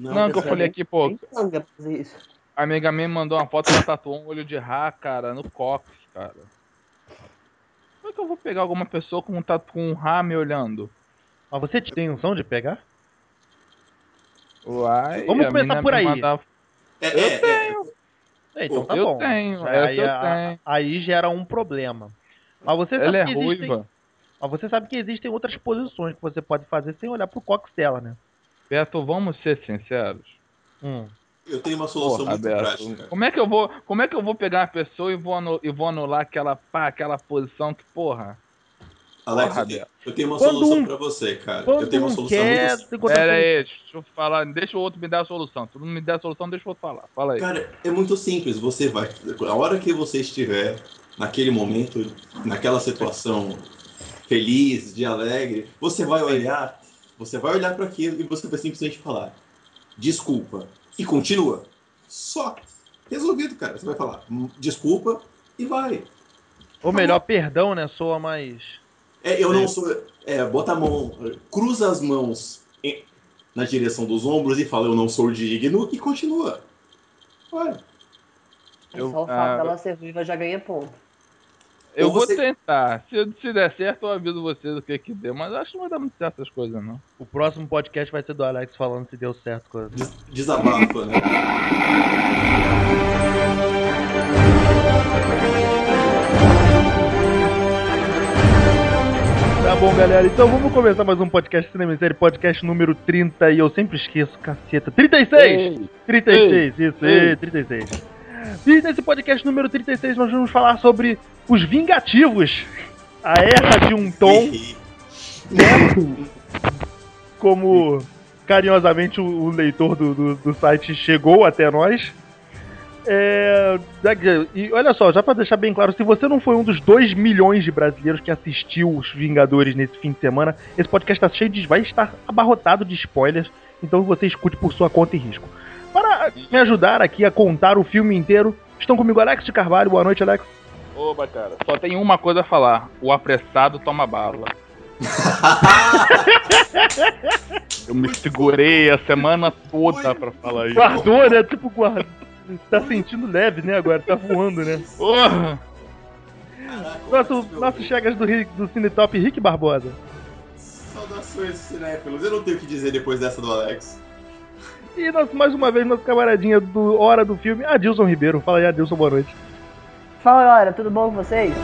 Não, que eu falei aqui, pô. A Mega Man mandou uma foto, ela tatuou um olho de rá, cara, no cóccix, cara. Como é que eu vou pegar alguma pessoa com um, tatu, com um rá me olhando? Mas você tem intenção de pegar? Uai, Vamos começar por aí. É, Eu é, é, tenho. É, então tá eu bom. tenho, Já- essa aí, eu a- tenho. aí gera um problema. Mas você sabe Ela é que existem, ruiva. mas você sabe que existem outras posições que você pode fazer sem olhar pro cox dela, né? Beto, vamos ser sinceros. Hum. eu tenho uma solução Porra, muito Beto. prática. Como é que eu vou, como é que eu vou pegar uma pessoa e vou, anu- e vou anular aquela, pá, aquela posição que, porra? Alex, Porra, eu tenho, eu tenho uma Quando solução um- pra você, cara. Eu tenho uma um solução quer, muito Pera aí, deixa eu falar, deixa o outro me dar a solução. Se tu não me der a solução, deixa o outro falar. Fala aí. Cara, é muito simples. Você vai. A hora que você estiver naquele momento, naquela situação feliz, de alegre, você vai olhar, você vai olhar para aquilo e você vai simplesmente falar: desculpa. E continua. Só. Resolvido, cara. Você vai falar: "Hum, desculpa e vai. Ou melhor, perdão, né? Soa mais. É, eu não É. sou. É, bota a mão, cruza as mãos em- na direção dos ombros e fala: eu não sou digno e continua. Vai. Eu- Só o ah, fato dela ser ruiva já ganha ponto. Eu Ou vou você- tentar. Se, se der certo, eu aviso vocês o que que deu. Mas acho que não vai dar muito certo essas coisas, não. O próximo podcast vai ser do Alex falando se deu certo com as... Des- Desabafa, né? Tá bom, galera. Então vamos começar mais um podcast Cinema em Série, podcast número 30. E eu sempre esqueço, caceta. 36! 36, isso, Ei. é, 36. E nesse podcast número 36 nós vamos falar sobre os Vingativos. A Era de um Tom, como carinhosamente o, leitor do, do, do site chegou até nós. É, e olha só, já pra deixar bem claro, se você não foi um dos 2 milhões de brasileiros que assistiu os Vingadores nesse fim de semana, esse podcast tá cheio de, vai estar abarrotado de spoilers, então você escute por sua conta e risco. Para me ajudar aqui a contar o filme inteiro, estão comigo Alex de Carvalho. Boa noite, Alex. Oba, cara. Só tem uma coisa a falar. O apressado toma bala. Eu me segurei a semana toda pra falar isso. Guardou, né? Tipo, guarda. Tá sentindo leve, né? Agora tá voando, né? Porra! Nosso, nosso chegas do, do Cinetop, Rick Barbosa. Saudações cinéfilos. Eu não tenho o que dizer depois dessa do Alex. E nosso, mais uma vez, nosso camaradinha do Hora do Filme, Adilson Ribeiro. Fala aí, Adilson, boa noite. Fala galera, tudo bom com vocês?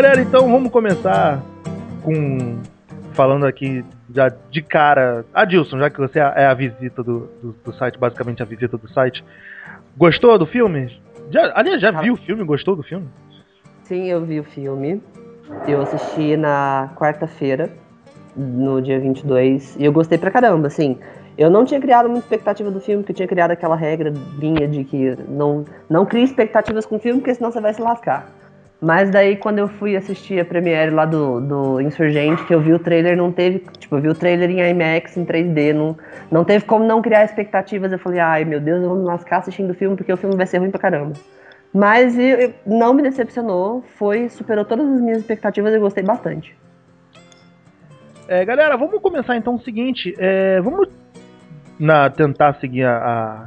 Galera, então vamos começar com. Falando aqui já de cara. Adilson, já que você é a visita do, do, do site, basicamente a visita do site. Gostou do filme? Já, aliás, já viu o filme? Gostou do filme? Sim, eu vi o filme. Eu assisti na quarta-feira, no dia 22, e eu gostei pra caramba, assim. Eu não tinha criado muita expectativa do filme, porque eu tinha criado aquela regra minha de que não, não crie expectativas com o filme, porque senão você vai se lascar. Mas daí, quando eu fui assistir a premiere lá do, do Insurgente, que eu vi o trailer, não teve. Tipo, eu vi o trailer em IMAX, em 3D, não, não teve como não criar expectativas. Eu falei, ai meu Deus, eu vou me lascar assistindo o filme, porque o filme vai ser ruim pra caramba. Mas eu- não me decepcionou, foi, superou todas as minhas expectativas e gostei bastante. É, galera, vamos começar então o seguinte. é, vamos na, tentar seguir a, a,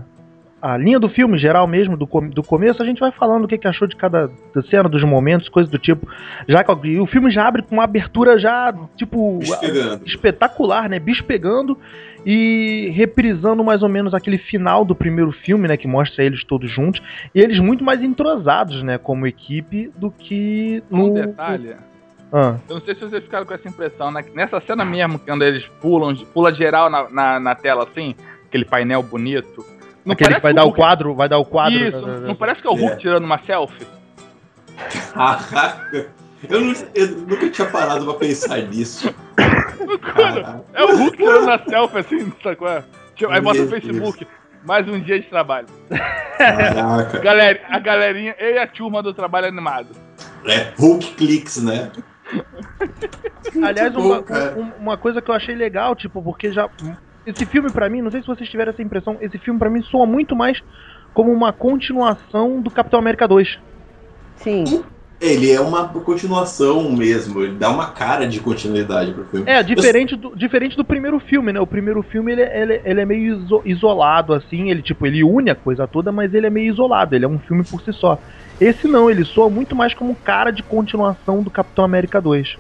a linha do filme geral mesmo, do, com- do começo. A gente vai falando o que, que achou de cada cena, dos momentos, coisas do tipo. Já que e o filme já abre com uma abertura já, tipo, espetacular, né? Bicho pegando e reprisando mais ou menos aquele final do primeiro filme, né? Que mostra eles todos juntos. E eles muito mais entrosados, né? Como equipe do que no. Um detalhe. Ah, Eu não sei se vocês ficaram com essa impressão. né? Nessa cena mesmo, quando eles pulam, pula geral na, na, na tela assim, aquele painel bonito. Não aquele que parece vai dar o quadro, vai dar o quadro. Isso, não parece que é o Hulk É. tirando uma selfie? Eu, não, eu, nunca tinha parado pra pensar nisso. É o Hulk tirando na selfie assim, sacou? Aí bota no Facebook. Mais um dia de trabalho. Caraca. Galera, a galerinha, eu e a turma do trabalho animado. É, Hulk Clicks, né? Aliás, uma, uma coisa que eu achei legal, tipo, porque já. Esse filme, para mim, não sei se vocês tiveram essa impressão, esse filme, para mim, soa muito mais como uma continuação do Capitão América 2. Sim. Ele é uma continuação mesmo, ele dá uma cara de continuidade pro filme. É, diferente do, diferente do primeiro filme, né? O primeiro filme ele, ele, ele é meio iso, isolado, assim, ele tipo, ele une a coisa toda, mas ele é meio isolado, ele é um filme por si só. Esse não, ele soa muito mais como cara de continuação do Capitão América 2.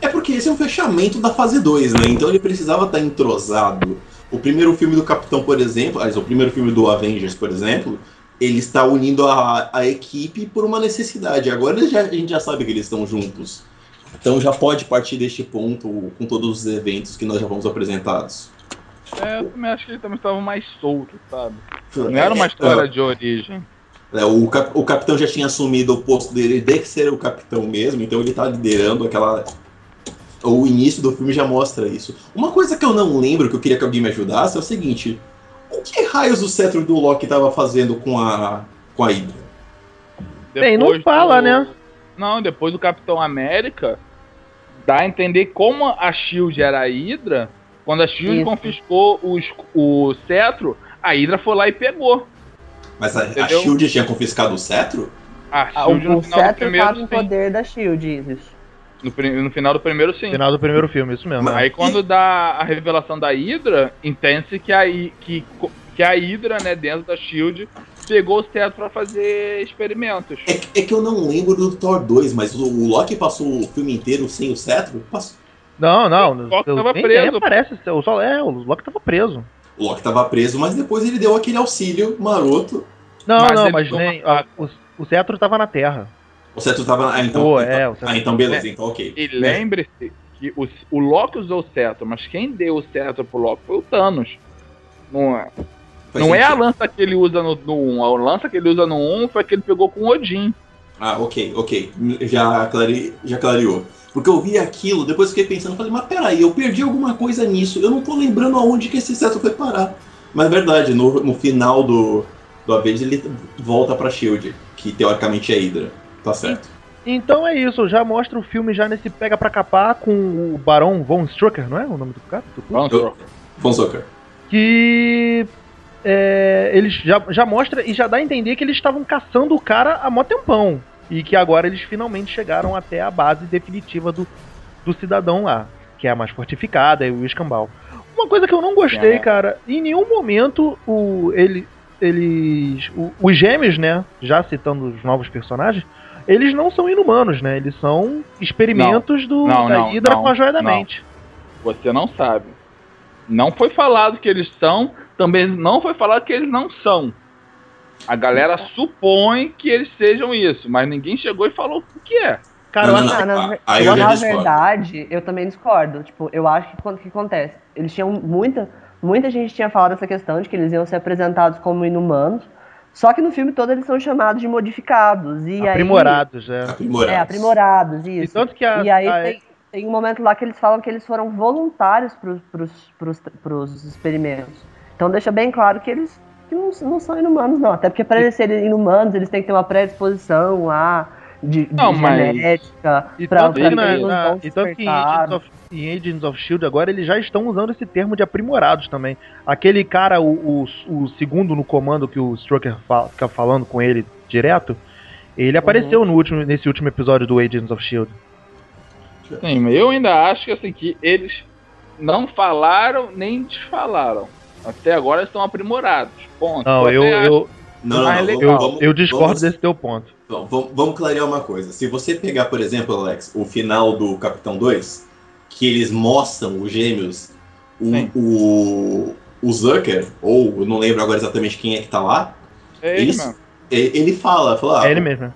É porque esse é um fechamento da fase 2, né? Então ele precisava estar entrosado. O primeiro filme do Capitão, por exemplo, aliás, o primeiro filme do Avengers, por exemplo, ele está unindo a, a equipe por uma necessidade. Agora já, a gente já sabe que eles estão juntos. Então já pode partir deste ponto com todos os eventos que nós já fomos apresentados. É, eu também acho que ele também estava mais solto, sabe? Não era uma história é, de origem. É, o, cap, o capitão já tinha assumido o posto dele de ser o capitão mesmo, então ele está liderando aquela. O início do filme já mostra isso. Uma coisa que eu não lembro, que eu queria que alguém me ajudasse, é o seguinte: o que raios o cetro do Loki estava fazendo com a, com a Hydra? Bem, não fala, do... né? Não, depois do Capitão América, dá a entender como a Shield era a Hydra. Quando a Shield Isso. confiscou os, o cetro, a Hydra foi lá e pegou. Mas a, a Shield tinha confiscado o cetro? A Shield, o, o cetro estava em poder da Shield, isso. No, no, final do primeiro, sim. Final do primeiro filme, isso mesmo. Aí quando dá a revelação da Hydra, entende-se que a, que, que a Hydra, né, dentro da SHIELD, pegou o cetro pra fazer experimentos. É, é, que eu não lembro do Thor 2, mas o, o Loki passou o filme inteiro sem o cetro? Passou. Não, não. O Loki tava preso. Nem aparece, o, é, o Loki tava preso. O Loki tava preso, mas depois ele deu aquele auxílio maroto. Não, mas não, mas nem. o, o cetro tava na Terra. O cetro tava. Ah, então. Oh, então é, ah, então beleza, então ok. E lembre-se que o, o Loki usou o cetro, mas quem deu o cetro pro Loki foi o Thanos. Não é. não é a lança que ele usa no, no 1. A lança que ele usa no 1 foi a que ele pegou com o Odin. Ah, ok, ok. Já, clare... já clareou. Porque eu vi aquilo, depois fiquei pensando, falei, mas peraí, eu perdi alguma coisa nisso. Eu não tô lembrando aonde que esse cetro foi parar. Mas é verdade, no, no final do, do Avengers ele volta pra Shield, que teoricamente é Hydra. Tá certo. Então é isso, já mostra o filme já nesse pega pra capar com o Barão Von Strucker, não é o nome do cara? Von Strucker. Von Strucker. Que é, eles já, já mostra e já dá a entender que eles estavam caçando o cara há mó tempão. E que agora eles finalmente chegaram até a base definitiva do, do cidadão lá, que é a mais fortificada, é o escambau. Uma coisa que eu não gostei, é. cara, em nenhum momento o, ele, eles. O, os gêmeos, né? Já citando os novos personagens, eles não são inumanos, né? Eles são experimentos não, do, não, da não, Hydra com a joia da mente. Você não sabe. Não foi falado que eles são, também não foi falado que eles não são. A galera supõe que eles sejam isso, mas ninguém chegou e falou o que é. Cara, eu na, eu na verdade, eu também discordo. Tipo, eu acho que o que acontece? Eles tinham muita. Muita gente tinha falado essa questão de que eles iam ser apresentados como inumanos. Só que no filme todo eles são chamados de modificados. E aprimorados, aí, é. Aprimorados. É, aprimorados, isso. E, tanto que a, e aí a... Tem, tem um momento lá que eles falam que eles foram voluntários para os experimentos. Então deixa bem claro que eles que não, não são inumanos, não. Até porque para eles serem inumanos, eles têm que ter uma predisposição a de, de não, genética mas... pra, pra na, na, e tanto que Agents, of, em Agents of Shield agora eles já estão usando esse termo de aprimorados também. Aquele cara, o, o, o segundo no comando que o Strucker fala, fica falando com ele direto, ele apareceu uhum. no último, nesse último episódio do Agents of Shield. Sim, eu ainda acho que assim que eles não falaram nem desfalaram. Até agora estão aprimorados. Ponto. Não, eu, eu, não, não, não, eu, vamos, eu discordo vamos, desse teu ponto. Vamos, vamos clarear uma coisa. Se você pegar, por exemplo, Alex, o final do Capitão 2, que eles mostram os gêmeos, o, o, o Zucker, ou eu não lembro agora exatamente quem é que tá lá, é ele, eles, ele fala, fala é ele mesmo.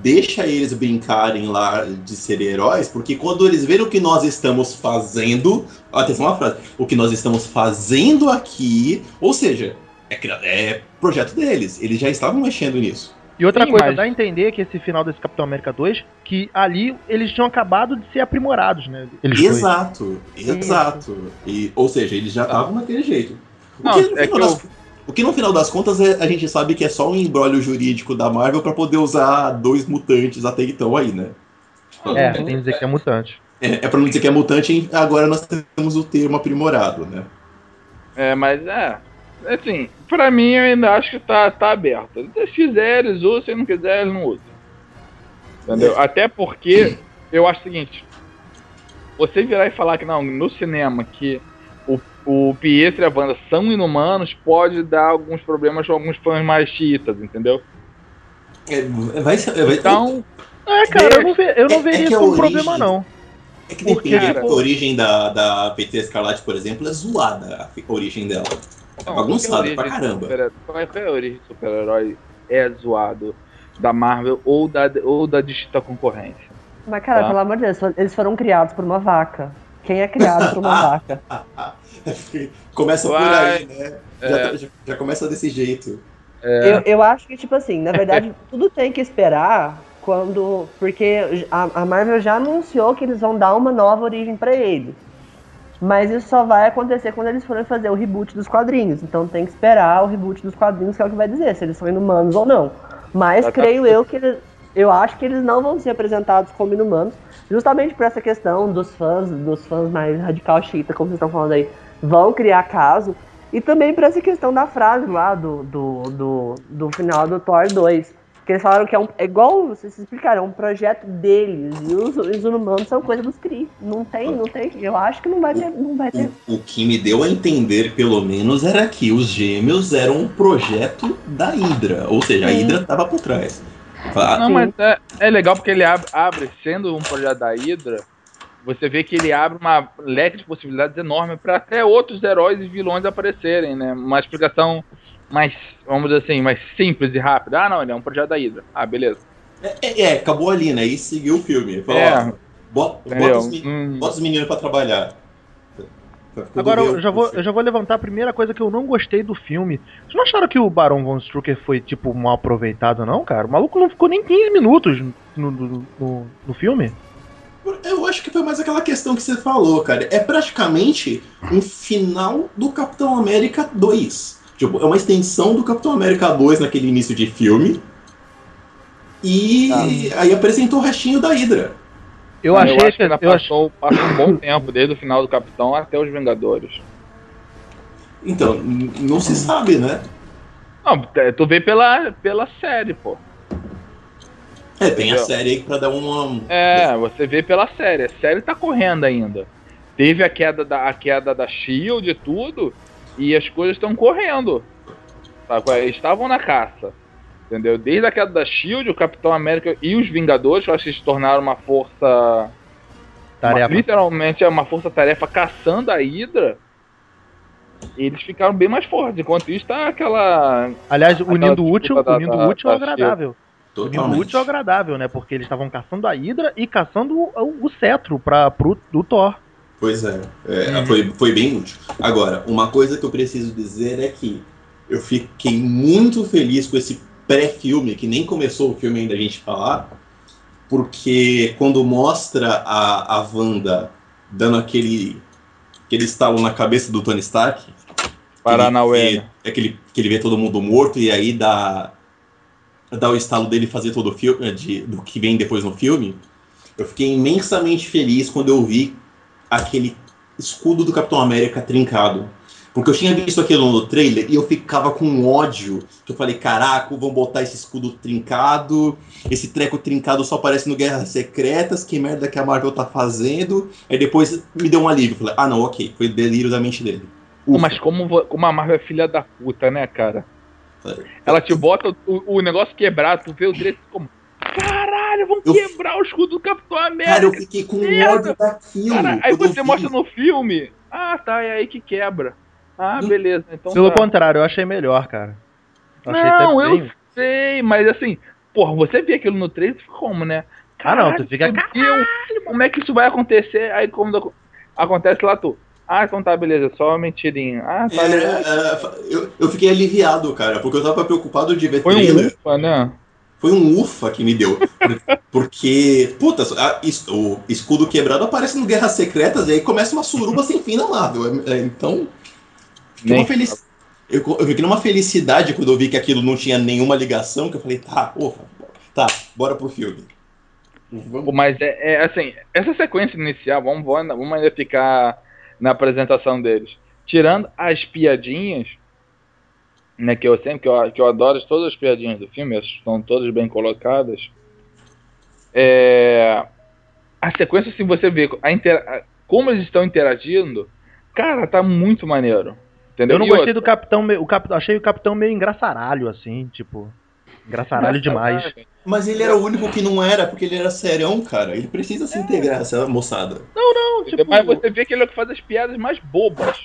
Deixa eles brincarem lá de serem heróis, porque quando eles verem o que nós estamos fazendo. Atenção uma frase. O que nós estamos fazendo aqui. Ou seja, é, é projeto deles. Eles já estavam mexendo nisso. E outra Sim, coisa, mas... dá a entender que esse final desse Capitão América 2, que ali eles tinham acabado de ser aprimorados, né? Eles exato, dois. exato. E, ou seja, eles já estavam daquele jeito. O, Não, que, é que das, eu... o que no final das contas é, a gente sabe que é só um embrólio jurídico da Marvel para poder usar dois mutantes até então aí, né? É, tem que dizer que é mutante. É, é pra não dizer que é mutante, agora nós temos o termo aprimorado, né? É, mas é. Assim, pra mim eu ainda acho que tá, tá aberto. Se quiser, eles usam, se não quiser, eles não usam. Entendeu? É. Até porque eu acho o seguinte: você virar e falar que não, no cinema, que o, o Pietro e a Wanda são inumanos, pode dar alguns problemas com alguns fãs mais chiitas, entendeu? É, vai, vai, então. É, cara, eu não, ve, eu não é, veria é isso como problema, não. É que depende, Porque, a origem da, da PT Escarlate, por exemplo, é zoada a origem dela. É bagunçada pra caramba. Qual é a origem do super-herói é zoado da Marvel ou da, ou da distinta concorrência? Mas, cara, tá? pelo amor de Deus, eles foram criados por uma vaca. Quem é criado por uma vaca? começa Vai, por aí, né? É... Já, já, já, começa desse jeito. É... Eu, eu acho que, tipo assim, na verdade, tudo tem que esperar quando. Porque a, a Marvel já anunciou que eles vão dar uma nova origem para eles. Mas isso só vai acontecer quando eles forem fazer o reboot dos quadrinhos. Então tem que esperar o reboot dos quadrinhos, que é o que vai dizer, se eles são inumanos ou não. Mas tá creio eu que eles, eu acho que eles não vão ser apresentados como inumanos, justamente por essa questão dos fãs, dos fãs mais radical chita, como vocês estão falando aí, vão criar caso. E também por essa questão da frase lá do, do, do, do final do Thor 2 que eles falaram que é, um, é igual vocês explicaram, é um projeto deles. E os, os humanos são coisa dos Kree. Não tem, não tem. Eu acho que não vai ter. Não vai ter. O, o, que me deu a entender, pelo menos, era que os gêmeos eram um projeto da Hydra. Ou seja, Sim. a Hydra estava por trás. Não, mas é, é, legal porque ele abre, abre, sendo um projeto da Hydra, você vê que ele abre uma leque de possibilidades enorme para até outros heróis e vilões aparecerem, né? Uma explicação mais, vamos dizer assim, mais simples e rápido. Ah, não, ele é um projeto da Hydra. Ah, beleza. É, é, é acabou ali, né? E seguiu o filme. Falou, é, ó, bota, bota, os, hum. bota os meninos pra trabalhar. Agora eu já, vou, eu já vou levantar a primeira coisa que eu não gostei do filme. Vocês não acharam que o Barão Von Strucker foi, tipo, mal aproveitado, não, cara? O maluco não ficou nem 15 minutos no, no, no, no filme. Eu acho que foi mais aquela questão que você falou, cara. É praticamente um final do Capitão América 2. Tipo, é uma extensão do Capitão América 2 naquele início de filme. E ah. aí apresentou o restinho da Hydra. Eu achei eu acho que ainda passou, ach... passou um bom tempo, desde o final do Capitão até os Vingadores. Então, não se sabe, né? Não, é, tu vê pela, pela série, pô. É, tem Entendeu? a série aí pra dar uma. É, você vê pela série. A série tá correndo ainda. Teve a queda da, a queda da Shield e tudo. E as coisas estão correndo. Sabe? É? Estavam na caça. Entendeu? Desde a queda da Shield, o Capitão América e os Vingadores, que eu acho que se tornaram uma força. Tarefa. Uma, literalmente é uma força-tarefa caçando a Hydra. Eles ficaram bem mais fortes. Enquanto isso, tá aquela. Aliás, unindo útil, da, unindo da, útil da, agradável. Totalmente. Unindo útil agradável, né? Porque eles estavam caçando a Hydra e caçando o, o, o cetro para pro, do Thor. Pois é, é uhum. foi, foi bem útil. Agora, uma coisa que eu preciso dizer é que eu fiquei muito feliz com esse pré-filme, que nem começou o filme ainda a gente falar, porque quando mostra a, a Wanda dando aquele, aquele estalo na cabeça do Tony Stark. Paranauê. É aquele que ele vê todo mundo morto e aí dá, dá o estalo dele fazer todo o filme, de, do que vem depois no filme. Eu fiquei imensamente feliz quando eu vi aquele escudo do Capitão América trincado. Porque eu tinha visto aquilo no trailer e eu ficava com ódio. Que eu falei, caraca, vão botar esse escudo trincado. Esse treco trincado só aparece no Guerras Secretas. Que merda que a Marvel tá fazendo. Aí depois me deu um alívio. Falei, ah não, ok. Foi delírio da mente dele. Ufa. Mas como, como a Marvel é filha da puta, né, cara? Ela te bota o, o negócio quebrado, tu vê o direito como. Caralho, vão eu... quebrar o escudo do Capitão América. Cara, eu fiquei com ódio daquilo. Cara, aí você mostra no filme. Ah, tá, é aí que quebra. Ah, beleza. Então Pelo tá. contrário, eu achei melhor, cara. Eu não, eu sei, mas assim, porra, você vê aquilo no trailer, como, né? Caralho, ah, não, tu fica. Caralho, como é que isso vai acontecer? Aí como acontece lá, tu. Ah, então tá, beleza, só uma mentirinha. Ah, tá, é, é, eu, eu fiquei aliviado, cara, porque eu tava preocupado de ver Foi trailer. Um ufa, né? Foi um ufa que me deu. Porque, puta, a, o escudo quebrado aparece no Guerras Secretas e aí começa uma suruba sem fim na Marvel. É, então, uma felic... eu, eu fiquei numa felicidade quando eu vi que aquilo não tinha nenhuma ligação, que eu falei, tá, ufa, tá, bora pro filme. Vamos. Mas é, é, assim, essa sequência inicial, vamos, vamos ainda ficar na apresentação deles. Tirando as piadinhas, né, que eu sempre, que eu, que eu adoro todas as piadinhas do filme, estão todas bem colocadas. É, a sequência, se você vê a intera como eles estão interagindo, cara, tá muito maneiro. Entendeu? Eu não e gostei outra? do capitão, o capitão, achei o capitão meio engraçaralho, assim, tipo. Engraçaralho demais. Mas ele era o único que não era, porque ele era serião, cara. Ele precisa se integrar, essa moçada. Não, não, tipo... Mas você vê que ele é o que faz as piadas mais bobas.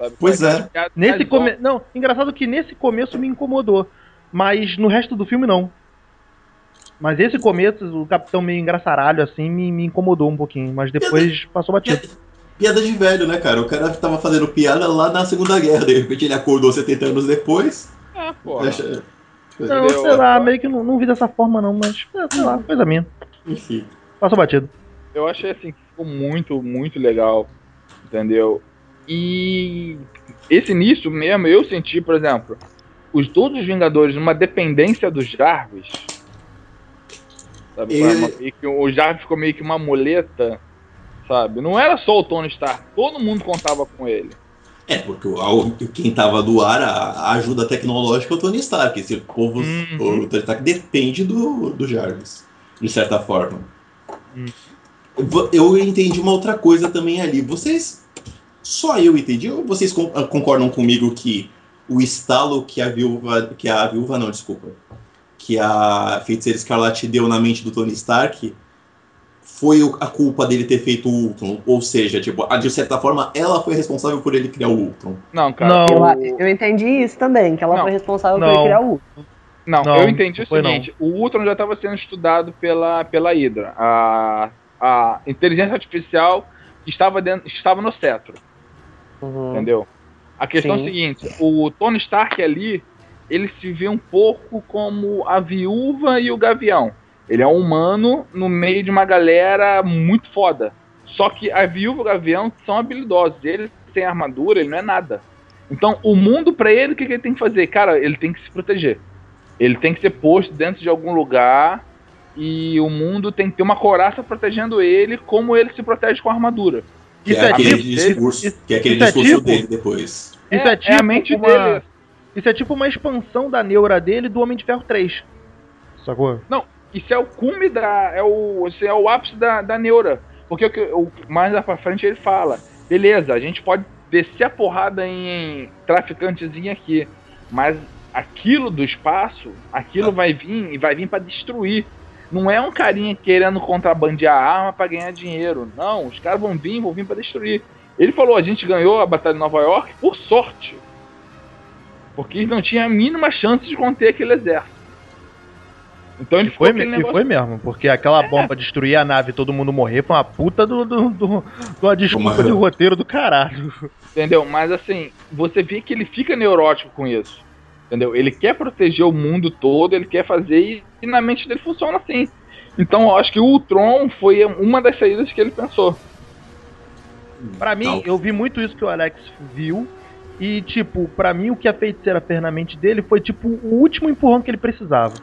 Sabe? Pois é. Nesse come... Não, engraçado que nesse começo me incomodou. Mas no resto do filme não. Mas esse começo, o capitão meio engraçaralho, assim, me, me incomodou um pouquinho. Mas depois piada, passou batido. Piada, piada, de velho, né, cara? O cara tava fazendo piada lá na Segunda Guerra. De repente ele acordou 70 anos depois. É, porra. Deixa... Não, sei lá, meio que não, não vi dessa forma não, mas é, sei lá, coisa minha. Enfim. Passou batido. Eu achei assim, ficou muito, muito legal. Entendeu? E esse início mesmo, eu senti, por exemplo, os todos os Vingadores numa dependência dos Jarvis. Sabe? E... o Jarvis ficou meio que uma muleta, sabe? Não era só o Tony Stark, todo mundo contava com ele. É, porque o, quem tava do ar, a, ajuda tecnológica é o Tony Stark. Esse povo, uhum. o Tony Stark depende do, do Jarvis, de certa forma. Uhum. Eu entendi uma outra coisa também ali. Vocês. Só eu entendi, ou vocês concordam comigo que o estalo que a viúva. Que a viúva, não, desculpa. Que a feiticeira Escarlate deu na mente do Tony Stark foi a culpa dele ter feito o Ultron. Ou seja, tipo, de certa forma, ela foi responsável por ele criar o Ultron. Não, cara. Não. Eu, eu entendi isso também, que ela não. foi responsável não. por ele criar o Ultron. Não, não eu entendi o seguinte: o Ultron já estava sendo estudado pela, pela Hydra. A, a inteligência artificial estava, dentro, estava no cetro. Uhum. Entendeu? A questão Sim. é a seguinte: o Tony Stark ali, ele se vê um pouco como a viúva e o gavião. Ele é um humano no meio de uma galera muito foda. Só que a viúva e o gavião são habilidosos. Ele sem armadura, ele não é nada. Então, o mundo para ele, o que, que ele tem que fazer? Cara, ele tem que se proteger. Ele tem que ser posto dentro de algum lugar e o mundo tem que ter uma coraça protegendo ele, como ele se protege com a armadura. Que isso é, é aquele tipo, discurso, dele, que é aquele discurso é tipo, dele depois. É, isso é, tipo é a tipo mente uma, dele. Isso é tipo uma expansão da neura dele do Homem de Ferro 3. Sacou? Não, isso é o cume da. É o, isso é o ápice da, da neura. Porque o, o, mais lá pra frente ele fala: beleza, a gente pode descer a porrada em, em traficantezinho aqui, mas aquilo do espaço, aquilo vai vir e vai vir para destruir. Não é um carinha querendo contrabandear arma para ganhar dinheiro. Não, os caras vão vir, vão vir para destruir. Ele falou: a gente ganhou a batalha de Nova York por sorte. Porque não tinha a mínima chance de conter aquele exército. Então ele foi, e foi mesmo, porque aquela é. bomba destruir a nave e todo mundo morrer foi uma puta do, do, do, do uma desculpa de roteiro do caralho. Entendeu? Mas assim, você vê que ele fica neurótico com isso. Entendeu? Ele quer proteger o mundo todo, ele quer fazer e, e na mente dele funciona assim. Então eu acho que o Ultron foi uma das saídas que ele pensou. Para mim, eu vi muito isso que o Alex viu. E, tipo, para mim o que a feiticeira fez na mente dele foi, tipo, o último empurrão que ele precisava.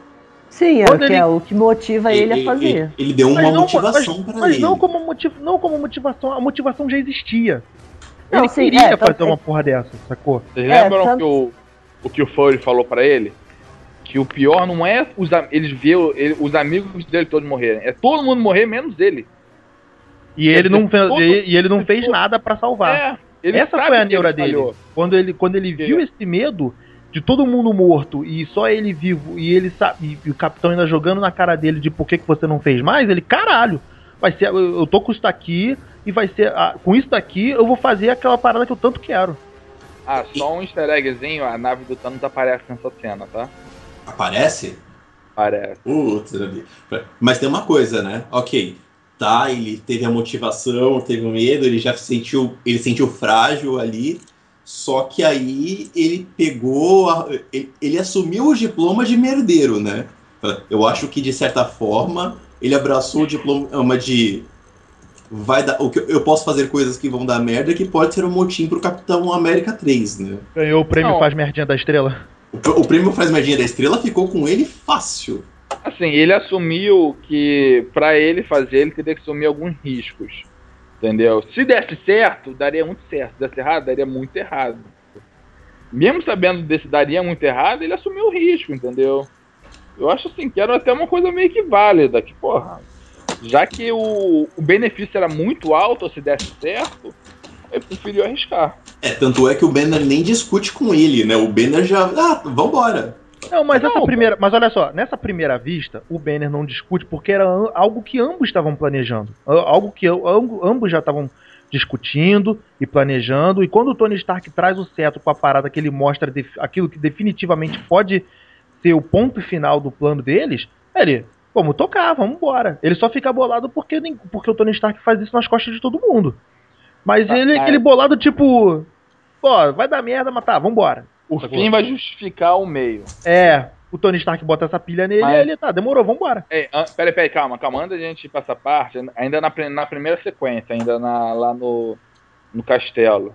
Sim, é, o que, ele... é o que motiva ele, ele a fazer. Ele, ele deu uma não, motivação para ele. Mas não como, motiv, não como motivação, a motivação já existia. Não, ele sim, queria é, fazer uma porra dessa, sacou? Vocês lembram é, tanto... que o, o que o Fury falou para ele? Que o pior não é os, eles ver ele, os amigos dele todos morrerem. É todo mundo morrer, menos ele. E ele, não fez, todo, e ele não fez nada para salvar. É, Essa foi a neura dele. Quando ele, quando ele viu esse medo, de todo mundo morto e só ele vivo e ele sabe e o capitão ainda jogando na cara dele de por que, que você não fez mais, ele, caralho, vai ser, eu, tô com isso daqui e vai ser, com isso daqui eu vou fazer aquela parada que eu tanto quero. Ah, só um easter eggzinho, a nave do Thanos aparece nessa cena, tá? Aparece? Aparece. Putz, mas tem uma coisa, né? Ok, tá, ele teve a motivação, teve o medo, ele já sentiu, ele sentiu frágil ali, Só que aí ele pegou, a, ele, ele, assumiu o diploma de merdeiro, né? Eu acho que de certa forma ele abraçou o diploma de vai dar, o que eu posso fazer coisas que vão dar merda que pode ser um motim pro Capitão América 3, né? Ganhou o prêmio Não. Faz Merdinha da Estrela. O, o prêmio Faz Merdinha da Estrela ficou com ele fácil. Assim, ele assumiu que para ele fazer ele teria que assumir alguns riscos. Entendeu? Se desse certo, daria muito certo. Se desse errado, daria muito errado. Mesmo sabendo desse daria muito errado, ele assumiu o risco, entendeu? Eu acho assim que era até uma coisa meio que válida, que, porra, já que o, o benefício era muito alto se desse certo, ele preferiu arriscar. É, tanto é que o Banner nem discute com ele, né? O Banner já. Ah, vambora. Não, mas não, essa primeira. Mas olha só, nessa primeira vista, o Banner não discute porque era algo que ambos estavam planejando. Algo que ambos já estavam discutindo e planejando. E quando o Tony Stark traz o cetro com a parada que ele mostra aquilo que definitivamente pode ser o ponto final do plano deles, ele, vamos tocar, vamos embora. Ele só fica bolado porque, porque o Tony Stark faz isso nas costas de todo mundo. Mas ah, ele é aquele bolado tipo, pô, vai dar merda, mas tá, vambora. O tá fim vai justificar o meio. É, o Tony Stark bota essa pilha nele Mas... e ele tá, demorou, vambora. É, peraí, peraí, calma, calma. Antes da gente ir pra essa parte, ainda na, na primeira sequência, ainda na, lá no, no castelo.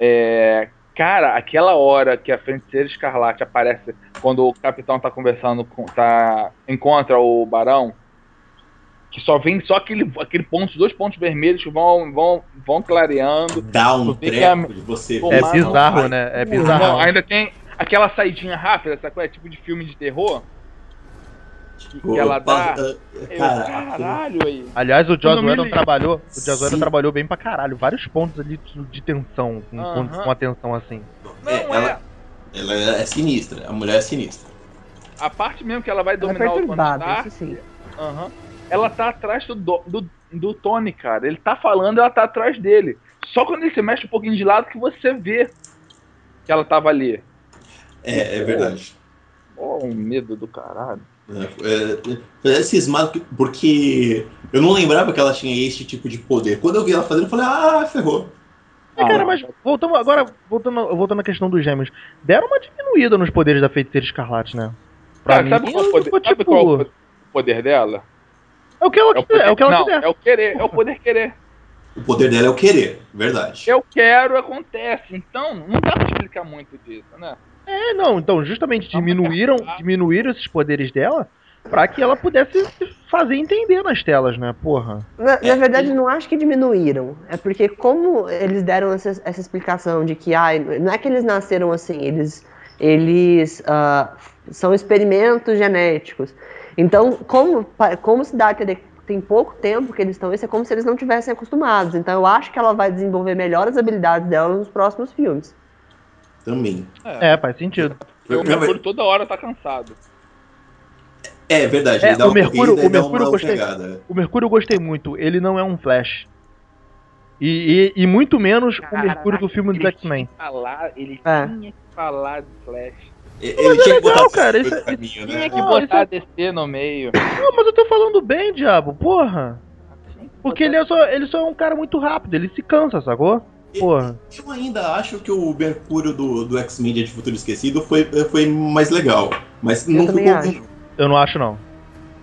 É, cara, aquela hora que a feiticeira escarlate aparece quando o capitão tá conversando com. tá. encontra o barão que só vem só aquele, aquele ponto, dois pontos vermelhos que vão, vão, vão clareando. Dá um treco de você É bizarro, né? É bizarro. Não, ainda tem aquela saidinha rápida, essa coisa, tipo de filme de terror. Que, que ela dá. Cara, caralho aí. Aliás, o Joss Whedon trabalhou. O Joss Whedon trabalhou bem pra caralho. Vários pontos ali de tensão, com, uh -huh. com atenção assim. Não, é, ela, é... ela é sinistra, a mulher é sinistra. A parte mesmo que ela vai dominar ela é o Tony Stark. Sim. Ela tá atrás do, do, do Tony, cara. Ele tá falando, ela tá atrás dele. Só quando ele se mexe um pouquinho de lado que você vê que ela tava ali. É, é verdade. Oh, um medo do caralho. É, é, é cismado porque eu não lembrava que ela tinha esse tipo de poder. Quando eu vi ela fazendo, eu falei, ah, ferrou. É, cara, mas voltando agora, voltando, voltando à questão dos gêmeos, deram uma diminuída nos poderes da feiticeira escarlate, né? Pra cara, mim, sabe, qual, poder, tipo... sabe qual o poder dela? É o que ela, é quiser, é o que ela não, quiser. É o querer, é o poder querer. O poder dela é o querer, verdade. Eu quero, acontece. Então, não dá pra explicar muito disso, né? É, não, então, justamente diminuíram, diminuíram esses poderes dela para que ela pudesse fazer entender nas telas, né, porra. Na, na, verdade, não acho que diminuíram. É porque como eles deram essa, essa explicação de que, ai, não é que eles nasceram assim, eles, eles uh, são experimentos genéticos. Então, como, como cidade tem pouco tempo que eles estão, isso é como se eles não tivessem acostumados. Então, eu acho que ela vai desenvolver melhor as habilidades dela nos próximos filmes. Também. É, é faz sentido. O Mercúrio toda hora tá cansado. É verdade. É, o Mercúrio, o Mercúrio eu gostei. O Mercúrio eu gostei muito. Ele não é um Flash. E, e, e muito menos Caraca, o Mercúrio do filme do X-Men. Ele é. tinha que falar de Flash. Ele tinha que botar cara, isso, caminho, né? Tinha que botar isso... DC no meio. Não, mas eu tô falando bem, diabo, porra. Porque ele é, só, ele só é um cara muito rápido, ele se cansa, sacou? Porra. Eu ainda acho que o Mercúrio do, do X-Men de Futuro Esquecido foi, foi mais legal. Mas eu não ficou. Acho. Eu não acho, não.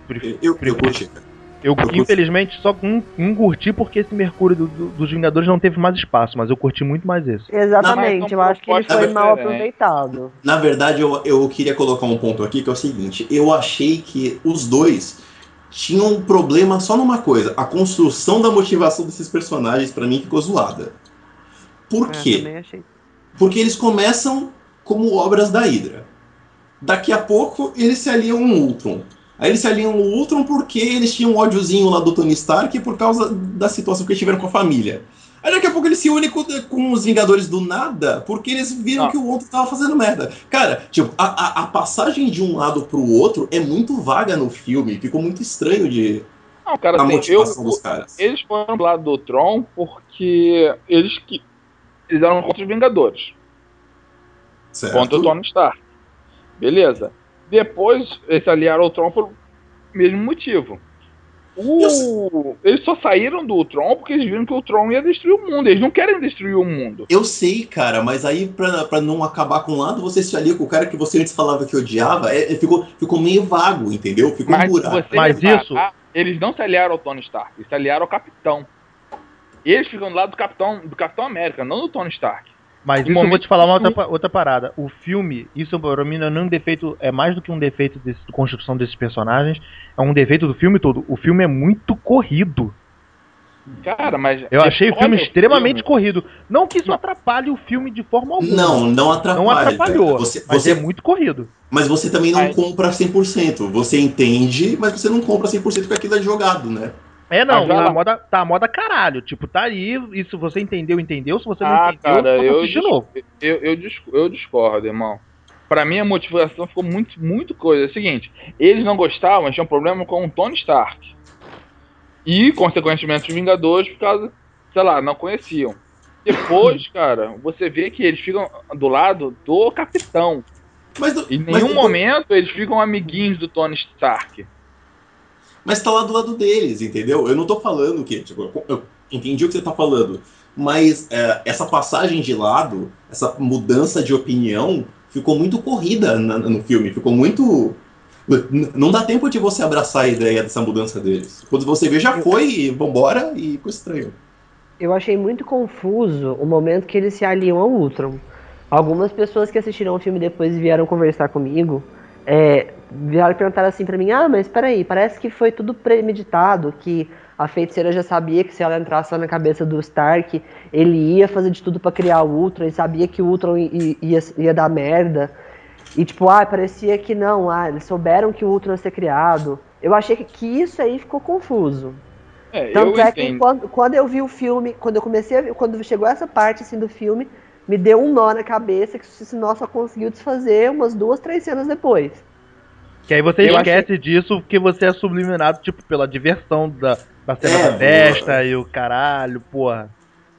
Eu, eu, eu curti, cara. Eu, eu infelizmente, só um, um curti porque esse Mercúrio do, do, dos Vingadores não teve mais espaço, mas eu curti muito mais esse. Exatamente, eu acho que ele foi mal aproveitado. Na verdade, eu, eu queria colocar um ponto aqui que é o seguinte: eu achei que os dois tinham um problema só numa coisa: a construção da motivação desses personagens, para mim, ficou zoada. Por é, quê? Porque eles começam como obras da Hydra. Daqui a pouco eles se aliam um Ultron. Aí eles se aliam no Ultron porque eles tinham um ódiozinho lá do Tony Stark por causa da situação que eles tiveram com a família. Aí daqui a pouco eles se unem com, com os Vingadores do nada porque eles viram ah. que o outro tava fazendo merda. Cara, tipo, a, a, a, passagem de um lado pro outro é muito vaga no filme, ficou muito estranho de. Não, cara, a assim, motivação eu, dos caras. Eles foram pro lado do Tron porque eles que. Eles eram contra os Vingadores. Certo. Contra o Tony Stark. Beleza. Depois, eles aliaram ao Tron por mesmo motivo. O... Eles só saíram do Ultron porque eles viram que o Ultron ia destruir o mundo. Eles não querem destruir o mundo. Eu sei, cara, mas aí pra, pra não acabar com um lado, você se alia com o cara que você antes falava que odiava, é, é ficou, ficou meio vago, entendeu? Ficou mas, um buraco. Mas isso. Eles não se aliaram ao Tony Stark, eles se aliaram ao Capitão. Eles ficam do lado do Capitão, do Capitão América, não do Tony Stark. Mas isso eu vou te falar uma outra, outra parada. O filme, isso pra mim não é um defeito, é mais do que um defeito de construção desses personagens, é um defeito do filme todo. O filme é muito corrido. Cara, mas. Eu achei o filme extremamente filme. corrido. Não que isso atrapalhe o filme de forma alguma. Não, não atrapalha. Não atrapalhou. Você, mas você, é muito corrido. Mas você também não compra 100%. Você entende, mas você não compra 100% porque aquilo é jogado, né? É, não, tá a moda, tá a moda caralho. Tipo, tá aí, e se você entendeu, entendeu. Se você não ah, entendeu, cara, eu, de novo. Eu, eu, eu discordo, irmão. Pra mim, a motivação ficou muito, muito coisa. É o seguinte, eles não gostavam, tinham um problema com o Tony Stark. E, consequentemente, os Vingadores, por causa, sei lá, não conheciam. Depois, cara, você vê que eles ficam do lado do Capitão. Mas, em nenhum momento eles ficam amiguinhos do Tony Stark mas tá lá do lado deles, entendeu? Eu não tô falando que, tipo, eu entendi o que você tá falando, mas é, essa passagem de lado, essa mudança de opinião, ficou muito corrida na, no filme, ficou muito. Não dá tempo de você abraçar a ideia dessa mudança deles. Quando você vê, já foi, e vambora, e ficou estranho. Eu achei muito confuso o momento que eles se aliam ao Ultron. Algumas pessoas que assistiram o filme depois vieram conversar comigo é, vieram perguntar assim para mim: ah, mas peraí, parece que foi tudo premeditado, que a feiticeira já sabia que se ela entrasse na cabeça do Stark, ele ia fazer de tudo para criar o Ultron, e sabia que o Ultron ia, ia, ia, dar merda. E tipo, ah, parecia que não, ah, eles souberam que o Ultron ia ser criado. Eu achei que, que isso aí ficou confuso. É, Tanto é entendo. que quando, quando eu vi o filme, quando eu comecei a ver, quando chegou essa parte assim do filme, me deu um nó na cabeça que esse nó só conseguiu desfazer umas duas, três cenas depois. Que aí você eu esquece achei... disso porque você é subliminado, tipo, pela diversão da, da cena é, da festa e o caralho, porra.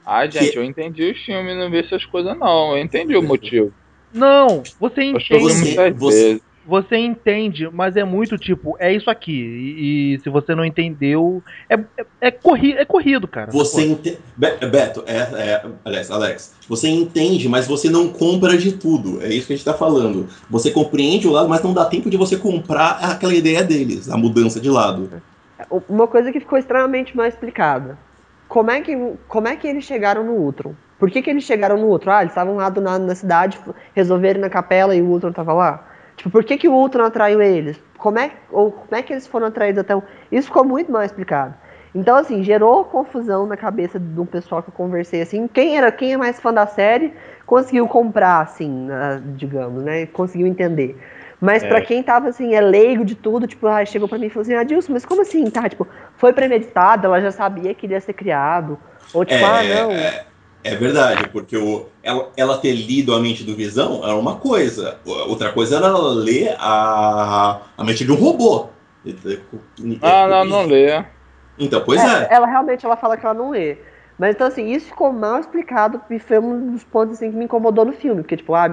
Ah, gente, que... eu entendi o filme, não vi essas coisas não. Eu entendi o motivo. Não, você entende. Você, você, você entende, mas é muito tipo, é isso aqui. E, e se você não entendeu, é, é, é, corri, é corrido, cara. Você entende. Beto, é, é, Alex, Alex, você entende, mas você não compra de tudo. É isso que a gente tá falando. Você compreende o lado, mas não dá tempo de você comprar aquela ideia deles, a mudança de lado. Uma coisa que ficou extremamente mal explicada. Como é que, como é que eles chegaram no Ultron? Por que, que eles chegaram no Ultron? Ah, eles estavam lá do nada na cidade, resolveram na capela e o Ultron tava lá. Tipo, por que, que o Ultron atraiu eles? Como é, ou como é que eles foram atraídos até o... Isso ficou muito mal explicado. Então, assim, gerou confusão na cabeça de um pessoal que eu conversei, assim, quem era, quem é mais fã da série conseguiu comprar, assim, digamos, né, conseguiu entender. Mas é. para quem tava, assim, é leigo de tudo, tipo, ah, chegou para mim e falou assim, Adilson, mas como assim, tá, tipo, foi premeditado, ela já sabia que ele ia ser criado, ou tipo, é, ah, não... É, é verdade, porque o, ela, ela, ter lido a mente do Visão era uma coisa. Outra coisa era ela ler a, a mente de um robô. Ah, não, não lê. Então, pois é, é. Ela realmente ela fala que ela não lê. Mas então, assim, isso ficou mal explicado e foi um dos pontos assim, que me incomodou no filme. Porque, tipo, ah,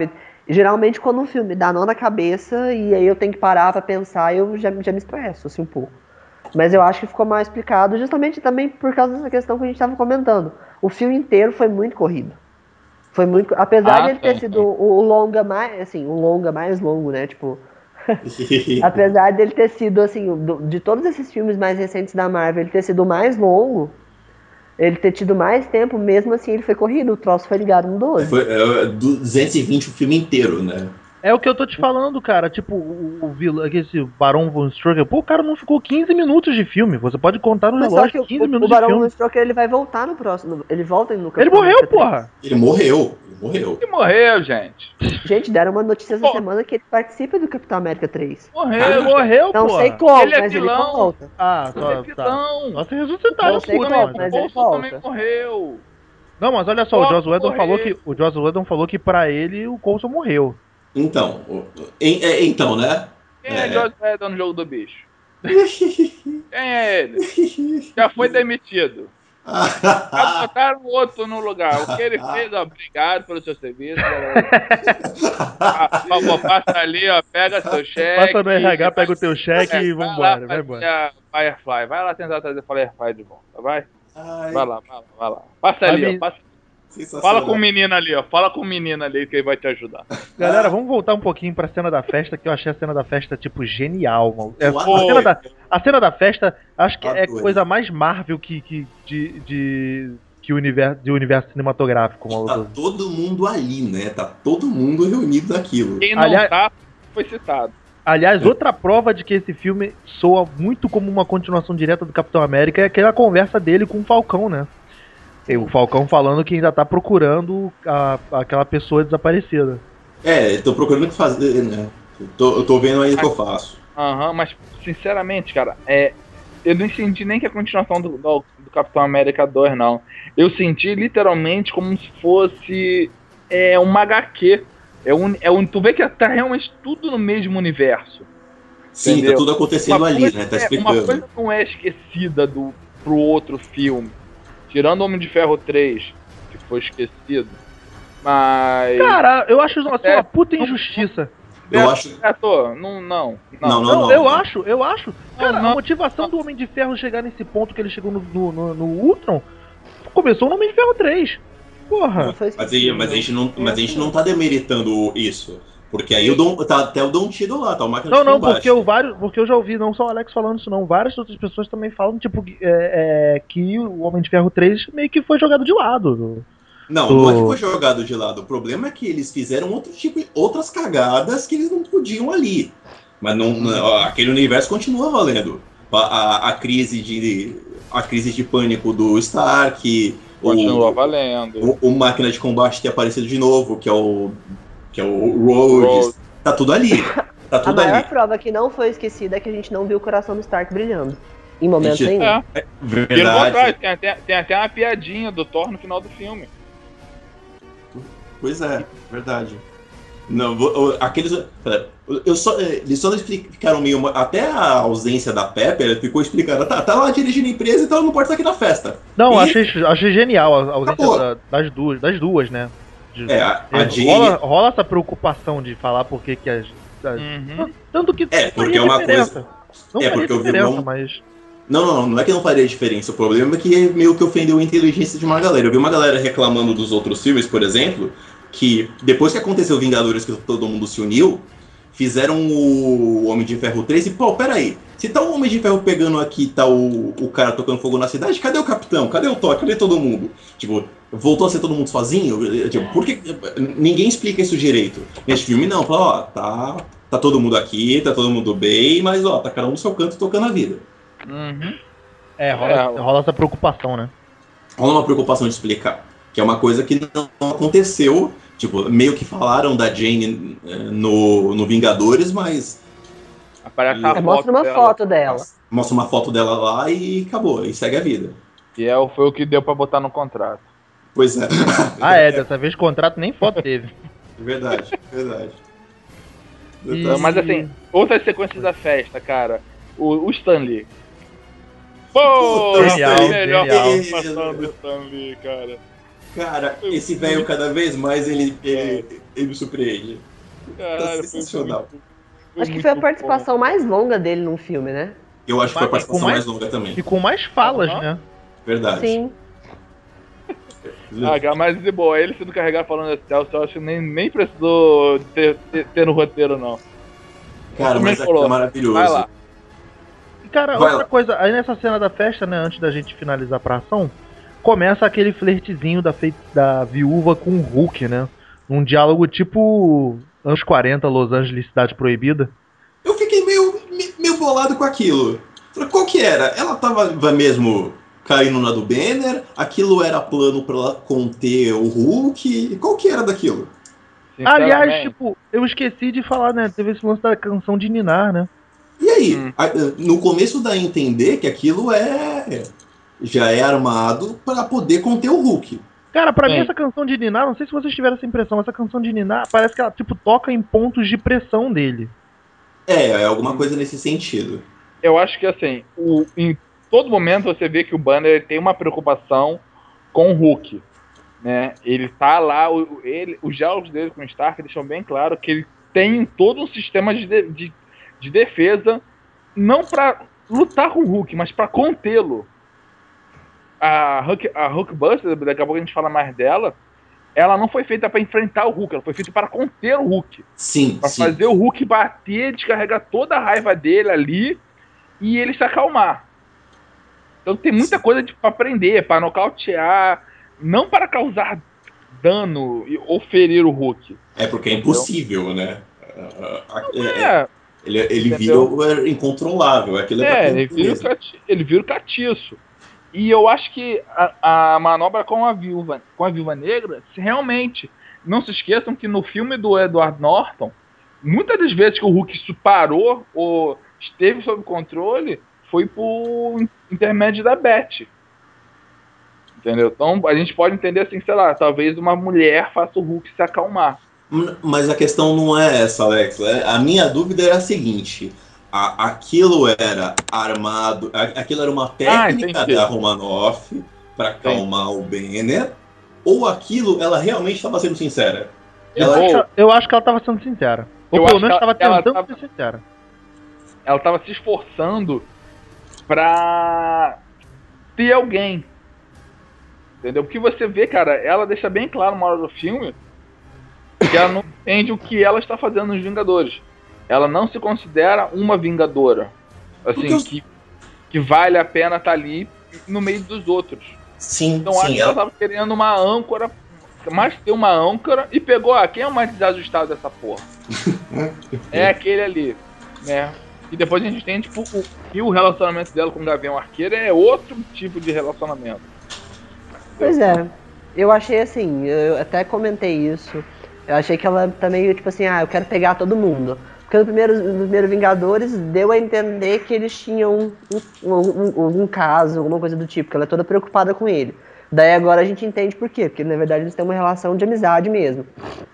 geralmente quando um filme dá nó na cabeça e aí eu tenho que parar pra pensar, eu já, já me estresso, assim, um pouco. Mas eu acho que ficou mal explicado justamente também por causa dessa questão que a gente estava comentando o filme inteiro foi muito corrido. Foi muito. Apesar ah, de ele ter sido o, o longa mais. Assim, o longa mais longo, né? Tipo. apesar dele ter sido, assim, do, de todos esses filmes mais recentes da Marvel, ele ter sido o mais longo, ele ter tido mais tempo, mesmo assim ele foi corrido, o troço foi ligado no 12. Foi é, 220 o filme inteiro, né? É o que eu tô te falando, cara. Tipo, o, o vilão, esse Barão von Strucker, pô, o cara não ficou 15 minutos de filme. Você pode contar no relógio 15 o, minutos o Barão von Strucker, ele vai voltar no próximo. Ele volta no Ele morreu, porra! Ele morreu. Ele morreu. Ele morreu, gente. Gente, deram uma notícia essa semana que ele participa do Capitão América 3. Morreu, ele morreu, Não porra. sei como, ele é mas vilão. ele volta. Ah, só, ele é tá. vilão. Tá. Nossa, ressuscitaram Não sei como, mas ele volta. também morreu. Não, mas olha só, o Joss Whedon falou que o Joss Whedon falou que para ele o Coulson morreu. Então, em, é, então, né? Quem é, é Josh Whedon no jogo do bicho? Quem é ele? Já foi demitido. Vai botar o outro no lugar. O que ele fez, obrigado pelo seu serviço. Por favor, passa ali, ó, pega seu cheque. Passa no RH, pega o teu cheque é, e vambora, vai embora. Firefly, vai lá tentar trazer Firefly de volta, vai? Ai. Vai lá, vai lá, vai lá. Passa ali, ó, passa Fala com o menino ali, ó. Fala com o menino ali que ele vai te ajudar. Galera, vamos voltar um pouquinho pra cena da festa, que eu achei a cena da festa, tipo, genial, mano. É, a, cena da, a cena da festa, acho que é coisa mais Marvel que, que de, de, que o universo, de universo cinematográfico. Tá todo mundo ali, né? Tá todo mundo reunido naquilo. Quem não Aliás, tá, foi citado. Aliás, é. outra prova de que esse filme soa muito como uma continuação direta do Capitão América é aquela conversa dele com o Falcão, né? O Falcão falando que ainda tá procurando a, aquela pessoa desaparecida. É, tô procurando o que fazer, né? Tô, eu tô vendo aí o que eu faço. Aham, uhum, mas sinceramente, cara, é, eu não senti nem que a continuação do, do, do, Capitão América 2, não. Eu senti literalmente como se fosse é, uma HQ. É um, é um, tu vê que tá realmente tudo no mesmo universo. Sim, tá entendeu? tá tudo acontecendo uma ali, coisa, né? Tá explicando. É, uma coisa não é esquecida do, pro outro filme. Tirando Homem de Ferro 3, que foi esquecido. Mas. Cara, eu acho isso é, uma puta injustiça. Eu acho. É, tô, não, não, não. Não, não, não, eu acho, eu acho. Cara, a motivação do Homem de Ferro chegar nesse ponto que ele chegou no, no, no, no Ultron começou no Homem de Ferro 3. Porra. Mas, mas, a gente não, mas a gente não tá demeritando isso. Porque aí o Dom, tá até o Dom Tido lá, tá o máquina Não, não, porque eu, vários, porque eu já ouvi, não só o Alex falando isso, não. Várias outras pessoas também falam, tipo, é, é, que o Homem de Ferro 3 meio que foi jogado de lado. Não, do... não é que foi jogado de lado. O problema é que eles fizeram outro tipo, outras cagadas que eles não podiam ali. Mas não, não aquele universo continua valendo. A, a, a, crise de a crise de pânico do Stark. Continua o, valendo. O, o máquina de combate ter aparecido de novo, que é o que é o Rhodes. Tá tudo ali. Tá tudo a maior ali. prova que não foi esquecida é que a gente não viu o coração do Stark brilhando. Em momentos gente, nenhum. É. é verdade. Tem até, tem até uma piadinha do Thor no final do filme. Pois é, verdade. Não, aqueles. Eu só, eles só não explicaram meio. Até a ausência da Pepper ficou explicada. Tá, tá lá dirigindo a empresa, então ela não pode estar aqui na festa. Não, e... achei, achei genial a ausência da, das duas, das duas, né? De, é, a, a Jane... rola, rola, essa preocupação de falar porque que as. as uhum. Tanto que. É, porque é uma coisa. Não é porque o vilão. Mas... Não, não, não é que não faria diferença. O problema é que meio que ofendeu a inteligência de uma galera. Eu vi uma galera reclamando dos outros filmes, por exemplo, que depois que aconteceu Vingadores, que todo mundo se uniu, fizeram o Homem de Ferro 3 e, pô, peraí, se tá o Homem de Ferro pegando aqui, tá o, o cara tocando fogo na cidade, cadê o Capitão? Cadê o Thor? Cadê todo mundo? Tipo, voltou a ser todo mundo sozinho? Tipo, por que... Ninguém explica isso direito. Nesse filme não, fala, ó, tá, tá todo mundo aqui, tá todo mundo bem, mas ó, tá cada um no seu canto tocando a vida. Uhum. É, rola, é, rola essa preocupação, né? Rola uma preocupação de explicar. Que é uma coisa que não aconteceu Tipo, meio que falaram da Jane eh, no, no Vingadores, mas. Aparece a é, mostra uma dela. foto dela. Mostra uma foto dela lá e acabou, e segue a vida. E é, foi o que deu para botar no contrato. Pois é. ah, é, dessa vez o contrato nem foto teve. Verdade, verdade. E... Mas assim, outras sequências da festa, cara. O, o Stanley. Pô, genial, melhor participação do Stanley, cara. Cara, esse velho cada vez mais ele, ele, ele me surpreende. Caralho, tá sensacional. Acho que foi a participação bom. mais longa dele num filme, né? Eu acho que foi a participação mais, mais, longa também. E com mais falas, uhum. né? Verdade. Sim. ah, mas de boa, ele sendo carregado falando stealth, eu acho que nem, nem precisou ter, ter, ter no roteiro, não. Cara, mas é, é maravilhoso. Vai lá. Cara, Vai outra lá. coisa, aí nessa cena da festa, né, antes da gente finalizar pra ação, começa aquele flertezinho da, da viúva com o Hulk, né? Um diálogo tipo anos 40, Los Angeles, Cidade Proibida. Eu fiquei meio, meio bolado com aquilo. Qual que era? Ela tava mesmo caindo na do Banner? Aquilo era plano para conter o Hulk? Qual que era daquilo? Aliás, tipo, eu esqueci de falar, né? Teve esse lance da canção de Ninar, né? E aí, hum. no começo dá a entender que aquilo é já é armado para poder conter o Hulk. Cara, pra é. mim essa canção de Ninar, não sei se vocês tiveram essa impressão, essa canção de Ninar parece que ela, tipo, toca em pontos de pressão dele. É, é alguma coisa nesse sentido. Eu acho que, assim, o, em todo momento você vê que o Banner tem uma preocupação com o Hulk. Né? Ele tá lá, o, ele, os diálogos dele com o Stark deixam bem claro que ele tem todo um sistema de, de, de defesa, não para lutar com o Hulk, mas para contê-lo. A Hulk, a Hulkbuster, daqui a pouco a gente fala mais dela, ela não foi feita para enfrentar o Hulk, ela foi feita para conter o Hulk. Sim. Para fazer o Hulk bater, descarregar toda a raiva dele ali e ele se acalmar. Então tem muita coisa para aprender, para nocautear, não para causar dano ou ferir o Hulk. É porque é impossível, né? Não é. é. Ele, ele vira incontrolável. Aquilo é, é ele, vira cati, ele vira o catiço. E eu acho que a, a, manobra com a viúva, com a viúva negra, realmente, não se esqueçam que no filme do Edward Norton, muitas das vezes que o Hulk parou ou esteve sob controle, foi por intermédio da Beth. Entendeu? Então a gente pode entender assim, sei lá, talvez uma mulher faça o Hulk se acalmar. Mas a questão não é essa, Alex. É, a minha dúvida é a seguinte: a, aquilo era armado, a, aquilo era uma ah, técnica ah, da Romanoff para acalmar o Banner, ou aquilo ela realmente estava sendo sincera? Ela... Eu, acho, eu acho que ela estava sendo sincera. Ou eu pelo menos estava tentando tava, ser sincera. Ela estava se esforçando pra ter alguém. Entendeu? Porque você vê, cara, ela deixa bem claro na hora do filme que ela não entende o que ela está fazendo nos Vingadores ela não se considera uma vingadora. Assim, eu... que, que vale a pena estar tá ali no meio dos outros. Sim, então sim, acho que ela estava querendo uma âncora, mais ter uma âncora, e pegou, ah, quem é o mais desajustado dessa porra? é aquele ali, né? E depois a gente tem, tipo, o, e o relacionamento dela com o Gavião Arqueiro é outro tipo de relacionamento. Pois é, eu achei assim, eu até comentei isso. Eu achei que ela tá meio tipo assim, ah, eu quero pegar todo mundo. Porque no primeiro, no primeiro Vingadores deu a entender que eles tinham um, um, um, um, caso, alguma coisa do tipo, que ela é toda preocupada com ele. Daí agora a gente entende por quê, porque na verdade eles têm uma relação de amizade mesmo.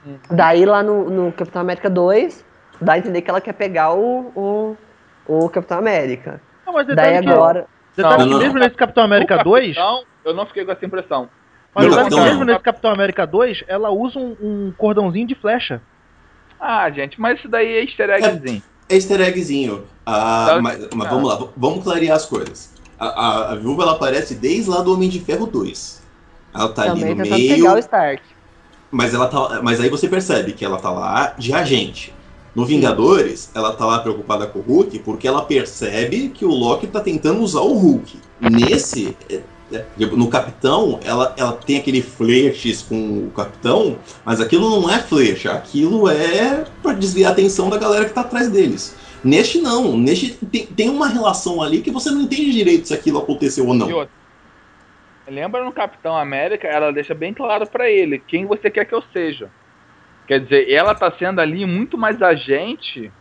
Uhum. Daí lá no, no, Capitão América 2, dá a entender que ela quer pegar o, o, o Capitão América. Não, mas Daí agora. Você que mesmo nesse Capitão América 2. Eu não fiquei com essa impressão. Mas sabe que mesmo nesse Capitão América 2, ela usa um, um cordãozinho de flecha. Ah, gente, mas isso daí é easter eggzinho. É, é easter eggzinho. Ah, então, mas, mas vamos lá, vamos clarear as coisas. A, a, a, viúva ela aparece desde lá do Homem de Ferro 2. Ela tá Também ali no meio. Pegar o Stark. Mas, ela tá, mas aí você percebe que ela tá lá de agente. No Vingadores, ela tá lá preocupada com o Hulk porque ela percebe que o Loki tá tentando usar o Hulk. Nesse, né? No Capitão, ela, ela tem aquele flashes com o Capitão, mas aquilo não é flash, aquilo é para desviar a atenção da galera que tá atrás deles. Neste não, neste tem, tem uma relação ali que você não entende direito se aquilo aconteceu ou não. Lembra no Capitão América, ela deixa bem claro para ele quem você quer que eu seja. Quer dizer, ela tá sendo ali muito mais agente,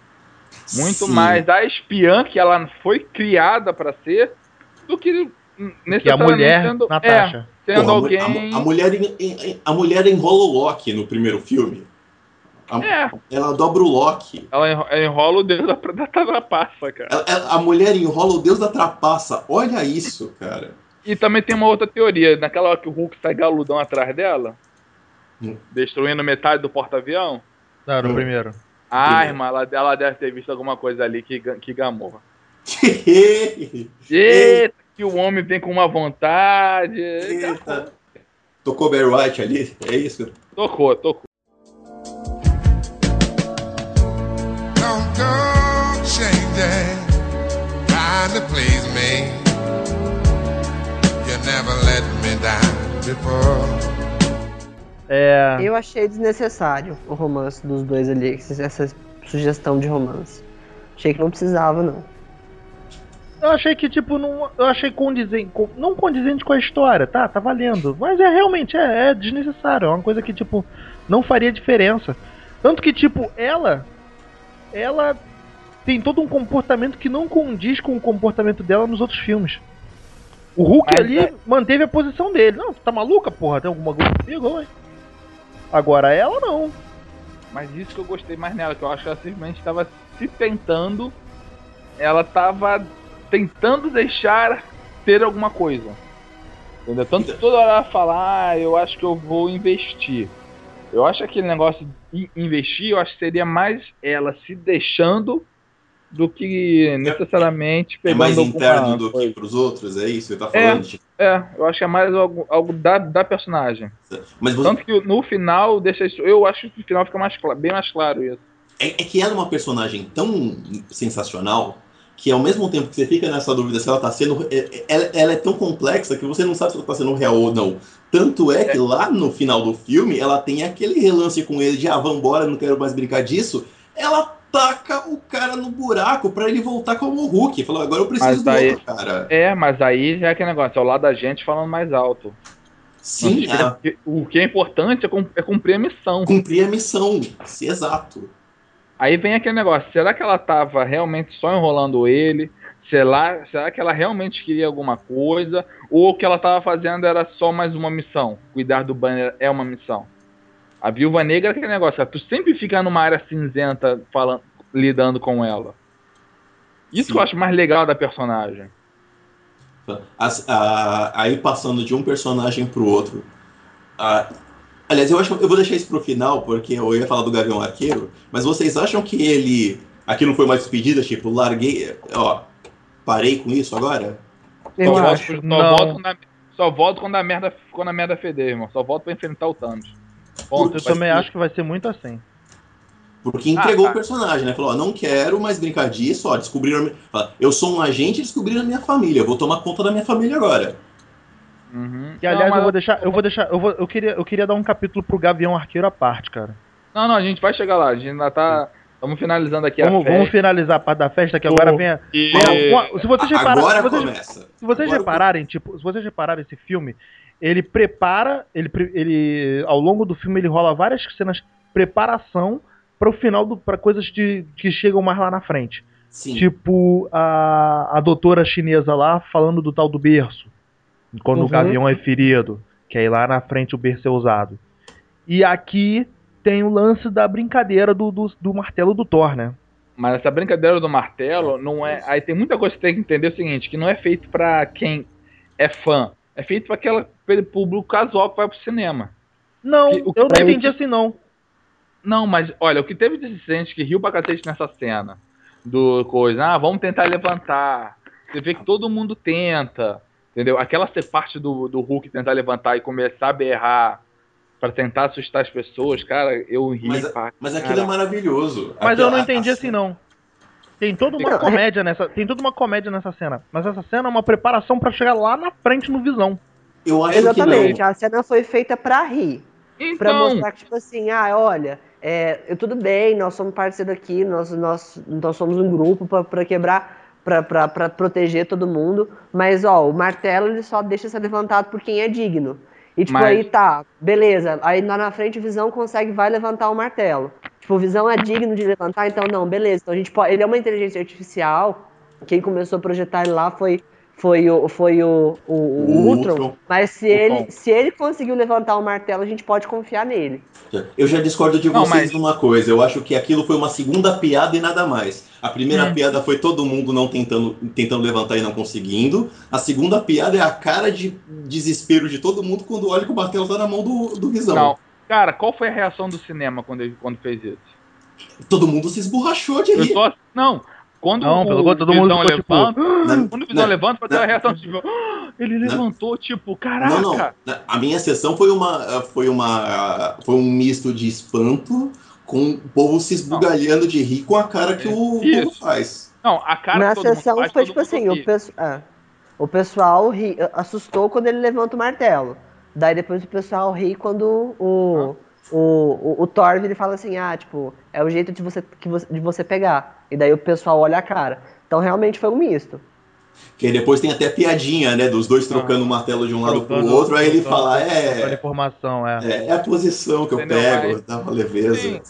muito Sim. mais a espiã que ela foi criada para ser, do que que a mulher, sendo, Natasha. É, sendo Porra, alguém... A, a, mulher, a mulher enrola o Loki no primeiro filme. A, é. Ela dobra o Loki. Ela enrola o deus da, da trapaça, cara. Ela, ela, a mulher enrola o deus da trapaça. Olha isso, cara. E também tem uma outra teoria. Naquela hora que o Hulk sai galudão atrás dela, hum. destruindo metade do porta-avião. Não, no hum. primeiro. A irmã, ela, ela deve ter visto alguma coisa ali que, que gamou. Eita, que o homem vem com uma vontade. Eita. Tocou Barry White ali? É isso? Tocou, tocou. Don't go changing, trying to please me. You never let me down before. É... Eu achei desnecessário o romance dos dois ali, essa sugestão de romance. Achei que não precisava, não. Eu achei que, tipo, não. Eu achei condizente. Não condizente com a história, tá? Tá valendo. Mas é realmente, é, é desnecessário. É uma coisa que, tipo, não faria diferença. Tanto que, tipo, ela. Ela tem todo um comportamento que não condiz com o comportamento dela nos outros filmes. O Hulk Mas, ali é... manteve a posição dele. Não, tá maluca, porra? Tem alguma coisa comigo? Agora ela não. Mas isso que eu gostei mais nela, que eu acho que ela simplesmente estava se tentando. Ela tava tentando deixar ter alguma coisa. Entendeu? Tanto que toda hora ela fala, ah, eu acho que eu vou investir. Eu acho que aquele negócio de investir, eu acho que seria mais ela se deixando do que necessariamente pegando É mais interno do coisa. que pros outros, é isso que você tá falando? É, tipo... é eu acho que é mais algo, algo da, da personagem. Mas você... Tanto que no final deixa isso. Eu acho que no final fica mais, bem mais claro isso. É, é que ela é uma personagem tão sensacional que ao mesmo tempo que você fica nessa dúvida se ela tá sendo. É, é, ela, ela, é tão complexa que você não sabe se ela tá sendo real ou não. Tanto é que é. lá no final do filme, ela tem aquele relance com ele de ah, vambora, não quero mais brincar disso. Ela taca o cara no buraco para ele voltar como o Hulk. Falou, agora eu preciso do outro cara. É, mas aí já é aquele negócio, é o lado da gente falando mais alto. Sim, é. O que é importante é cumprir a missão. Cumprir a missão, Sim, exato. Aí vem aquele negócio, será que ela estava realmente só enrolando ele? Será, será que ela realmente queria alguma coisa? Ou o que ela estava fazendo era só mais uma missão? Cuidar do banner é uma missão. A viúva negra é aquele negócio, tu sempre fica numa área cinzenta falando, lidando com ela. Isso Sim. que eu acho mais legal da personagem. As, a, aí passando de um personagem pro outro. A, Aliás, eu acho que eu vou deixar isso pro final, porque eu ia falar do Gavião Arqueiro, mas vocês acham que ele. Aquilo foi uma despedida, tipo, larguei. Ó, parei com isso agora? Eu só acho. Volto, só, volto quando a, só volto quando a merda, quando a merda feder, irmão. Só volto pra enfrentar o Thanos. Ponto, eu também ser... acho que vai ser muito assim. Porque entregou ah, o personagem, né? Falou, ó, não quero mais brincar disso, ó, descobriram. Eu sou um agente e descobriram a minha família. Eu vou tomar conta da minha família agora. Uhum. E aliás, não, eu vou deixar. Eu vou deixar. Eu, vou, eu, queria, eu queria dar um capítulo pro Gavião Arqueiro à parte, cara. Não, não, a gente vai chegar lá. A gente ainda tá. Estamos finalizando aqui vamos, a festa. Vamos finalizar a parte da festa que agora vem. A, e... se vocês repararem, agora se vocês, começa. Se vocês agora repararem, tipo, se vocês repararem esse filme, ele prepara, ele, ele ao longo do filme ele rola várias cenas de preparação para o final do para coisas de, que chegam mais lá na frente. Sim. Tipo a, a doutora chinesa lá falando do tal do berço quando uhum. o Gavião é ferido, que aí lá na frente o berço é usado. E aqui tem o lance da brincadeira do, do, do, martelo do Thor, né? Mas essa brincadeira do martelo não é. Aí tem muita coisa que você tem que entender o seguinte: que não é feito para quem é fã. É feito para aquele público casual que vai pro cinema. Não, que, eu não entendi assim não. Não, mas olha, o que teve de gente que riu pra cacete nessa cena. Do coisa, ah, vamos tentar levantar. Você vê que todo mundo tenta. Entendeu? Aquela ser parte do, do Hulk tentar levantar e começar a berrar para tentar assustar as pessoas, cara, eu ri. Mas, pra, mas aquilo é maravilhoso. Mas eu não entendi a, assim não. Tem toda uma comédia nessa, tem toda uma comédia nessa cena, mas essa cena é uma preparação para chegar lá na frente no Visão. Eu acho Exatamente, que não. a cena foi feita para rir. Então... Pra mostrar que, tipo assim, ah, olha, é, tudo bem, nós somos parceiro aqui, nós, nós, nós somos um grupo para quebrar para proteger todo mundo, mas ó, o martelo ele só deixa ser levantado por quem é digno. E tipo, mas... aí tá, beleza. Aí lá na frente o Visão consegue, vai levantar o martelo. Tipo, o Visão é digno de levantar, então não, beleza. Então a gente pode. Ele é uma inteligência artificial. Quem começou a projetar ele lá foi foi o, foi o, o, o Ultron, Ultron, mas se ele, se ele conseguiu levantar o martelo, a gente pode confiar nele. Eu já discordo de Não, vocês mas... numa coisa, eu acho que aquilo foi uma segunda piada e nada mais. A primeira é. piada foi todo mundo não tentando, tentando levantar e não conseguindo. A segunda piada é a cara de desespero de todo mundo quando olha que o martelo tá na mão do, do Visão. Não. Cara, qual foi a reação do cinema quando ele quando fez isso? Todo mundo se esborrachou de rir. Só... Não, quando não, pelo o todo mundo levanta, tipo, quando o Visão levanta, pode ter uma reação tipo, ah, ele levantou, tipo, caraca. Não, não. A minha sessão foi uma foi uma foi um misto de espanto com o povo se esbugalhando de rir com a cara que o Isso. povo faz. Não, a cara Na que todo sessão faz, foi tipo assim, o, peço, é, o pessoal ri, assustou quando ele levanta o martelo. Daí depois o pessoal ri quando o ah o, o, o Thor ele fala assim, ah, tipo, é o jeito de você, que você, de você pegar. E daí o pessoal olha a cara. Então realmente foi um misto. Que depois tem até piadinha, né? Dos dois trocando o ah, martelo de um lado pro outro, aí ele fala, é. é. é. É a posição que eu pego, dá uma leveza. Sim.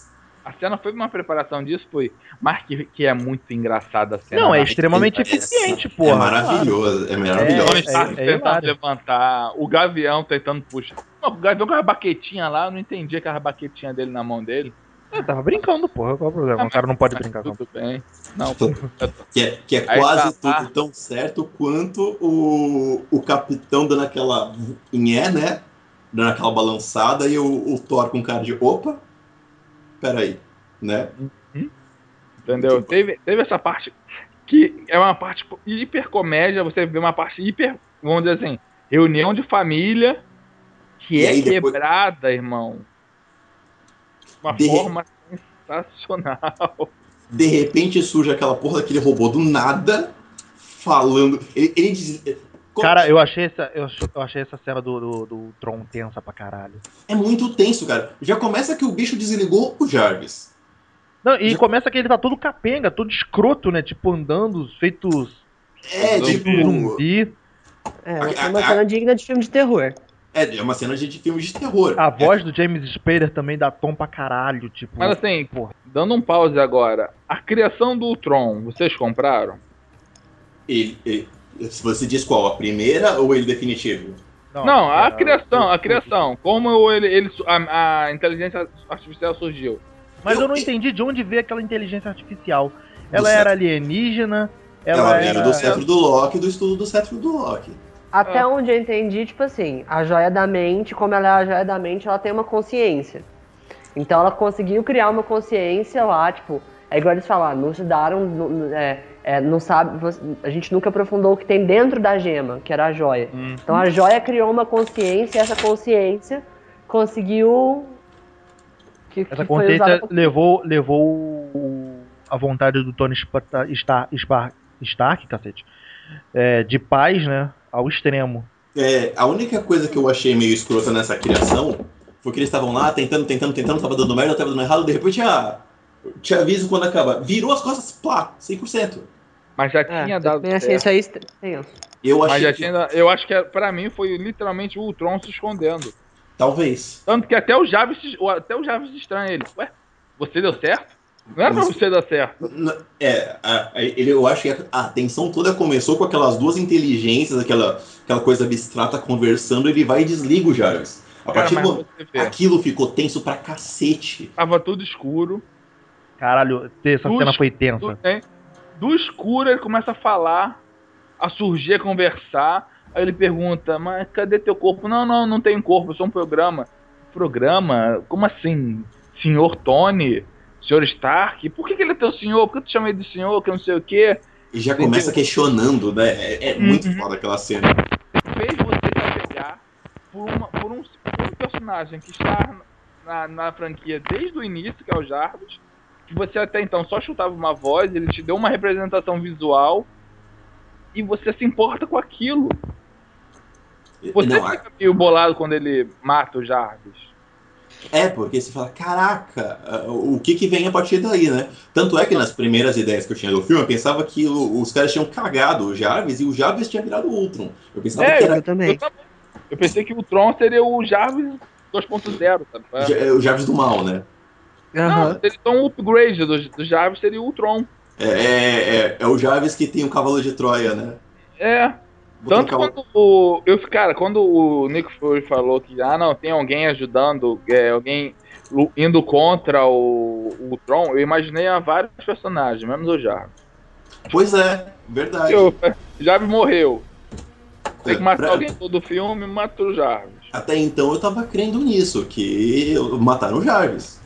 A cena foi uma preparação disso, foi. Mas que, que é muito engraçada a cena. Não, é extremamente é, eficiente, pô. É maravilhoso, é maravilhoso. É, é, é, tentando levantar, o Gavião tentando puxar. Não, o Gavião com a baquetinha lá, eu não entendi aquela baquetinha dele na mão dele. Eu tava brincando, porra. Qual é o problema? O cara não pode brincar com Tudo bem. Não, Que é, que é Aí quase tá, tá. tudo tão certo quanto o, o capitão dando aquela nhé, né? Dando aquela balançada e o, o Thor com cara de opa, peraí, né? Entendeu? Teve, teve essa parte que é uma parte hiper comédia, você vê uma parte hiper, vamos dizer assim, reunião de família que E é depois- quebrada, irmão. Uma De- forma sensacional. De repente surge aquela porra daquele robô do nada, falando. Ele, ele diz. Cara, eu achei essa, eu ach- eu achei essa cena do, do, do Tron tensa pra caralho. É muito tenso, cara. Já começa que o bicho desligou o Jarvis. Não, e Já- começa que ele tá todo capenga, todo escroto, né? Tipo, andando, feitos É, tipo. zumbi. É, A- é uma a- cena digna de filme de terror. É, é uma cena de, de filme de terror. A voz do James Spader também dá tom pra caralho, tipo. Mas assim, porra. dando um pause agora, a criação do Tron, vocês compraram? Ele, ele- se você diz qual, a primeira ou ele definitivo? Não, a é, criação, o- a criação. Como ele, ele a, a inteligência artificial surgiu. Mas eu não Eu- entendi de onde veio aquela inteligência artificial. Do Ela cetro. era alienígena, ela, Ela era. veio do cetro do Loki, do estudo do cetro do Loki. Até Ah. onde eu entendi, tipo assim, a joia da mente, como ela é a joia da mente, ela tem uma consciência. Então ela conseguiu criar uma consciência lá, tipo, é igual eles falaram, não se daram, não, é, é, não sabe, a gente nunca aprofundou o que tem dentro da gema, que era a joia. Hum. Então a joia criou uma consciência e essa consciência conseguiu. Que, Essa que consciência levou, levou a vontade do Tony Spa- Star- Spar- Stark, cacete, é, de paz, né, ao extremo. É, a única coisa que eu achei meio escrota nessa criação foi que eles estavam lá tentando, tentando, tentando, tava dando merda, tava dando errado, de repente, ah, te aviso quando acaba. Virou as costas, plá, 100%. Mas já É, tinha eu dado também achei isso aí. Eu Mas achei já que... tinha, eu acho que é, pra mim foi literalmente o Tron se escondendo. Talvez. Tanto que até o Jarvis, até o Jarvis estranha ele. Ué, você deu certo? Não é pra você dar certo. É, a- a- ele, eu acho que a, a tensão toda começou com aquelas duas inteligências, aquela, aquela coisa abstrata conversando, ele vai e desliga o Jarvis. A Cara, partir do momento, você vê, aquilo ficou tenso pra cacete. tava tudo escuro. Caralho, essa Dos- cena foi Do, tensa. hein? do escuro ele começa a falar, a surgir, a conversar. Aí ele pergunta, mas cadê teu corpo? Não, não, não tem corpo, eu sou um programa. Programa? Como assim? Senhor Tony? Senhor Stark? Por que, que ele é teu senhor? Por que tu chama ele de senhor? Que não sei o quê? E já Entendeu? começa questionando, né? É, é muito Uhum. foda aquela cena. fez você se apegar por, uma- por um, por um personagem que está na, na franquia desde o início, que é o Jarvis, que você até então só chutava uma voz, ele te deu uma representação visual e você se importa com aquilo. Você Não, a- fica meio bolado quando ele mata o Jarvis. É, porque você fala, caraca, ah, o que que vem a partir daí, né? Tanto é que nas primeiras ideias que eu tinha do filme, eu pensava que o- os caras tinham cagado o Jarvis e o Jarvis tinha virado o Ultron. Eu pensava É, que era Eu também. Eu, pensei que o Tron seria o Jarvis 2.0, sabe? Ja- o Jarvis do mal, né? Não, seria um upgrade do, do Jarvis, seria o Tron. É, é, é, é o Jarvis que tem o cavalo de Troia, né? É, Botou Tanto um cavalo- quando o. Eu, cara, quando o Nick Fury falou que, ah, não, tem alguém ajudando, é, alguém indo contra o, o Tron, eu imaginei a vários personagens, menos o Jarvis. Pois é, verdade. Eu, Jarvis morreu. Tem que matar Pra- alguém todo o filme, mata o Jarvis. Até então eu tava crendo nisso, que mataram o Jarvis.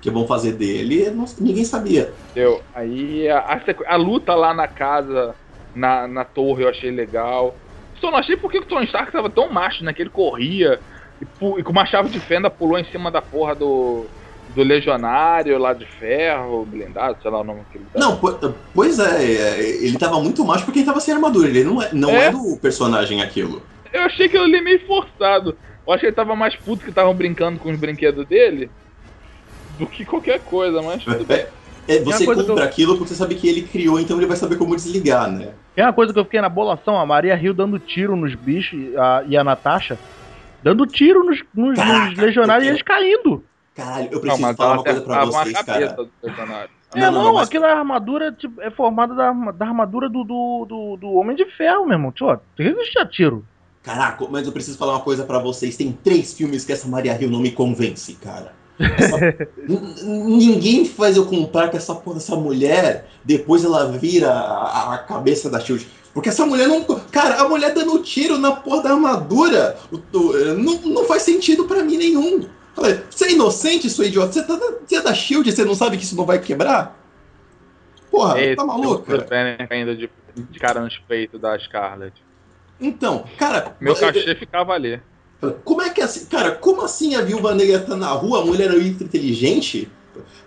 O que vão fazer dele, não- ninguém sabia. Entendeu? Aí a, a luta lá na casa, na, na torre, eu achei legal. Só não achei porque o Tony Stark tava tão macho, né? Que ele corria e, e com uma chave de fenda pulou em cima da porra do, do legionário lá de ferro, blindado, sei lá o nome que ele dá. Não, po- pois é, é, ele tava muito macho porque ele tava sem armadura. Ele não é, não É? é do personagem aquilo. Eu achei que ele meio forçado. Eu achei que ele tava mais puto que estavam brincando com os brinquedos dele do que qualquer coisa, mas tudo bem. É, você coisa compra eu- aquilo porque você sabe que ele criou, então ele vai saber como desligar, né? Tem uma coisa que eu fiquei na bolação, a Maria Rio dando tiro nos bichos e a, e a Natasha dando tiro nos, nos- nos Caraca, legionários e eles caindo. Caralho, eu Não, preciso mas falar uma coisa pra uma vocês, cabeça cara. do é, Não, não, não, não, mas- aquela armadura tipo, é formada da, da armadura do, do, do, do Homem de Ferro, meu irmão. Tio, tem que resistir a tiro. Caraca, mas eu preciso falar uma coisa pra vocês. Tem três filmes que essa Maria Hill não me convence, cara. Ninguém faz eu comprar com essa porra dessa mulher, depois ela vira a, a, cabeça da Shield. Porque essa mulher não. Cara, a mulher dando tiro na porra da armadura não, não faz sentido para mim nenhum. Falei, você é inocente, sua idiota? Você, tá, você é da Shield, você não sabe que isso não vai quebrar? Porra, Esse tá maluco? Cara? ainda de, de cara nos peitos da Scarlet. Então, cara. Meu cachê ficava ali. Como é que assim. Cara, como assim a viúva negra tá na rua, a mulher é ultra inteligente?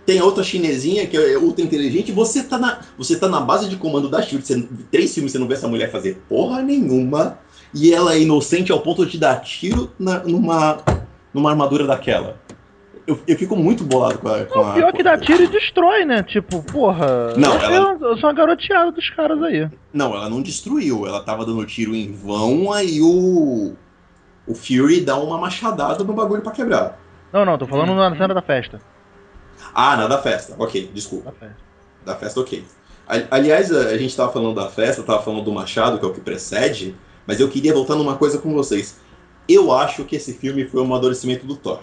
Tem a outra chinesinha que é ultra inteligente, você tá na, você tá na base de comando da Shield. Você, três filmes você não vê essa mulher fazer porra nenhuma. E ela é inocente ao ponto de dar tiro na, numa, numa armadura daquela. Eu, eu fico muito bolado com a. Com o pior a, que dá tiro e destrói, né? Tipo, porra. Não, eu, ela... eu sou uma garoteada dos caras aí. Não, ela não destruiu. Ela tava dando tiro em vão, aí o o Fury dá uma machadada no bagulho para quebrar. Não, não, tô falando hum. na cena da festa. Ah, na da festa. Ok, desculpa. Da festa. Da festa, ok. Aliás, a gente tava falando da festa, tava falando do machado, que é o que precede, mas eu queria voltar numa coisa com vocês. Eu acho que esse filme foi um amadurecimento do Thor.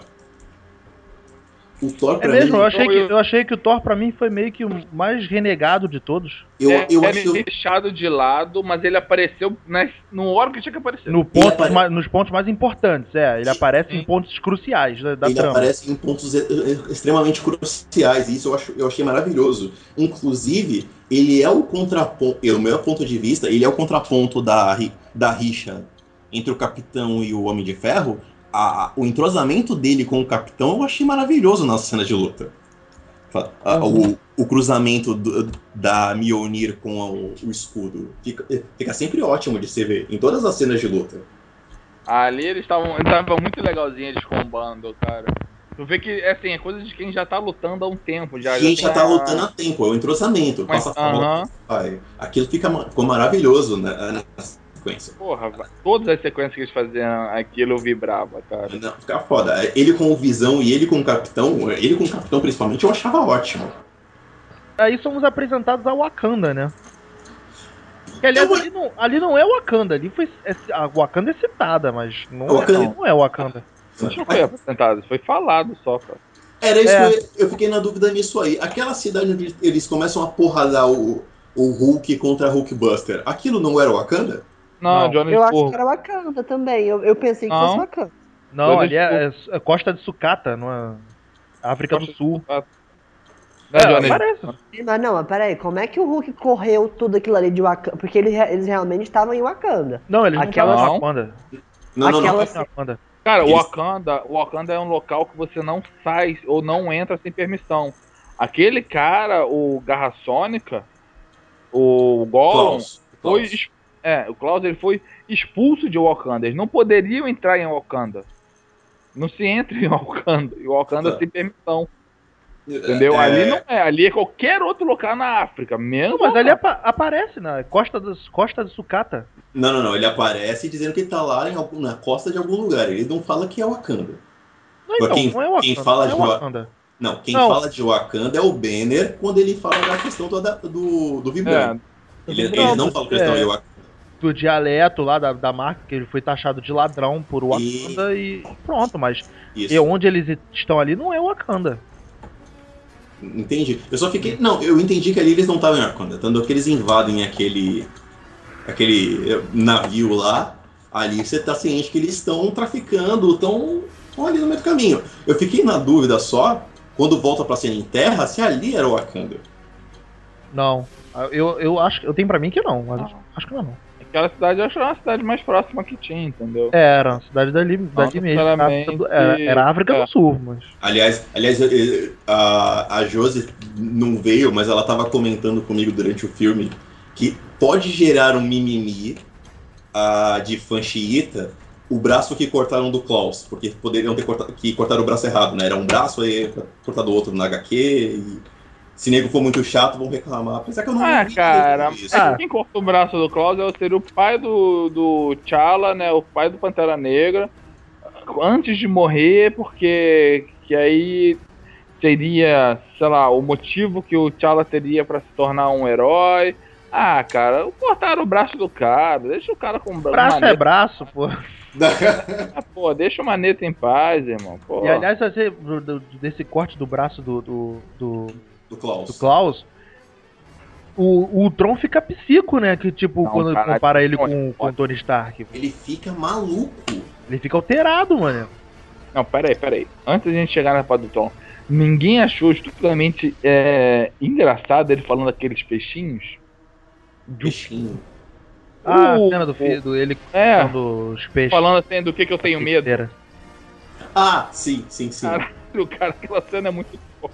O Thor pra é mesmo, mim, eu, achei que, eu achei que o Thor pra mim foi meio que o mais renegado de todos. Eu, é, eu é acho... deixado de lado, mas ele apareceu né, no órgão que tinha que aparecer. No ponto apare... mais, nos pontos mais importantes, é. Ele Sim. aparece em pontos cruciais da, da ele trama. Ele aparece em pontos extremamente cruciais, e isso eu, acho, eu achei maravilhoso. Inclusive, ele é o contraponto, no meu ponto de vista, ele é o contraponto da, da rixa entre o Capitão e o Homem de Ferro, a, o entrosamento dele com o capitão eu achei maravilhoso nas cenas de luta. A, uhum. o, o, cruzamento do, da Mjolnir com o, o, escudo fica, fica sempre ótimo de se ver em todas as cenas de luta. Ali eles estavam muito legalzinhos eles combando, cara. Tu vê que assim, é coisa de quem já tá lutando há um tempo. Já, quem já, já tá a... lutando há tempo, é o entrosamento. Mas, passa uh -huh. Aquilo fica, ficou maravilhoso né, sequência. Porra, todas as sequências que eles faziam aquilo eu vibrava, cara. Não, fica foda. Ele com o Visão e ele com o Capitão, ele com o Capitão principalmente, eu achava ótimo. Aí somos apresentados a Wakanda, né? Que, aliás, eu... ali, não, ali não é Wakanda, ali foi. É, a Wakanda é citada, mas não, é, Wakanda... não é Wakanda. Não foi apresentado, foi falado só, cara. Era isso é. que eu, eu, fiquei na dúvida nisso aí. Aquela cidade onde eles começam a porradar o, o Hulk contra Hulkbuster, aquilo não era Wakanda? Não, não. Johnny Eu acho que era Wakanda também. Eu, eu pensei que não. fosse Wakanda. Não, ali é, é, Costa de Sucata, não é? África Costa do Sul. Não, é, Johnny. parece. Mas não, peraí, como é que o Hulk correu tudo aquilo ali de Wakanda? Porque eles, eles realmente estavam em Wakanda. Não, eles Aquela... não estavam em Wakanda. Não, não, Aquela... não, Wakanda. Cara, o Wakanda, o Wakanda é um local que você não sai ou não entra sem permissão. Aquele cara, o Garra Sônica, o Gollum, foi é, o Klaus ele foi expulso de Wakanda. Eles não poderiam entrar em Wakanda. Não se entra em Wakanda. E Wakanda é. tem permissão. Entendeu? É... Ali não é, ali é qualquer outro local na África, mesmo. Não, mas ali apa aparece na costa, dos, costa de Sucata. Não, não, não. Ele aparece dizendo que ele tá lá em algum, na costa de algum lugar. Ele não fala que é Wakanda. Não, então, quem, não é Wakanda. Quem fala não é Wakanda. De, não, quem não. fala de Wakanda é o Banner quando ele fala da questão toda do, do Vibrante. É. Ele, ele, não fala que estão em Wakanda do dialeto lá da, da marca, que ele foi taxado de ladrão por Wakanda e, e pronto, mas e onde eles estão ali não é Wakanda. Entendi. Eu só fiquei. Não, eu entendi que ali eles não estavam em Wakanda, tanto que eles invadem aquele. aquele navio lá. Ali você tá ciente que eles estão traficando, estão ali no meio do caminho. Eu fiquei na dúvida só, quando volta pra cena em terra, se ali era Wakanda. Não. Eu, eu acho eu tenho pra mim que não, mas ah. acho que não. Não. Aquela cidade eu acho uma cidade mais próxima que tinha, entendeu? É, era, uma cidade dali, dali mesmo. África era, era África é. do Sul, mas. Aliás, aliás a, a Josi não veio, mas ela estava comentando comigo durante o filme que pode gerar um mimimi uh, de fã xiita o braço que cortaram do Klaus, porque poderiam ter cortado, que cortaram o braço errado, né? Era um braço aí cortado outro na HQ e se nego for muito chato, vão reclamar. Apesar que eu não Ah, cara, isso. É quem corta o braço do Klaus seria o pai do, do T'Challa, né? O pai do Pantera Negra. Antes de morrer, porque que aí seria, sei lá, o motivo que o T'Challa teria para se tornar um herói. Ah, cara, cortaram o braço do cara, deixa o cara com o braço. Braço é braço, pô. ah, pô, deixa o Maneta em paz, irmão. Pô. E aliás, desse corte do braço do. do, do, do Klaus. Do Klaus o, o Tron fica psico, né? Que tipo, não, quando cara, compara ele com, com o Tony Stark. Ele fica maluco. Ele fica alterado, mano. Não, pera aí, pera aí. Antes da gente chegar na parte do Tron, ninguém achou estupidamente é, engraçado ele falando aqueles peixinhos? Peixinho. Ah, uh, a cena do filho, do ele é, os peixes. Falando assim do que, que eu tenho medo. Ah, sim, sim, sim. Caralho, cara, aquela cena é muito boa.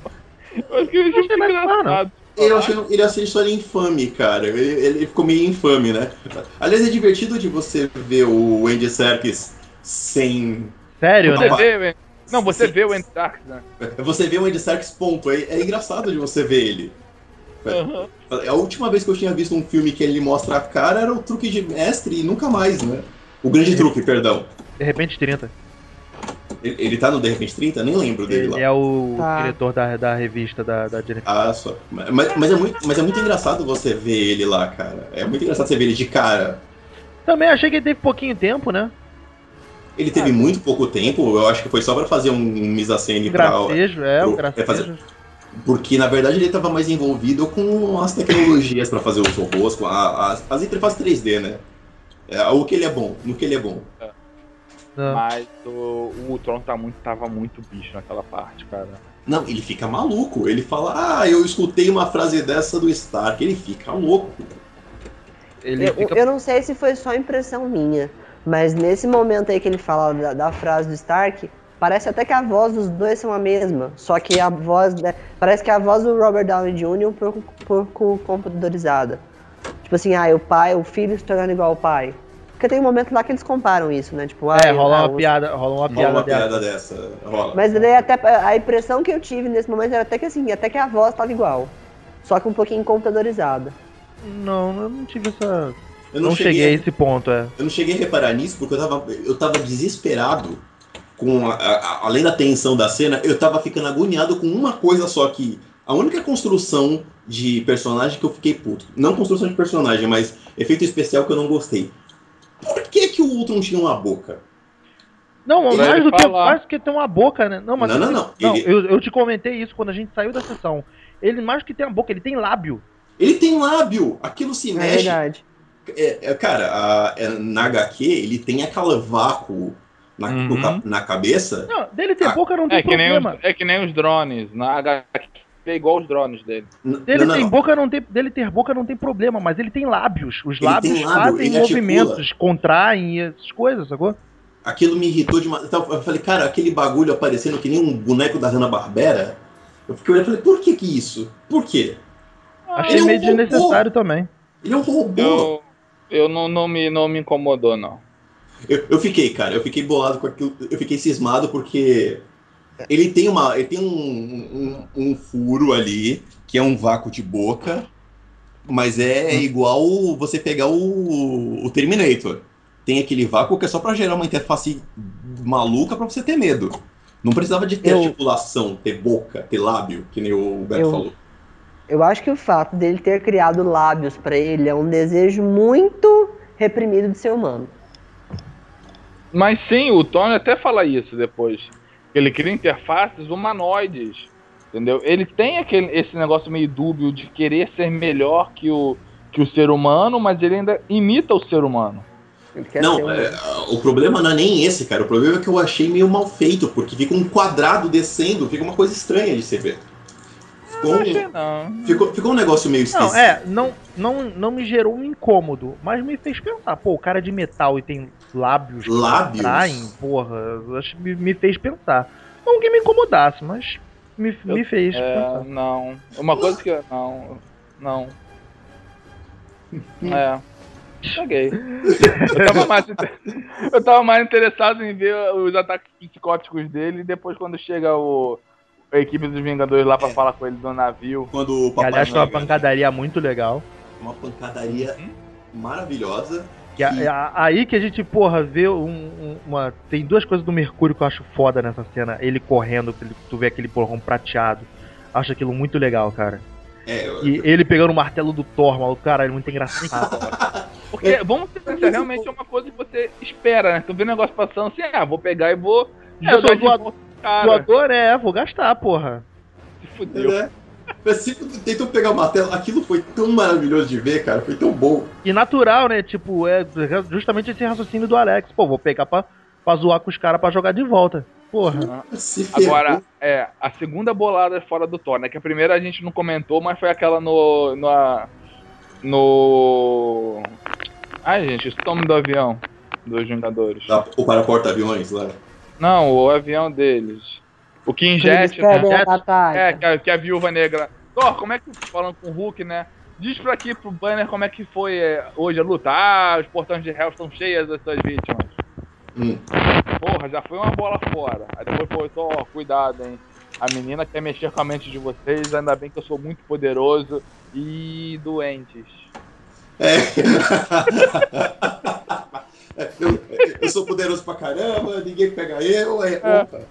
Eu acho que ele é engraçado. Eu achei, ele achei história infame, cara. Ele, ele, ficou meio infame, né? Aliás, é divertido de você ver o Andy Serkis sem. Sério, você né? Vê, não, você Sim. vê o Andy Serkis, né? Você vê o Andy Serkis, ponto. É, é engraçado de você ver ele. Uhum. A última vez que eu tinha visto um filme que ele mostra a cara era o Truque de Mestre e nunca mais, né? O Grande Truque, perdão. De repente 30. Ele, ele tá no De Repente 30? Nem lembro dele ele lá. Ele é o tá. diretor da, da revista da, da Jennifer. Ah, só. Mas, mas, é muito, mas é muito engraçado você ver ele lá, cara. É muito engraçado você ver ele de cara. Também achei que ele teve pouquinho tempo, né? Ele teve ah, muito pouco tempo, eu acho que foi só pra fazer um mise-en-scène pra... Gracejo, é, pro, um gracejo. É fazer, porque, na verdade, ele estava mais envolvido com as tecnologias para fazer os robôs, com a, as, as interfaces 3D, né? É, o que ele é bom, no que ele é bom. É. É. Mas o, o Ultron tá muito, tava muito bicho naquela parte, cara. Não, ele fica maluco. Ele fala, ah, eu escutei uma frase dessa do Stark. Ele fica louco. Ele eu, fica... eu não sei se foi só impressão minha, mas nesse momento aí que ele fala da, da, frase do Stark, parece até que a voz dos dois são a mesma. Só que a voz. Né, parece que a voz do Robert Downey Jr. por, por, por computadorizada. Tipo assim, ah, o pai, o filho se tornando igual ao pai. Porque tem um momento lá que eles comparam isso, né? Tipo, é, rola uma piada, rola uma piada, rola uma piada dessa. dessa. Rola. Mas daí até a impressão que eu tive nesse momento era até que assim, até que a voz tava igual. Só que um pouquinho computadorizada. Não, eu não tive essa. Eu não, não cheguei, cheguei, a esse ponto, é. Eu não cheguei a reparar nisso porque eu tava, eu tava desesperado com a, a, além da tensão da cena, eu tava ficando agoniado com uma coisa só que a única construção de personagem que eu fiquei puto, não construção de personagem, mas efeito especial que eu não gostei. Por que, que o Ultron tinha uma boca? Não, mais do, que, mais do que ter uma boca, né? Não, mas não, não, não. não ele... eu, eu te comentei isso quando a gente saiu da sessão. Ele mais do que tem uma boca, ele tem lábio. Ele tem lábio! Aquilo se é mexe. É verdade. É, é, cara, a, é, na HQ ele tem aquele vácuo na, uhum. no, na cabeça. Não, dele ter a... boca não tem é problema. Os, é que nem os drones. Na HQ é igual os drones dele. Dele, não, tem não. Boca, não tem, dele ter boca não tem problema, mas ele tem lábios. Os ele lábios lábio, fazem movimentos, articula. contraem essas coisas, sacou? Aquilo me irritou demais. Então, eu falei, cara, aquele bagulho aparecendo que nem um boneco da Hanna-Barbera. Eu fiquei olhando e falei, por que que isso? Por quê? Achei é um meio desnecessário também. Ele é um robô. Eu, eu não, não, me, não me incomodou, não. Eu, eu fiquei, cara, eu fiquei bolado com aquilo. Eu fiquei cismado porque ele tem, uma, ele tem um, um, um, furo ali, que é um vácuo de boca, mas é hum. igual você pegar o, o Terminator. Tem aquele vácuo que é só para gerar uma interface maluca para você ter medo. Não precisava de ter eu, articulação, ter boca, ter lábio, que nem o Beto eu, falou. Eu acho que o fato dele ter criado lábios para ele é um desejo muito reprimido de ser humano. Mas sim, o Tony até fala isso depois ele cria interfaces humanoides. Entendeu? Ele tem aquele, esse negócio meio dúbio de querer ser melhor que o, que o ser humano, mas ele ainda imita o ser humano. Não, um... é, o problema não é nem esse, cara. O problema é que eu achei meio mal feito, porque fica um quadrado descendo, fica uma coisa estranha de se ver. Ficou, não achei, não. Ficou, ficou um negócio meio esquisito. Não, é, não, não, não me gerou um incômodo, mas me fez pensar, pô, o cara é de metal e tem lábios, lábios? Traem, porra, acho que me, me fez pensar. Não que me incomodasse, mas me, eu, me fez é, pensar. Não, uma coisa que. Não, não. É. Caguei. Eu tava, mais, eu tava mais interessado em ver os ataques psicóticos dele e depois quando chega o, a equipe dos Vingadores lá pra é. falar com ele do navio. Quando o Papai Aliás, foi uma pancadaria muito legal. Uma pancadaria hum? maravilhosa. Que, aí que a gente, porra, vê um, um, uma. Tem duas coisas do Mercúrio que eu acho foda nessa cena. Ele correndo, tu vê aquele porrão prateado. Acho aquilo muito legal, cara. É, eu... E ele pegando o martelo do Thor, o cara, é muito engraçado. Porque, é, vamos ser sinceros, realmente é uma coisa que você espera, né? Tu vê o negócio passando assim, ah, vou pegar e vou é, de volta, cara. Doador é, vou gastar, porra. Se fudeu. É, você tentou pegar uma tela, aquilo foi tão maravilhoso de ver, cara, foi tão bom. E natural, né? Tipo, é justamente esse raciocínio do Alex. Pô, vou pegar pra, pra zoar com os caras pra jogar de volta. Porra. Agora, é, a segunda bolada é fora do Thor, né? Que a primeira a gente não comentou, mas foi aquela no. no. no... Ai, gente, o nome do avião dos Vingadores. Ah, o para porta-aviões lá. Não, o avião deles. O King Jet, né? É, que a, que a viúva negra. Thor, como é que. Falando com o Hulk, né? Diz pra aqui pro Banner como é que foi é, hoje a luta. Ah, os portões de Hell estão cheios das suas vítimas. Hum. Porra, já foi uma bola fora. Aí depois foi só, cuidado, hein. A menina quer mexer com a mente de vocês, ainda bem que eu sou muito poderoso e doentes. É. eu, eu, sou poderoso pra caramba, ninguém pega eu. É, é. Opa.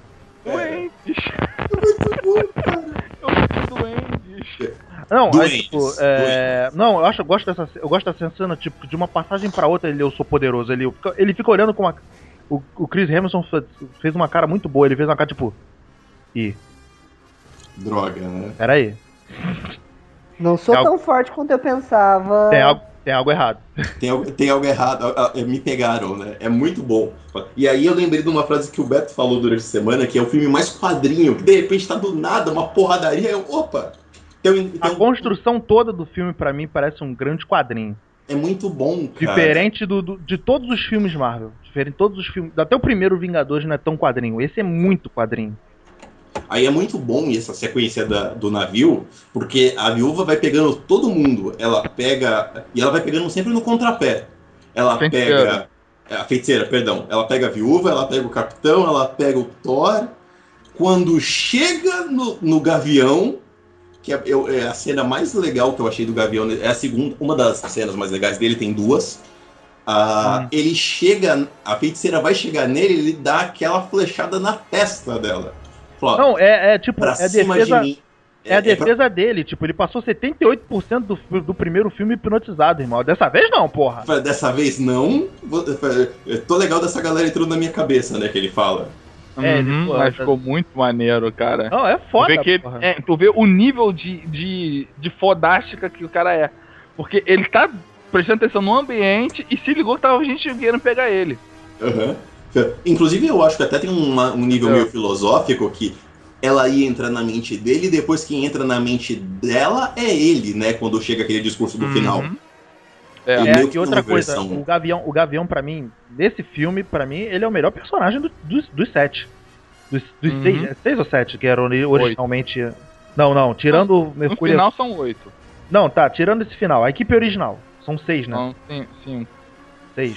Doentes. É. muito bom, cara. Eu sou doentes. Não, aí, tipo, é... não, eu acho, eu gosto dessa, eu gosto dessa cena, tipo, de uma passagem para outra ele eu sou poderoso, ele, ele fica olhando com uma, o, o Chris Hamilton fez uma cara muito boa, ele fez uma cara tipo, e droga, né? Peraí. Não sou tem tão algo... forte quanto eu pensava. Tem algo, tem algo errado. Tem, tem algo errado. Me pegaram, né? É muito bom. E aí eu lembrei de uma frase que o Beto falou durante a semana, que é o filme mais quadrinho, que de repente tá do nada, uma porradaria. Eu, opa! Então, então... A construção toda do filme, para mim, parece um grande quadrinho. É muito bom, cara. Diferente do, do, de todos os filmes Marvel. Diferente de todos os filmes. Até o primeiro Vingadores não é tão quadrinho. Esse é muito quadrinho. Aí é muito bom essa sequência da, do navio, porque a viúva vai pegando todo mundo. Ela pega. E ela vai pegando sempre no contrapé. Ela pega. A feiticeira, perdão. Ela pega a viúva, ela pega o capitão, ela pega o Thor. Quando chega no, no Gavião, que é, é, a cena mais legal que eu achei do Gavião, é a segunda, uma das cenas mais legais dele, tem duas. Ah, hum. Ele chega, a feiticeira vai chegar nele, ele dá aquela flechada na testa dela. Não, é, é tipo, é a defesa, de é, é, a defesa é pra... dele, tipo, ele passou 78% do, do primeiro filme hipnotizado, irmão. Dessa vez não, porra. Dessa vez não. Tô legal dessa galera entrando na minha cabeça, né, que ele fala. É, uhum, mas ficou muito maneiro, cara. Não, é foda, tu vê, que, é, tu vê o nível de, de, de fodástica que o cara é. Porque ele tá prestando atenção no ambiente e se ligou que tava gente querendo pegar ele. Uhum. Inclusive, eu acho que até tem uma, um nível é. meio filosófico que ela ia entrar na mente dele e depois quem entra na mente dela é ele, né? Quando chega aquele discurso do uhum. final. É, é e outra coisa, o Gavião, o Gavião para mim, nesse filme, para mim, ele é o melhor personagem do, dos, dos sete. Dos, dos uhum. seis, é seis ou sete, que eram originalmente. Oito. Não, não, tirando o Mercúrio. No final são oito. Não, tá, tirando esse final. A equipe original. São seis, né? Não, sim, sim.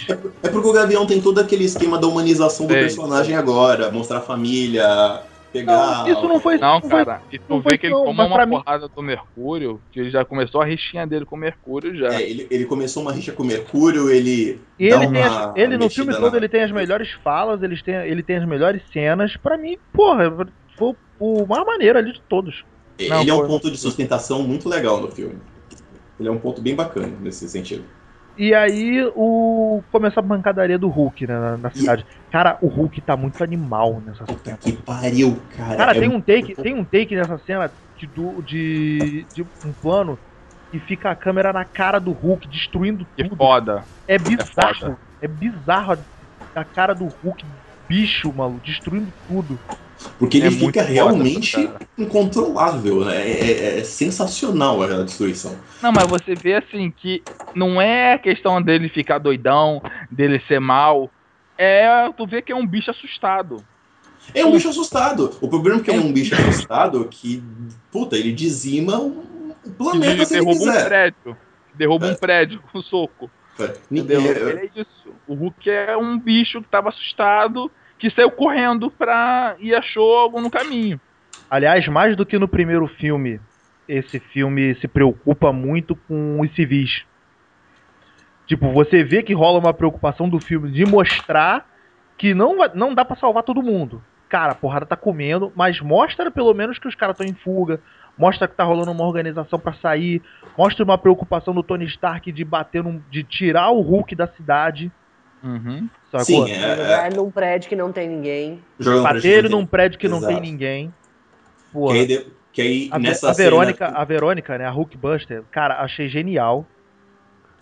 É, é porque o Gavião tem todo aquele esquema da humanização do personagem agora, mostrar a família, pegar. Não, isso não foi. Não, não cara. Foi, e tu vê que ele tomou uma porrada mim... do Mercúrio, que ele já começou a rixinha dele com o Mercúrio já. É, ele, ele começou uma rixa com o Mercúrio, ele. E ele, tem as, ele no filme todo ele tem as melhores falas, ele tem, ele tem as melhores cenas. Pra mim, porra, foi o mais maneiro ali de todos. Ele não, é um ponto de sustentação muito legal no filme. Ele é um ponto bem bacana nesse sentido. E aí o começou a bancadaria do Hulk né, na, na cidade. E... Cara, o Hulk tá muito animal nessa Puta cena. Que pariu, cara. Cara, é tem um take, tem um take nessa cena de, de, de um plano e fica a câmera na cara do Hulk destruindo tudo. Que foda. É bizarro. É, é bizarro a, a cara do Hulk bicho, maluco, destruindo tudo. Porque ele é fica realmente foda, incontrolável, né? É, é, é, sensacional a destruição. Não, mas você vê assim que não é questão dele ficar doidão, dele ser mal. É, tu vê que é um bicho assustado. É um bicho assustado. O problema é que é um bicho assustado que, puta, ele dizima o planeta ele se derruba ele quiser. um prédio. Derruba é. um prédio com soco. É. Entendeu? É. Ele é isso. O Hulk é um bicho que tava assustado que saiu correndo pra. e achou algo no caminho. Aliás, mais do que no primeiro filme, esse filme se preocupa muito com os civis. Tipo, você vê que rola uma preocupação do filme de mostrar que não, não dá para salvar todo mundo. cara, a porrada tá comendo, mas mostra pelo menos que os caras estão em fuga, mostra que tá rolando uma organização para sair, mostra uma preocupação do Tony Stark de bater num, de tirar o Hulk da cidade. Uhum. Sacou? Sim, é, Jogar é... num prédio que não tem ninguém. Bater ele num prédio que Exato. não tem ninguém. Porra. Que aí, que aí a, nessa a Verônica, cena... a Verônica, né, a Hulkbuster, cara, achei genial.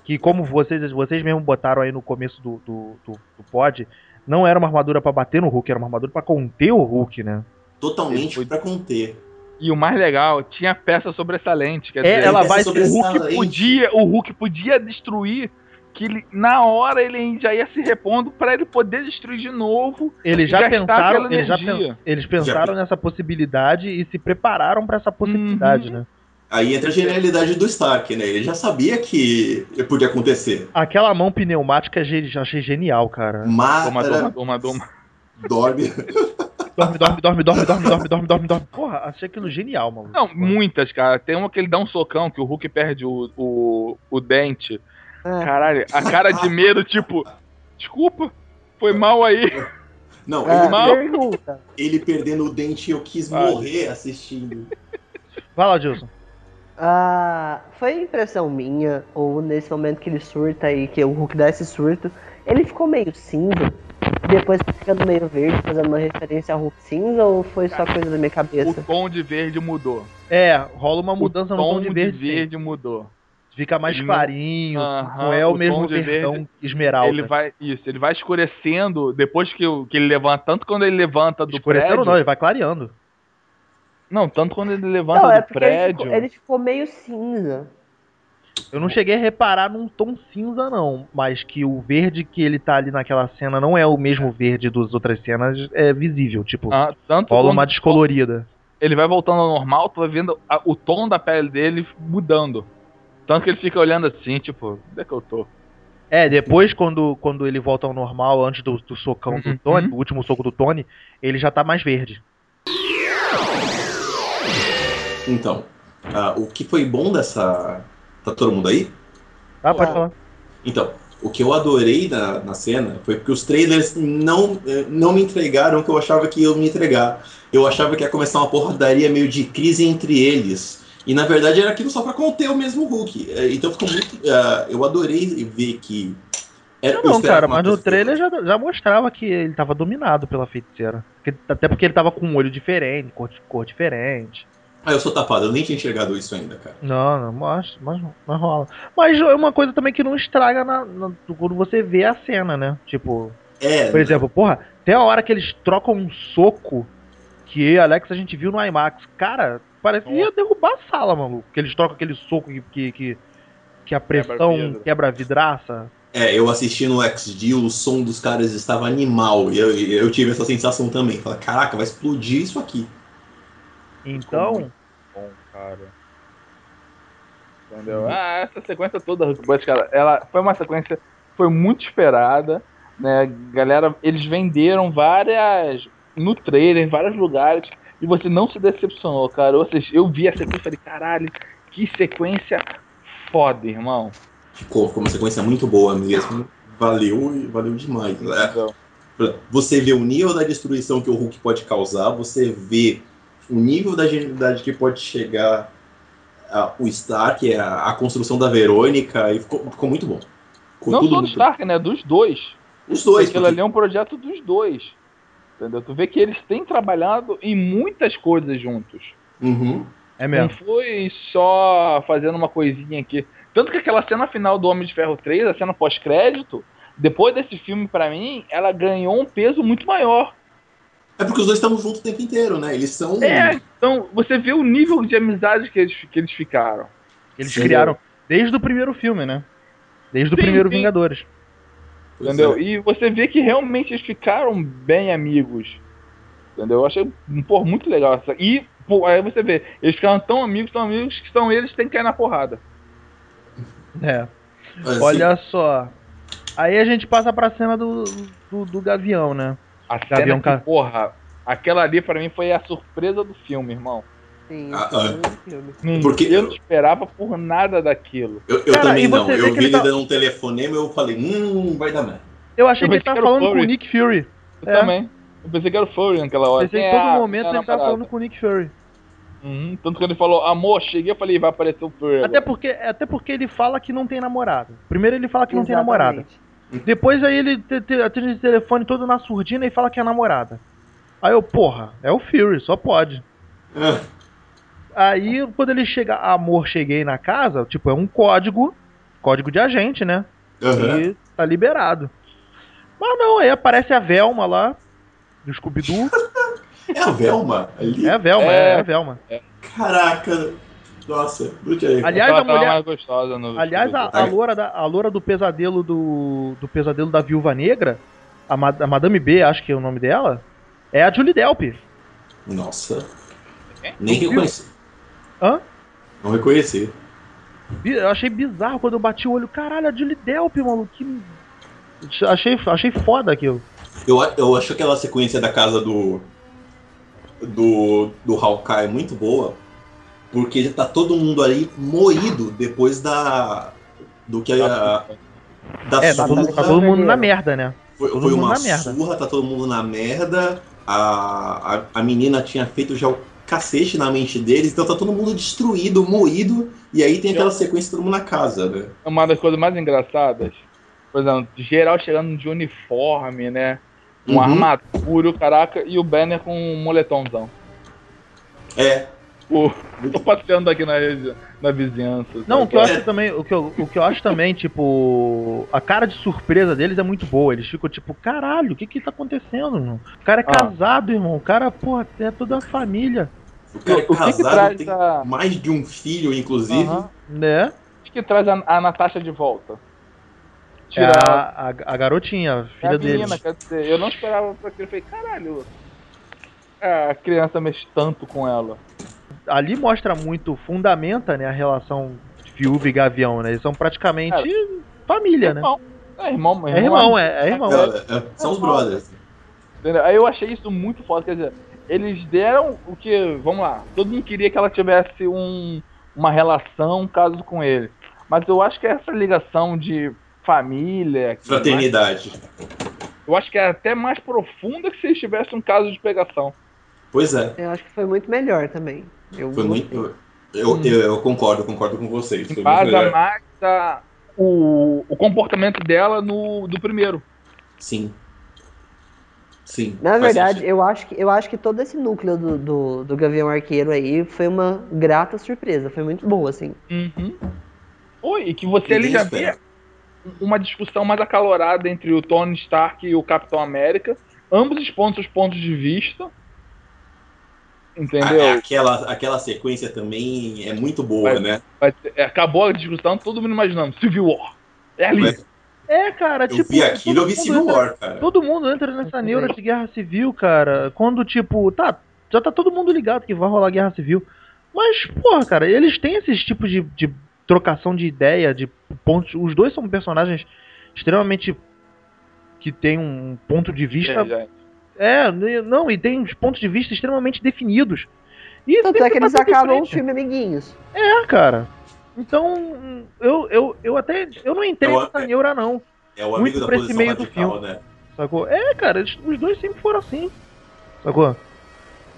Que como vocês, vocês mesmo botaram aí no começo do, do, do, do pod, não era uma armadura para bater no Hulk, era uma armadura para conter o Hulk, né? Totalmente foi... para conter. E o mais legal, tinha peça sobressalente. Quer é, dizer, ela vai. O Hulk podia, o Hulk podia destruir que ele, na hora ele já ia se repondo para ele poder destruir de novo. Eles já pensaram, eles, já, eles pensaram já. nessa possibilidade e se prepararam para essa possibilidade, uhum. né? Aí entra a genialidade do Stark, né? Ele já sabia que podia acontecer. Aquela mão pneumática já achei genial, cara. Mas... Toma, toma, toma, toma. Dorme. dorme, dorme, dorme, dorme, dorme, dorme, dorme, dorme, dorme. Porra, achei aquilo genial, mano. Não, muitas, cara. Tem uma que ele dá um socão, que o Hulk perde o, o, o dente. É. Caralho, a cara de medo, tipo, desculpa, foi mal aí. Não, é, ele, mal. ele perdendo o dente, eu quis Vai. morrer assistindo. Vai lá, Gilson. Ah, foi impressão minha, ou nesse momento que ele surta e que o Hulk dá esse surto, ele ficou meio cinza, depois ficando meio verde, fazendo uma referência ao Hulk cinza, ou foi só coisa da minha cabeça? O tom de verde mudou. É, rola uma mudança o no tom de verde. De verde mudou. Fica mais ele clarinho, não, não é o, o mesmo verdão verde, esmeralda. Ele vai, isso, ele vai escurecendo depois que, que ele levanta, tanto quando ele levanta do Escurecendo prédio... não, ele vai clareando. Não, tanto quando ele levanta não, é do prédio... Ele ficou, ele ficou meio cinza. Eu não cheguei a reparar num tom cinza, não. Mas que o verde que ele tá ali naquela cena não é o mesmo verde das outras cenas, é visível. Tipo, ah, tanto rola uma descolorida. Ele vai voltando ao normal, tu vai vendo a, o tom da pele dele mudando. Tanto que ele fica olhando assim, tipo, onde é que eu tô? É, depois quando, quando ele volta ao normal, antes do, do socão uhum. do Tony, do último soco do Tony, ele já tá mais verde. Então, uh, o que foi bom dessa. Tá todo mundo aí? Ah, pode falar. Então, o que eu adorei na, na cena foi porque os trailers não, eh, não me entregaram o que eu achava que iam me entregar. Eu achava que ia começar uma porradaria meio de crise entre eles. E na verdade era aquilo só para conter o mesmo Hulk. É, então ficou muito. Uh, eu adorei ver que. Era, não, cara, mas no trailer já, já mostrava que ele tava dominado pela feiticeira. Até porque ele tava com um olho diferente, cor, cor diferente. Ah, eu sou tapado, eu nem tinha enxergado isso ainda, cara. Não, não, mas, mas, mas rola. Mas é uma coisa também que não estraga na, na, quando você vê a cena, né? Tipo. É. Por exemplo, porra, tem a hora que eles trocam um soco que Alex a gente viu no IMAX. Cara, Parece que ia derrubar a sala, maluco. Que eles trocam aquele soco que, que, que, que a pressão quebra a vidraça. É, eu assisti no XD, o som dos caras estava animal. E eu, eu tive essa sensação também. Falei, caraca, vai explodir isso aqui. Então. Bom, cara. Entendeu? Uhum. Ah, essa sequência toda, cara, ela foi uma sequência foi muito esperada, né? Galera, eles venderam várias no trailer, em vários lugares e você não se decepcionou, cara. Ou seja, eu vi a sequência e falei, caralho, que sequência foda, irmão. Ficou, ficou uma sequência muito boa mesmo. Valeu, valeu demais. Né? Você vê o nível da destruição que o Hulk pode causar, você vê o nível da genialidade que pode chegar a, o Stark, a, a construção da Verônica, e ficou, ficou muito bom. Ficou não só do Stark, né? Dos dois. Os dois. Aquilo porque... ali é um projeto dos dois. Entendeu? Tu vê que eles têm trabalhado em muitas coisas juntos. Uhum. É mesmo. Não foi só fazendo uma coisinha aqui. Tanto que aquela cena final do Homem de Ferro 3, a cena pós-crédito, depois desse filme, para mim, ela ganhou um peso muito maior. É porque os dois estão juntos o tempo inteiro, né? Eles são. É, então você vê o nível de amizade que eles, que eles ficaram. Eles sim. criaram desde o primeiro filme, né? Desde o primeiro sim. Vingadores. Entendeu? É. E você vê que realmente eles ficaram bem amigos. Entendeu? Eu achei pô, muito legal. E pô, aí você vê, eles ficaram tão amigos, tão amigos, que são eles que tem que cair na porrada. É. Assim, Olha só. Aí a gente passa pra cena do, do, do Gavião, né? A Gavião cena que, porra, aquela ali pra mim foi a surpresa do filme, irmão. Sim, ah, ah, porque eu não esperava por nada daquilo. Eu, eu Cara, também não. Eu vi ele tá... dando um telefonema e eu falei, hum, vai dar merda. Eu achei eu que ele tava falando com o Nick Fury. Eu é. também. Eu pensei que era o Fury naquela hora. Pensei Quem em é todo a- momento é a ele tava falando com o Nick Fury. Uhum, Tanto que ele falou, amor, cheguei, eu falei, vai aparecer o Fury. Até agora. porque, até porque ele fala que não tem namorada. Primeiro ele fala que não tem namorada. Exatamente. Depois aí ele te- te- atende o telefone todo na surdina e fala que é namorada. Aí eu, porra, é o Fury, só pode. Ah, Aí quando ele chega, amor, cheguei na casa, tipo, é um código, código de agente, né? aham. E tá liberado. Mas não, aí aparece a Velma lá, do Scooby-Doo. É a Velma ali? É a Velma, é, É. a Velma. Caraca. Nossa, tinha Aliás, a tava mulher- mais gostosa no Aliás, a, a loura da, a loura do pesadelo do, do pesadelo da Viúva Negra, a, Ma- a Madame B, acho que é o nome dela, é a Julie Delp. Nossa. Quem? Nem reconheci. Hã? Não reconheci. Eu achei bizarro quando eu bati o olho. Caralho, a Julie Delp, maluco. Que... Achei, achei foda aquilo. Eu, eu acho aquela sequência da casa do. do. do Hawkeye muito boa. Porque já tá todo mundo ali moído depois da. do que a. Da É, tá, todo- surra. tá todo mundo na merda, né? Foi, foi uma na merda. surra, tá todo mundo na merda. A, a, a menina tinha feito já o cacete na mente deles, então tá todo mundo destruído, moído. E aí tem aquela sequência todo mundo na casa, né? Uma das coisas mais engraçadas, por exemplo, geral chegando de uniforme, né? Um Uhum. armadura, caraca, e o Banner com um moletomzão. É. Pô, tô passeando aqui na, na vizinhança. Não, o que eu acho também, o que eu, o que eu acho também, tipo, a cara de surpresa deles é muito boa. Eles ficam tipo, caralho, o que que tá acontecendo, irmão? O cara é Ah. casado, irmão. O cara, porra, é toda a família, O cara é O que que casado, traz tem a- mais de um filho, inclusive. Aham. né? O que, que traz a, a Natasha de volta? É Tirar a, a, a garotinha, a a filha menina, deles. quer dizer, eu não esperava pra aquilo. Eu falei, caralho, a criança mexe tanto com ela. Ali mostra muito, fundamenta, né, a relação viúva e gavião, né? Eles são praticamente família, né? Irmão. É irmão, É irmão, é, é irmão. É, é, são os brothers. Entendeu? Aí eu achei isso muito foda, quer dizer, eles deram o que, vamos lá, todo mundo queria que ela tivesse um, uma relação, um caso com ele. Mas eu acho que essa ligação de família, Fraternidade. eu acho que é até mais profunda que se eles tivessem um caso de pegação. Pois é. Eu acho que foi muito melhor também. Eu Foi gostei. muito. Eu, eu, eu concordo, concordo com vocês. Foi mais a- o, o comportamento dela no do primeiro. Sim. Sim. Na verdade, sentido. eu acho, que, eu acho que todo esse núcleo do, do, do Gavião Arqueiro aí foi uma grata surpresa. Foi muito bom, assim. Uhum. Oi, e que você Ninguém ali já espera. via uma discussão mais acalorada entre o Tony Stark e o Capitão América. Ambos expõem seus pontos de vista. Entendeu? A- aquela, aquela sequência também é muito boa, Mas- né? Vai ter- é, acabou a discussão, todo mundo imaginando. Civil War. É ali. Mas É, cara, eu tipo. vi aquilo, eu vi todo Civil mundo War, cara. Todo mundo entra nessa neura de guerra civil, cara. Quando, tipo, tá, já tá todo mundo ligado que vai rolar guerra civil. Mas, porra, cara, eles têm esses tipos de, de trocação de ideia, de pontos. Os dois são personagens extremamente. que tem um ponto de vista. É. É, não, e tem uns pontos de vista extremamente definidos. E Tanto é que eles acabam o filme amiguinhos. É, cara. Então, eu, eu, eu até. Eu não entrei nessa neura, não. É o amigo muito da pra esse posição meio do radical, né? Sacou? É, cara, eles- os dois sempre foram assim. Sacou?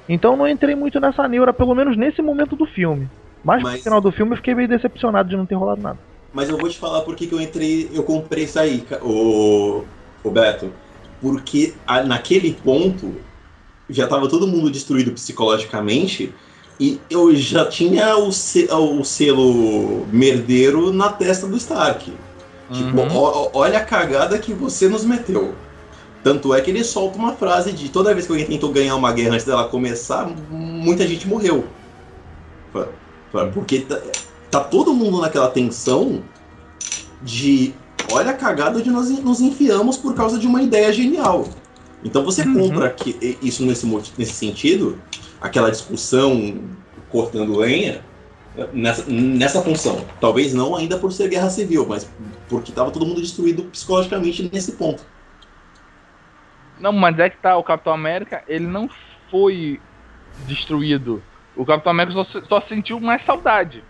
Então não entrei muito nessa neura, pelo menos nesse momento do filme. Mas, Mas- no final do filme eu fiquei meio decepcionado de não ter rolado nada. Mas eu vou te falar por que que eu entrei, eu comprei isso aí, o, o Beto. Porque a- naquele ponto já tava todo mundo destruído psicologicamente e eu já tinha o, se- o selo merdeiro na testa do Stark. Tipo, Uhum. ó- ó- olha a cagada que você nos meteu. Tanto é que ele solta uma frase de toda vez que alguém tentou ganhar uma guerra antes dela começar, muita gente morreu. Porque tá, tá todo mundo naquela tensão de olha a cagada onde nós nos enfiamos por causa de uma ideia genial. Então você Uhum. compra que- isso nesse, nesse sentido, aquela discussão cortando lenha, nessa, nessa função. Talvez não ainda por ser guerra civil, mas porque tava todo mundo destruído psicologicamente nesse ponto. Não, mas é que tá, o Capitão América, ele não foi destruído. O Capitão América só, só sentiu mais saudade.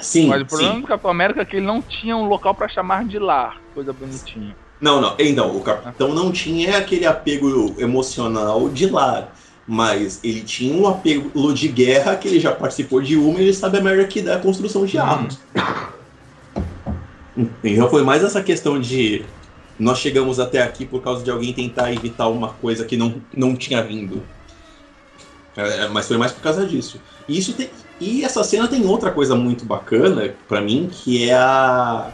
Sim, mas o problema sim. do Capitão América é que ele não tinha um local pra chamar de lar. Coisa bonitinha. Não, não. Então, o Capitão não tinha aquele apego emocional de lar. Mas ele tinha um apego de guerra que ele já participou de uma e ele sabe a merda que dá a construção de armas. Então foi mais essa questão de nós chegamos até aqui por causa de alguém tentar evitar uma coisa que não, não tinha vindo. É mas foi mais por causa disso. E, isso tem, e essa cena tem outra coisa muito bacana para mim, que é a.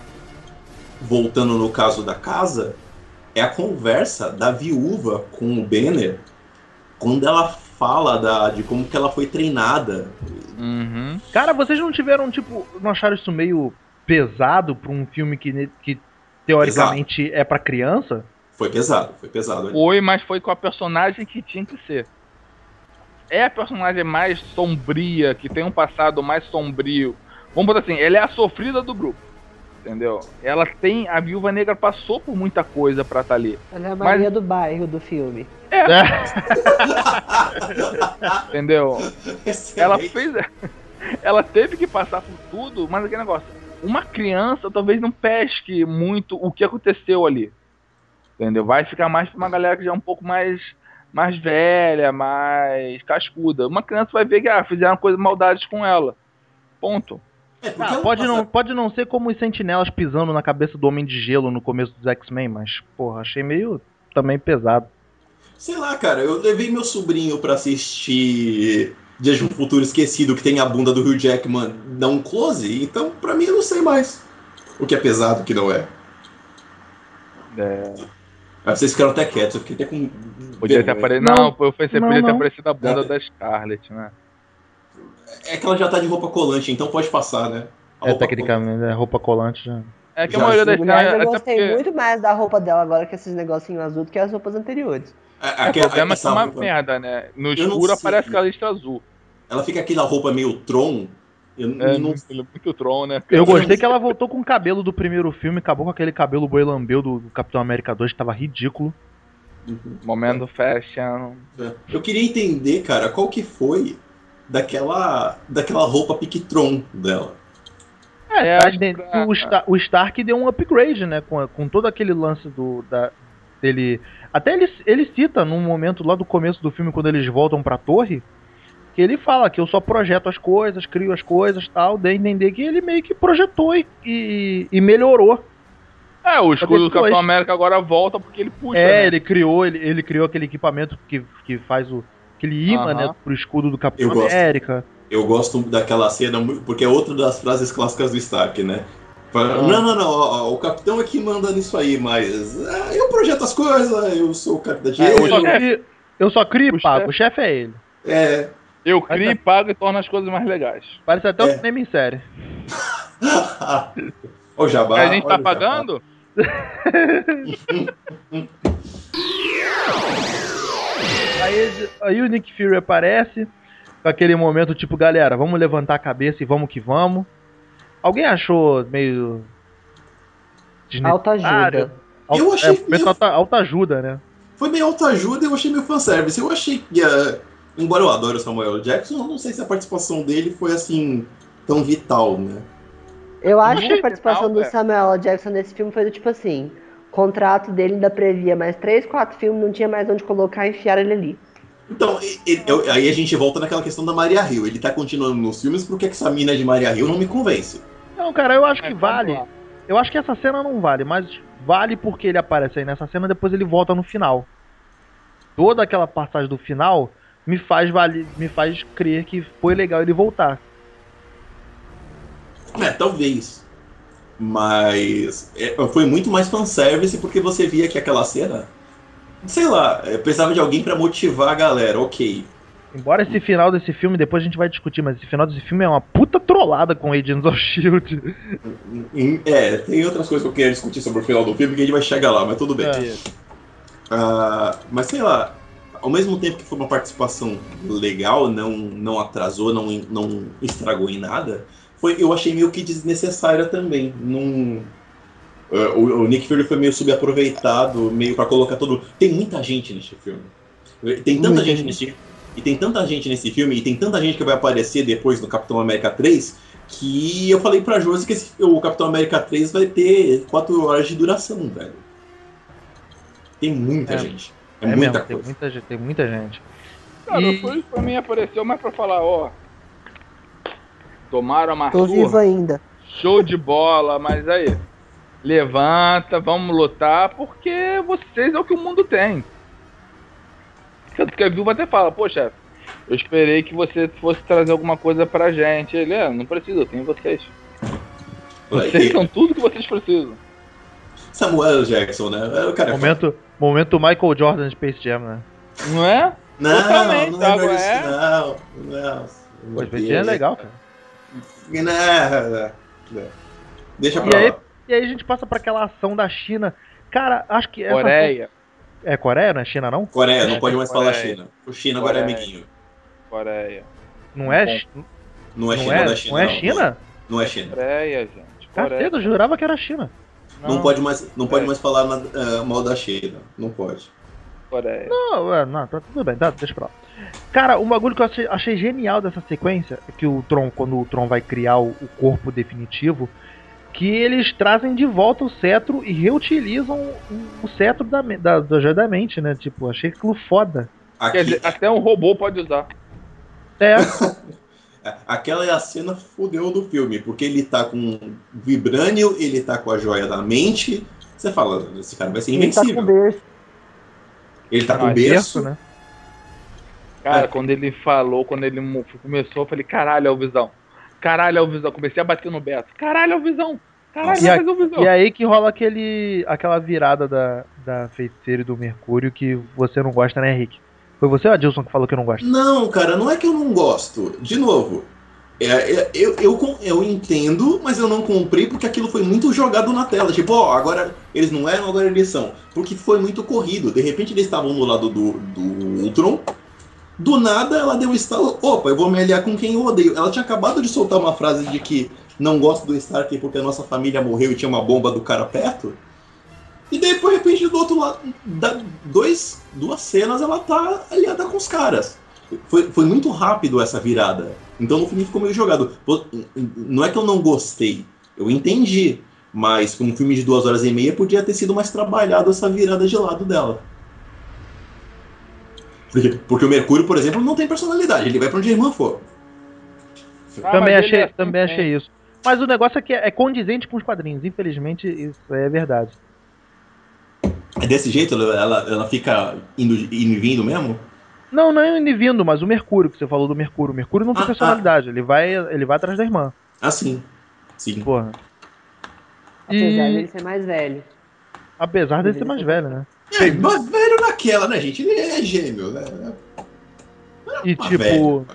Voltando no caso da casa, é a conversa da viúva com o Banner quando ela fala da, de como que ela foi treinada. Uhum. Cara, vocês não tiveram, tipo, não acharam isso meio pesado pra um filme que, que teoricamente pesado. é para criança? Foi pesado, foi pesado. Foi, mas foi com a personagem que tinha que ser. É a personagem mais sombria, que tem um passado mais sombrio. Vamos botar assim, ela é a sofrida do grupo entendeu? Ela tem. A viúva negra passou por muita coisa pra estar tá ali. Ela é a Maria mas... do bairro do filme. É. é. entendeu? Excelente. Ela fez. Ela teve que passar por tudo, mas aquele negócio. Uma criança talvez não pesque muito o que aconteceu ali. Entendeu? Vai ficar mais pra uma galera que já é um pouco mais mais velha, mais cascuda. Uma criança vai ver que ah, fizeram coisas maldades com ela. Ponto. É, ah, pode, não, pode não ser como os sentinelas pisando na cabeça do Homem de Gelo no começo dos X-Men, mas, porra, achei meio também pesado. Sei lá, cara, eu levei meu sobrinho para assistir Dias de um Futuro Esquecido, que tem a bunda do Hugh Jackman, dá um close, então pra mim eu não sei mais o que é pesado e o que não é. É. Ah, vocês ficaram até quietos, eu fiquei até com. Podia ter aparecido. Não, não, eu pensei, não, podia não. ter aparecido a bunda é. da Scarlett, né? É que ela já tá de roupa colante, então pode passar, né? A é, tecnicamente, colante. é roupa colante já. É que já a maioria das Mas eu gostei porque... muito mais da roupa dela agora que esses negocinhos azul do que as roupas anteriores. É, é, o problema é que é uma merda, né? No escuro aparece aquela lista azul. Ela fica aquela roupa meio Tron. Eu é, não... muito Tron, né? Eu gostei que ela voltou com o cabelo do primeiro filme, acabou com aquele cabelo boi lambeu do Capitão América 2, que tava ridículo. Uhum. Momento fashion. É. Eu queria entender, cara, qual que foi daquela, daquela roupa Pictron dela. É, é o, Star, o Stark deu um upgrade, né? Com, com todo aquele lance do, da, dele. Até ele, ele cita num momento lá do começo do filme, quando eles voltam pra torre, que ele fala que eu só projeto as coisas, crio as coisas tal. Dei a entender que ele meio que projetou e, e, e melhorou. É, o escudo do Capitão América agora volta porque ele puxa. É, né? ele criou, ele, ele criou aquele equipamento que, que faz o aquele imã, né, pro escudo do Capitão eu América. Gosto. Eu gosto daquela cena, porque é outra das frases clássicas do Stark, né? Ah. Não, não, não, ó, o capitão é que manda nisso aí, mas ah, eu projeto as coisas, eu sou o cara da dinheiro. É, eu, só crio, eu só crio pago, o chefe é ele. É. Eu crio e pago e torno as coisas mais legais. Parece até é. o cinema em série. o Jabá. A gente tá pagando? Aí, aí o Nick Fury aparece com aquele momento tipo, galera, vamos levantar a cabeça e vamos que vamos. Alguém achou meio. Alta ajuda. Eu achei. É, meio... alta, alta ajuda, né? Foi meio alta ajuda e eu achei meio fanservice. Eu achei que. Uh, embora eu adore o Samuel Jackson, eu não sei se a participação dele foi assim. tão vital, né? Eu acho que a participação do Samuel Jackson nesse filme foi do tipo assim: o contrato dele ainda previa mais três, quatro filmes, não tinha mais onde colocar e enfiar ele ali. Então, ele, eu, aí a gente volta naquela questão da Maria Hill. Ele tá continuando nos filmes porque essa mina de Maria Hill não me convence. Não, cara, eu acho que é, vale. Eu acho que essa cena não vale, mas vale porque ele aparece aí nessa cena depois ele volta no final. Toda aquela passagem do final me faz vale, me faz crer que foi legal ele voltar. É, talvez. Mas é, foi muito mais fanservice porque você via que aquela cena, sei lá, é, precisava de alguém para motivar a galera, ok. Embora esse final desse filme, depois a gente vai discutir, mas esse final desse filme é uma puta trollada com Agents of Shield. É, tem outras coisas que eu queria discutir sobre o final do filme que a gente vai chegar lá, mas tudo bem. É. Uh, mas sei lá, ao mesmo tempo que foi uma participação legal, não, não atrasou, não, não estragou em nada, foi, eu achei meio que desnecessária também. Num, uh, o, o, Nick Fury foi meio subaproveitado, meio para colocar todo. Tem muita gente nesse filme. Tem tanta gente nesse e tem tanta gente nesse filme, e tem tanta gente que vai aparecer depois no Capitão América 3, que eu falei pra Josi que esse, o Capitão América 3 vai ter 4 horas de duração, velho. Tem muita É. gente. É, É, muita mesmo, tem coisa. muita, gente- tem muita gente. Cara, E- foi pra mim apareceu mais pra falar, ó. Tomaram uma Tô vivo ainda. show de bola, mas aí. Levanta, vamos lutar, porque vocês é o que o mundo tem. Tanto que a viúva até fala, pô, chefe, eu esperei que você fosse trazer alguma coisa pra gente. Ele, é, não precisa, eu tenho vocês. Vocês são tudo que vocês precisam. Samuel Jackson, né? O cara é Momento, momento Michael Jordan Space Jam, né? Não é? Não, Totalmente, não lembro disso, é. não. Não. Pô, Space Jam é legal, cara. Não, não. Deixa E pra aí, lá. e aí a gente passa pra aquela ação da China. Cara, acho que essa Coreia. É Coreia, não é China, não? Coreia, não É, pode mais Coreia. falar China. O China agora é Coreia. amiguinho. Coreia. Não é, Não é não China é, da China. não é China? Não é China. Coreia, gente. Coreia. Caceta, eu jurava que era China. Não, pode mais, não pode É. mais falar na- ah, mal da China. Não pode. Não, é, não, tá tudo bem, tá, deixa pra lá. Cara, um bagulho que eu achei, achei genial dessa sequência é que o Tron, quando o Tron vai criar o, o corpo definitivo, que eles trazem de volta o cetro e reutilizam o, o cetro da, da, da joia da mente, né? Tipo, achei aquilo foda. Aqui, Quer dizer, até um robô pode usar. É, Aquela é a cena fudeu do filme, porque ele tá com vibrânio, ele tá com a joia da mente. Você fala, esse cara vai ser Ele tá com invencível. berço. Ele tá não, com é berço. né? Cara, É. quando ele falou, quando ele começou, eu falei, caralho, é o Visão. Caralho, é o Visão. Comecei a bater no Beto. Caralho, é o Visão. Caralho, E, a- é o Visão. e aí que rola aquele, aquela virada da, da feiticeira e do Mercúrio que você não gosta, né, Henrique? Foi você ou a Dilson que falou que não gosta? Não, cara, não é que eu não gosto. De novo, é, é, eu, eu, eu entendo, mas eu não comprei porque aquilo foi muito jogado na tela. Tipo, ó, agora eles não eram, agora eles são. Porque foi muito corrido. De repente eles estavam no lado do, do Ultron. Do nada ela deu um estalo. Opa, eu vou me aliar com quem eu odeio. Ela tinha acabado de soltar uma frase de que não gosto do Stark porque a nossa família morreu e tinha uma bomba do cara perto. E daí, de repente, do outro lado, da, dois, duas cenas, ela tá aliada com os caras. Foi, foi muito rápido essa virada. Então no filme ficou meio jogado. Não é que eu não gostei, eu entendi. Mas com um filme de duas horas e meia podia ter sido mais trabalhado essa virada de lado dela. Porque, porque o Mercúrio, por exemplo, não tem personalidade, ele vai pra onde a irmã for. Ah, também achei, é assim também mesmo. achei isso. Mas o negócio é que é condizente com os quadrinhos. Infelizmente, isso é verdade. É desse jeito? Ela, ela, fica indo, indo e vindo mesmo? Não, não é indo e vindo, mas o Mercúrio, que você falou do Mercúrio. O Mercúrio não tem Ah, personalidade. Ele, vai, ele vai atrás da irmã. Ah, sim. Sim. Porra. Apesar E- dele ser mais velho. Apesar dele ser mais velho, né? É, mas velho naquela, né, gente? Ele é gêmeo, né? E tipo. velho.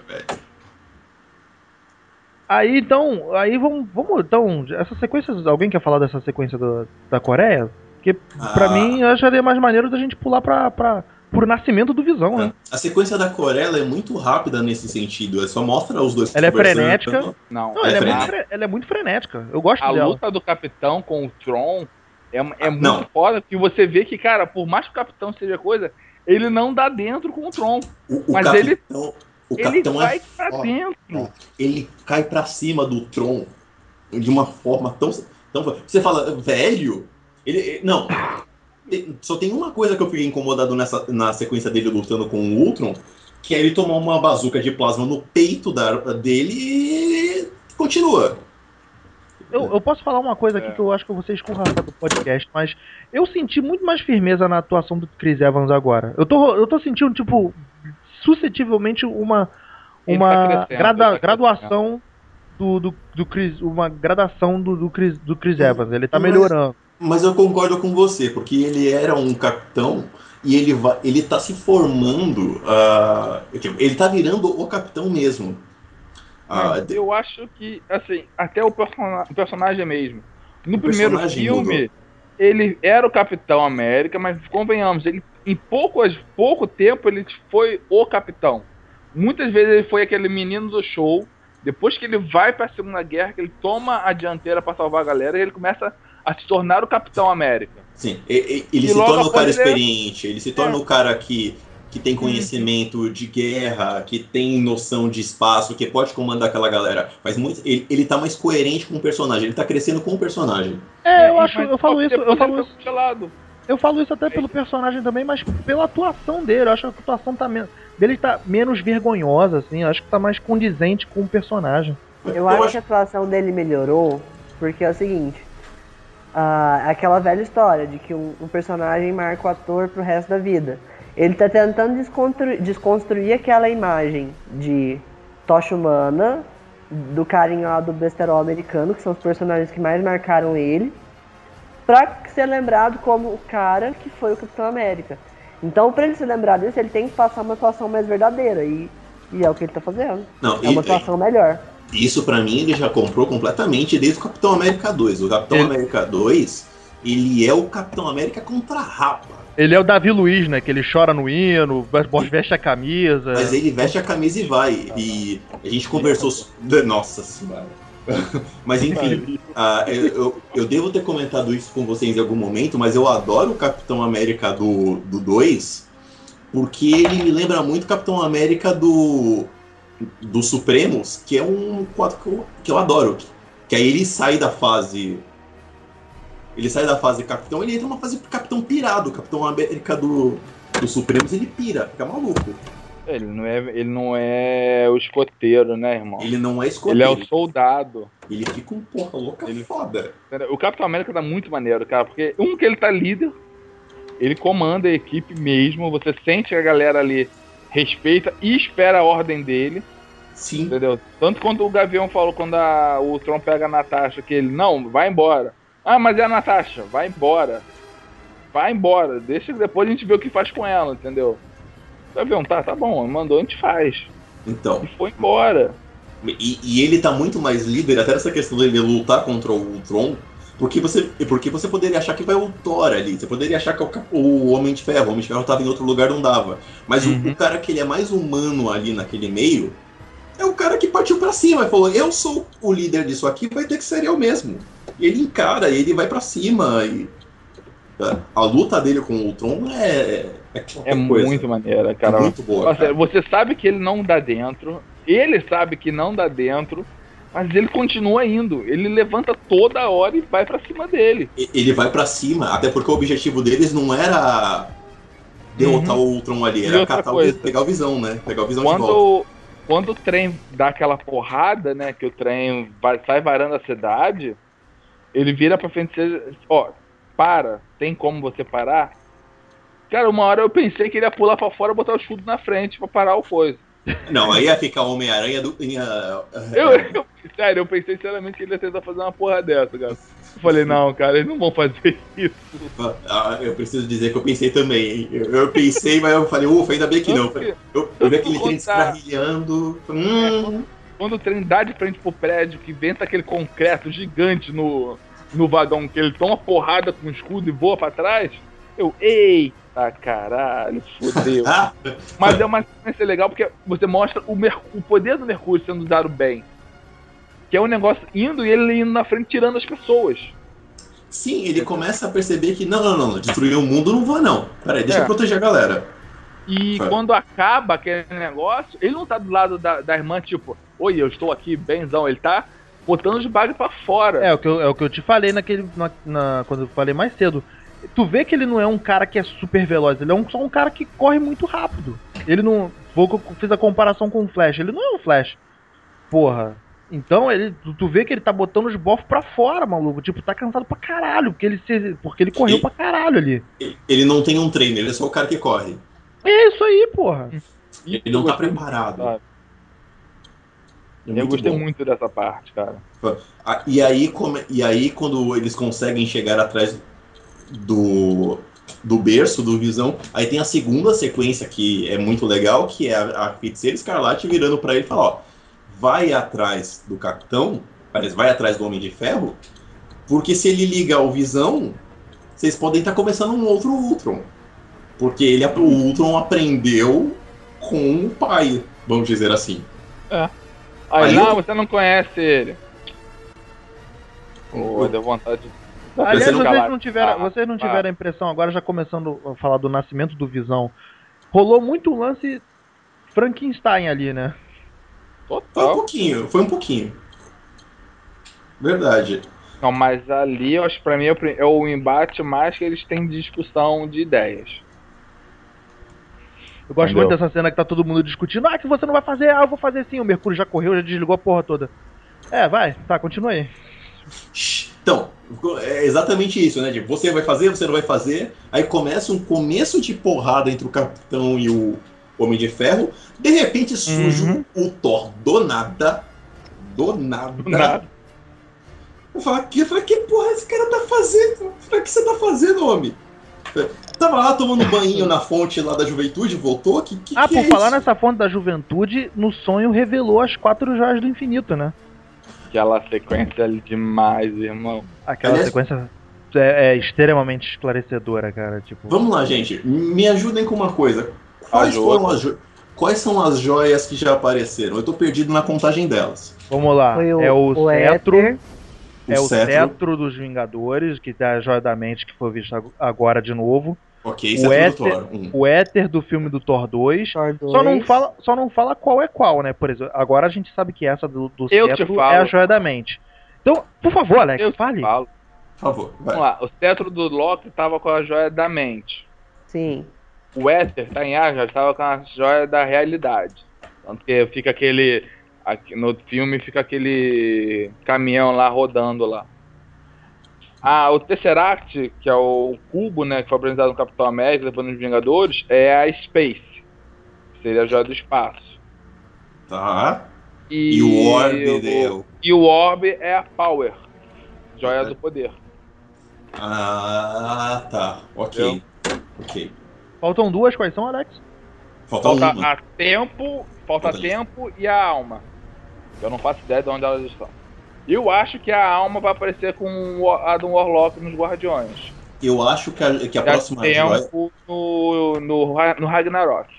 Aí então. Aí vamos. Vamos então. Essa sequência. Alguém quer falar dessa sequência do- da Coreia? Porque pra Ah. mim eu acharia mais maneiro da gente pular pra, pra, pro nascimento do Visão, né? A sequência da Coreia ela é muito rápida nesse sentido. Ela só mostra os dois Ela é frenética. Não, Não, É ela, é frenética. muito, ela é muito frenética. Eu gosto a dela. luta do Capitão com o Tron é, é muito Não. foda, porque você vê que, cara, por mais que o Capitão seja coisa, ele não dá dentro com o Tron. O, o Mas ele- capitão, o ele capitão vai é pra foda. dentro. ele cai pra cima do Tron de uma forma tão. tão você fala, velho? Ele. ele- Não. Só tem uma coisa que eu fiquei incomodado nessa, na sequência dele lutando com o Ultron, que é ele tomar uma bazuca de plasma no peito da, dele e continua. Eu, eu posso falar uma coisa aqui É. que eu acho que eu vou ser do podcast, mas eu senti muito mais firmeza na atuação do Chris Evans agora. Eu tô, eu tô sentindo, tipo, suscetivelmente uma, Ele uma tá grada- tá graduação do, do, do Chris, uma gradação do, do, Chris, do Chris Evans. Ele tá mas- melhorando. Mas eu concordo com você, porque ele era um capitão e ele, vai, ele tá se formando. tipo, ele tá virando o capitão mesmo. Mas eu acho que, assim, até o, persona- o personagem mesmo. No primeiro personagem filme, mudou. ele era o Capitão América, mas convenhamos, ele em poucos, pouco tempo ele foi o Capitão. Muitas vezes ele foi aquele menino do show. Depois que ele vai pra Segunda Guerra, que ele toma a dianteira pra salvar a galera, ele começa a se tornar o Capitão América. Sim, e- e- ele E se torna o cara ele- experiente, ele se torna É. o cara que, que tem conhecimento de guerra, que tem noção de espaço, que pode comandar aquela galera. Mas muito, ele, ele tá mais coerente com o personagem, ele tá crescendo com o personagem. É, eu E- acho, mas eu falo isso, eu falo ele isso. Eu falo isso até pelo personagem também, mas pela atuação dele. Eu acho que a atuação tá dele tá menos vergonhosa, assim. Eu acho que tá mais condizente com o personagem. Eu acho que a atuação dele melhorou, porque é o seguinte. Uh, aquela velha história de que um, um, personagem marca o ator pro resto da vida. Ele tá tentando desconstruir, desconstruir aquela imagem de tocha humana, do carinho lá do besterol americano, que são os personagens que mais marcaram ele, pra ser lembrado como o cara que foi o Capitão América. Então, pra ele ser lembrado disso, ele tem que passar uma atuação mais verdadeira, e, e é o que ele tá fazendo. Não, é uma atuação melhor. Isso para mim ele já comprou completamente desde o Capitão América 2. O Capitão América 2, ele é o Capitão América contra a rapa. Ele é o Davi Luiz, né? Que ele chora no hino, veste a camisa. Mas ele veste a camisa e vai. E a gente conversou. Nossa senhora. mas enfim, uh, eu, eu devo ter comentado isso com vocês em algum momento, mas eu adoro o Capitão América do, do 2, porque ele me lembra muito o Capitão América do, do Supremos, que é um quadro que eu, que eu adoro. Que aí ele sai da fase. Ele sai da fase capitão ele entra numa fase capitão pirado. Capitão América do, do Supremos ele pira, fica maluco. Ele não, é, ele não é o escoteiro, né, irmão? Ele não é escoteiro. Ele é o soldado. Ele fica um porra louca ele, foda. O Capitão América tá muito maneiro, cara, porque um que ele tá líder, ele comanda a equipe mesmo, você sente a galera ali respeita e espera a ordem dele. Sim. Entendeu? Tanto quando o Gavião falou quando a, o Tron pega a Natasha, que ele, não, vai embora. Ah, mas é a Natasha, vai embora. Vai embora, deixa depois a gente vê o que faz com ela, entendeu? O Gavião, tá, tá bom, mandou, a gente faz. Então. E foi embora. E, e, ele tá muito mais líder, até essa questão dele lutar contra o Tron, porque você, porque você poderia achar que vai o Thor ali, você poderia achar que é o, o Homem de Ferro, o Homem de Ferro tava em outro lugar, não dava. Mas uhum. o, o, cara que ele é mais humano ali naquele meio é o cara que partiu para cima e falou: Eu sou o líder disso aqui, vai ter que ser eu mesmo. E ele encara, ele vai para cima. E a luta dele com o Tron é. É, é muito maneira, cara. Muito boa. Cara. Você sabe que ele não dá dentro, ele sabe que não dá dentro, mas ele continua indo. Ele levanta toda hora e vai para cima dele. Ele vai para cima, até porque o objetivo deles não era derrotar uhum. o Ultron ali, era catar o, pegar o visão, né? Pegar o visão quando, de volta. Quando o trem dá aquela porrada, né? Que o trem vai, sai varando a cidade, ele vira pra frente e diz, ó, para, tem como você parar? Cara, uma hora eu pensei que ele ia pular pra fora e botar o escudo na frente pra parar o coisa. Não, aí ia ficar Homem-Aranha do. Eu, eu, sério, eu pensei sinceramente que ele ia tentar fazer uma porra dessa, cara. Eu falei, não, cara, eles não vão fazer isso. Ah, eu preciso dizer que eu pensei também. Eu, eu pensei, mas eu falei, ufa, ainda bem que não. Eu, eu vi aquele trem descarrilhando. Hum. Quando o trem dá de frente pro prédio, que venta aquele concreto gigante no, no vagão, que ele toma porrada com o escudo e voa pra trás, eu, ei, ah, caralho, fodeu. Mas é uma sequência legal porque você mostra o, o poder do Mercúrio sendo usado bem. Que é um negócio indo e ele indo na frente tirando as pessoas. Sim, ele começa a perceber que não, não, não, destruir o mundo não vou não. Peraí, deixa é. eu proteger a galera. E é. quando acaba aquele negócio, ele não tá do lado da, da irmã, tipo, oi, eu estou aqui, benzão. Ele tá botando os bagos pra fora. É, o que eu, é o que eu te falei naquele. Na, na, quando eu falei mais cedo tu vê que ele não é um cara que é super veloz, ele é um, só um cara que corre muito rápido. Ele não. Vou fiz a comparação com o Flash, ele não é um Flash. Porra. Então ele, tu vê que ele tá botando os bofs pra fora, maluco. Tipo, tá cansado pra caralho, porque ele, se, porque ele correu ele, pra caralho ali. Ele não tem um treino, ele é só o cara que corre. É isso aí, porra. Ele não tá preparado. É eu gostei bom. muito dessa parte, cara. E aí, e aí, quando eles conseguem chegar atrás do, do berço do Visão. Aí tem a segunda sequência que é muito legal, que é a, a feiticeira Escarlate virando para ele e falar, ó, vai atrás do Capitão, parece, vai atrás do Homem de Ferro, porque se ele ligar o Visão, vocês podem estar tá começando um outro Ultron. Porque ele, o Ultron aprendeu com o pai, vamos dizer assim. É. Aí, Aí não, eu... você não conhece ele. Pô, deu vontade de Aliás, vocês não tiveram, ah, vocês não tiveram ah. a impressão, agora já começando a falar do nascimento do Visão, rolou muito lance Frankenstein ali, né? Total. Foi um pouquinho, foi um pouquinho. Verdade. Não, mas ali, eu acho que pra mim é o, é o embate mais que eles têm discussão de ideias. Eu gosto Entendeu? muito dessa cena que tá todo mundo discutindo. Ah, que você não vai fazer, ah, eu vou fazer sim. O Mercúrio já correu, já desligou a porra toda. É, vai, tá, continua aí. Então, é exatamente isso, né? Tipo, você vai fazer, você não vai fazer. Aí começa um começo de porrada entre o Capitão e o Homem de Ferro. De repente surge uhum. o Thor do nada. Do nada. Do nada. Eu falei, que, eu que porra esse cara tá fazendo? O que você tá fazendo, homem? Tava lá tomando banho na fonte lá da juventude, voltou? Que, que ah, que por é falar isso? nessa fonte da juventude, no sonho revelou as quatro joias do infinito, né? Aquela sequência ali demais, irmão. Aquela Aliás, sequência é, é, extremamente esclarecedora, cara. Tipo... Vamos lá, gente. Me ajudem com uma coisa. Quais, foram as jo... Quais são as joias que já apareceram? Eu tô perdido na contagem delas. Vamos lá. O, é o, o cetro. Éter. É o, cetro. cetro dos Vingadores, que tá a joia da mente, que foi visto agora de novo. Ok, o éter, do Thor. Hum. O éter do filme do Thor 2. Thor 2. Só, não fala, só não fala qual é qual, né? Por exemplo, agora a gente sabe que essa do, do cetro é a joia da mente. Então, por favor, Alex, Eu fale. Falo. Por favor, vai. Vamos lá, o cetro do Loki tava com a joia da mente. Sim. O éter tá em Asgard tava com a joia da realidade. Tanto que fica aquele. Aqui, no filme fica aquele caminhão lá rodando lá. Ah, o Tesseract, que é o cubo, né, que foi apresentado no Capitão América, depois nos Vingadores, é a Space. Seria a joia do espaço. Tá. E, e o Orb deu. E o Orb é a Power. Joia é. do poder. Ah, tá. Ok. Ok. Faltam duas, quais são, Alex? Falta, falta uma. a tempo, falta, falta tempo e a alma. Eu não faço ideia de onde elas estão. Eu acho que a alma vai aparecer com a do Warlock nos Guardiões. Eu acho que a, que a próxima joia... no, no, no Ragnarok.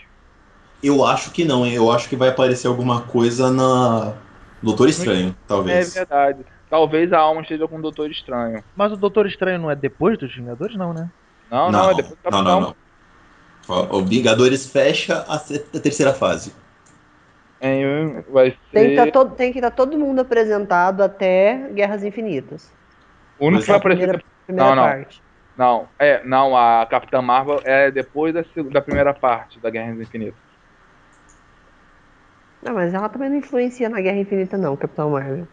Eu acho que não, hein? Eu acho que vai aparecer alguma coisa na Doutor Estranho, talvez. É verdade. Talvez a alma esteja com o Doutor Estranho. Mas o Doutor Estranho não é depois dos Vingadores, não, né? Não, não, não é depois do Capitão. Não, não, não. O Vingadores fecha a terceira fase. É, vai ser... tem, que tá todo, tem que estar tá todo mundo apresentado até Guerras Infinitas. O único que vai aparecer primeira, primeira não, parte. Não. não, é, não, a Capitã Marvel é depois da, da primeira parte da Guerras Infinitas. Não, mas ela também não influencia na Guerra Infinita, não, Capitão Marvel.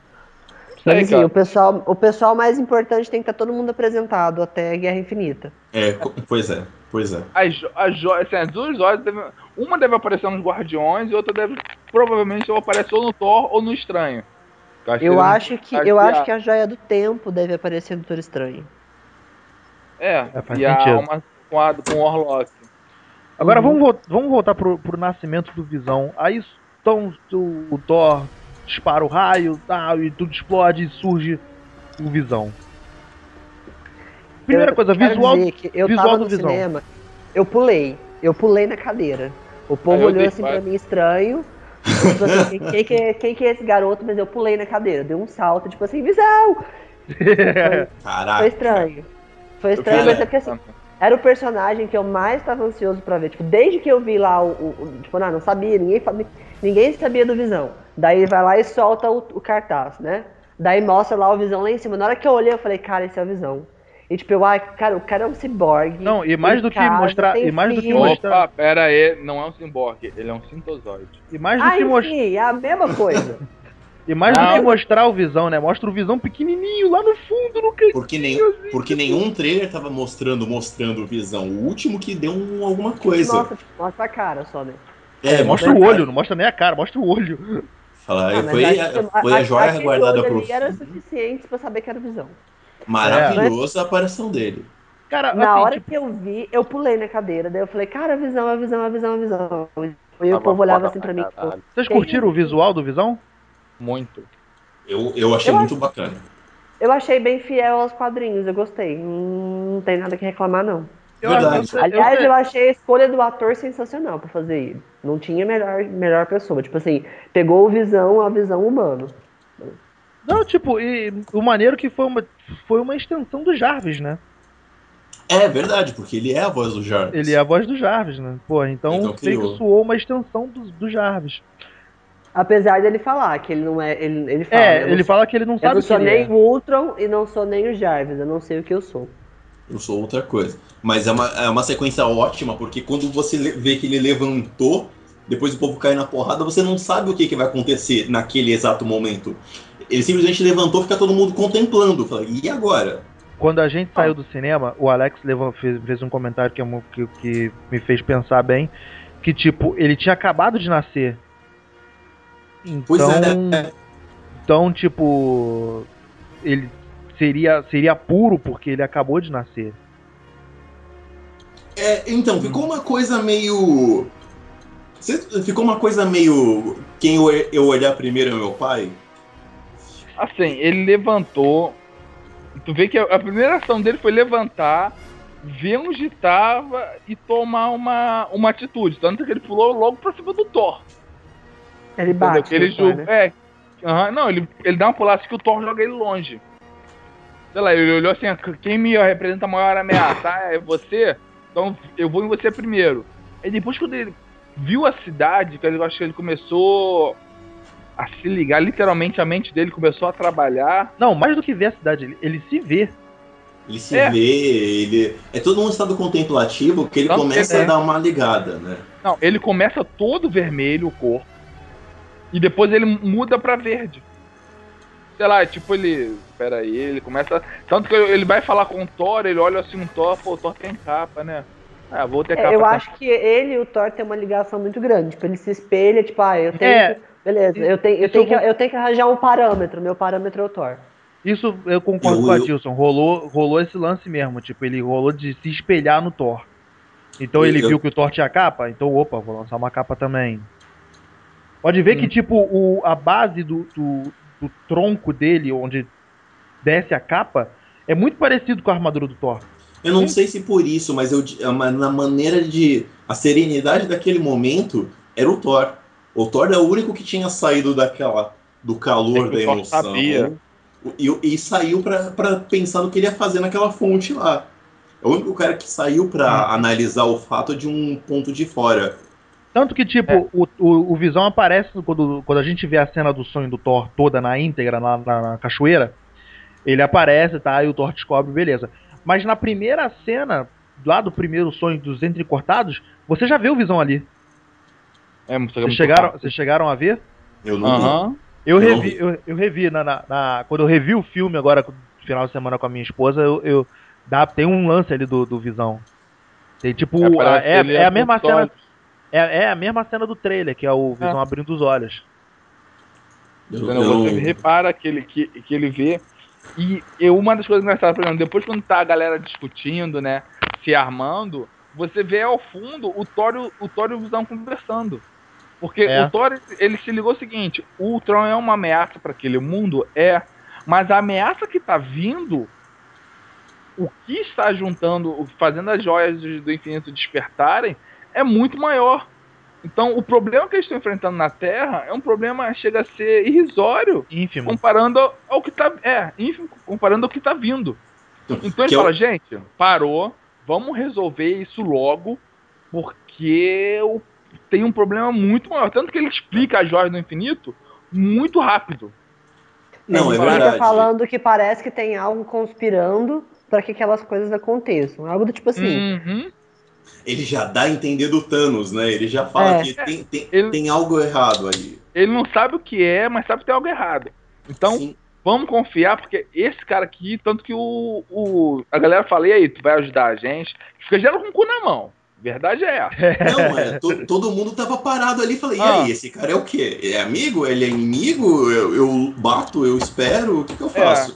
Mas assim, o pessoal, o pessoal mais importante tem que estar tá todo mundo apresentado até Guerra Infinita. É, pois é, pois é. As, as, assim, as duas joias, deve, uma deve aparecer nos Guardiões e outra deve, provavelmente, ou aparecer ou no Thor ou no Estranho. Eu acho, eu acho que, eu acho que a joia do tempo deve aparecer no Doutor Estranho. É, é e sentido. a alma com, a, com o Orlock. Agora uhum. vamos, vamos voltar pro, pro nascimento do Visão. Aí então, o, o Thor dispara o raio tal, e tudo explode e surge o Visão. Primeira eu coisa, visual, eu visual tava do no Visão. Cinema, eu pulei, eu pulei na cadeira. O povo olhou assim pra mim estranho. Tipo assim, quem, que é, quem que é esse garoto? Mas eu pulei na cadeira, dei um salto, tipo assim, Visão! Foi, Caraca. foi estranho. Foi estranho, mas é porque assim, era o personagem que eu mais estava ansioso para ver. Tipo, desde que eu vi lá o. o, o tipo, não, não sabia, ninguém, ninguém sabia do Visão. Daí vai lá e solta o, o, cartaz, né? Daí mostra lá o Visão lá em cima. Na hora que eu olhei, eu falei, cara, esse é o Visão. E tipo, eu, ai, cara, o cara é um ciborgue. Não, e mais do casa, que mostrar. E mais do que mostrar. Opa, pera aí, não é um ciborgue, ele é um sintozoide. E mais do ah, que mostrar. é a mesma coisa. E mais não. do que mostrar o Visão, né? Mostra o Visão pequenininho lá no fundo, no cantinho. Porque, nem, assim. porque nenhum trailer tava mostrando, mostrando o Visão. O último que deu um, alguma coisa. Nossa, mostra a cara só, né? É, mostra o olho, não mostra nem a cara, mostra o olho. Fala, ah, foi, a, foi a, a joia guardada pro. era suficiente pra saber que era Visão. Maravilhosa é. a aparição dele. Cara, na assim, hora tipo... que eu vi, eu pulei na cadeira, daí eu falei, cara, a visão, a visão, a visão, a visão. E o povo olhava assim pra mim. Vocês curtiram o visual do Visão? Muito. Eu, eu achei eu muito bacana. Eu achei bem fiel aos quadrinhos, eu gostei. Não, tem nada que reclamar, não. Verdade. Aliás, eu achei a escolha do ator sensacional para fazer ele. Não tinha melhor, melhor pessoa. Tipo assim, pegou o visão, a visão humana. Não, tipo, e o maneiro que foi uma, foi uma extensão do Jarvis, né? É verdade, porque ele é a voz do Jarvis. Ele é a voz do Jarvis, né? Pô, então, então que soou uma extensão do, do Jarvis. Apesar dele falar que ele não é. Ele, ele fala, é, ele fala que ele não sabe Eu não sou nem é. o Ultron e não sou nem o Jarvis, eu não sei o que eu sou. Eu sou outra coisa. Mas é uma, é uma sequência ótima, porque quando você vê que ele levantou, depois o povo cai na porrada, você não sabe o que, que vai acontecer naquele exato momento. Ele simplesmente levantou, fica todo mundo contemplando. Fala, e agora? Quando a gente saiu do cinema, o Alex levou, fez, fez um comentário que, que, que me fez pensar bem. Que tipo, ele tinha acabado de nascer então, é. então, tipo, ele seria seria puro porque ele acabou de nascer. É, então, ficou uma coisa meio. Ficou uma coisa meio. Quem eu olhar primeiro é meu pai? Assim, ele levantou. Tu vê que a primeira ação dele foi levantar, ver onde estava e tomar uma, uma atitude. Tanto que ele pulou logo pra cima do Thor. Ele bate. Ele joga, né? É. Uhum, não, ele, ele dá uma pulada que o Thor joga ele longe. Sei lá, ele olhou assim, quem me representa a maior ameaça? Ah, é você? Então eu vou em você primeiro. E depois quando ele viu a cidade, que eu acho que ele começou a se ligar, literalmente a mente dele começou a trabalhar. Não, mais do que ver a cidade, ele, ele se vê. Ele se é. vê, ele. É todo um estado contemplativo que ele Não, começa é. a dar uma ligada, né? Não, ele começa todo vermelho o corpo. E depois ele muda pra verde. Sei lá, tipo, ele. Pera aí, ele começa. Tanto que ele vai falar com o Thor, ele olha assim um Thor, pô, o Thor tem capa, né? Ah, vou ter é, capa. É, eu acho que ele e o Thor tem uma ligação muito grande. Tipo, ele se espelha, tipo, ah, eu tenho. É. Beleza, eu tenho, eu, tenho que, eu tenho que arranjar um parâmetro. Meu parâmetro é o Thor. Isso eu concordo eu, com a Dilson. Rolou, rolou esse lance mesmo. Tipo, ele rolou de se espelhar no Thor. Então ele eu, viu que o Thor tinha capa, então opa, vou lançar uma capa também. Pode ver hum. que, tipo, o, a base do, do, do, tronco dele, onde desce a capa, é muito parecido com a armadura do Thor. Eu não Sim. sei se por isso, mas eu, na maneira de. A serenidade daquele momento era o Thor. O Thor é o único que tinha saído daquela. do calor é da emoção. Sabia. E, e saiu para pensar no que ele ia fazer naquela fonte lá. É o único cara que saiu para hum. analisar o fato de um ponto de fora. Tanto que, tipo, é. o, o, o, Visão aparece quando, quando a gente vê a cena do sonho do Thor toda na íntegra, na, na, na cachoeira. Ele aparece, tá? E o Thor descobre, beleza. Mas na primeira cena, lá do primeiro sonho dos entrecortados, você já vê o Visão ali. É, vocês chegaram, vocês chegaram a ver? Eu não. Uhum. Eu, revi, eu, eu revi na, na, na, quando eu revi o filme agora no final de semana com a minha esposa, eu, eu dá, tem um lance ali do, do Visão. Tem tipo, é, é, é a mesma cena. É, é a mesma cena do trailer, que é o Visão é. abrindo os olhos. Você repara que ele, que, que ele vê. E, e uma das coisas engraçadas, por exemplo, depois quando tá a galera discutindo, né? Se armando, você vê ao fundo o Thor, o Thor e o Visão conversando. Porque é. o Thor, ele se ligou o seguinte: o Ultron é uma ameaça para aquele mundo? É. Mas a ameaça que tá vindo, o que está juntando, fazendo as joias do infinito despertarem, é muito maior. Então, o problema que eles estão enfrentando na Terra é um problema chega a ser irrisório, ínfimo, comparando ao que tá, é, ínfimo, comparando ao que tá vindo. Então ele fala, gente, parou, vamos resolver isso logo, porque tem um problema muito maior, tanto que ele explica as joias do infinito muito rápido. Não, ele é verdade. falando que parece que tem algo conspirando para que aquelas coisas aconteçam. Algo do tipo assim. Uhum ele já dá a entender do Thanos, né? Ele já fala é. que tem, tem, ele, tem, algo errado aí. Ele não sabe o que é, mas sabe que tem algo errado. Então, Sim. vamos confiar, porque esse cara aqui, tanto que o, o a galera fala, e aí, tu vai ajudar a gente? Fica geral com o cu na mão. Verdade é essa. Não, é, to, todo mundo tava parado ali e falei, ah. e aí, esse cara é o quê? É amigo? Ele é inimigo? Eu, eu bato, eu espero? O que, que eu faço? É.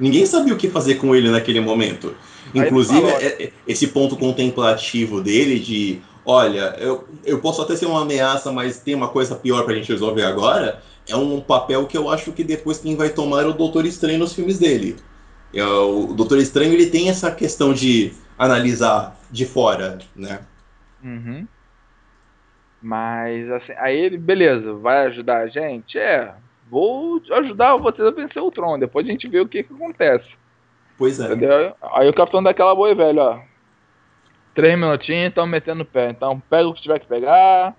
Ninguém sabia o que fazer com ele naquele momento. Inclusive, é, é, esse ponto contemplativo dele de, olha, eu, eu posso até ser uma ameaça, mas tem uma coisa pior pra gente resolver agora, é um papel que eu acho que depois quem vai tomar é o Doutor Estranho nos filmes dele. É, o Doutor Estranho, ele tem essa questão de analisar de fora, né? Uhum. Mas, assim, aí ele, beleza, vai ajudar a gente? É, vou ajudar vocês a vencer o Tron, depois a gente vê o que, que acontece. Pois é. Entendeu? Aí o capitão daquela boi velho, ó. Três minutinhos, estão metendo o pé. Então pega o que tiver que pegar.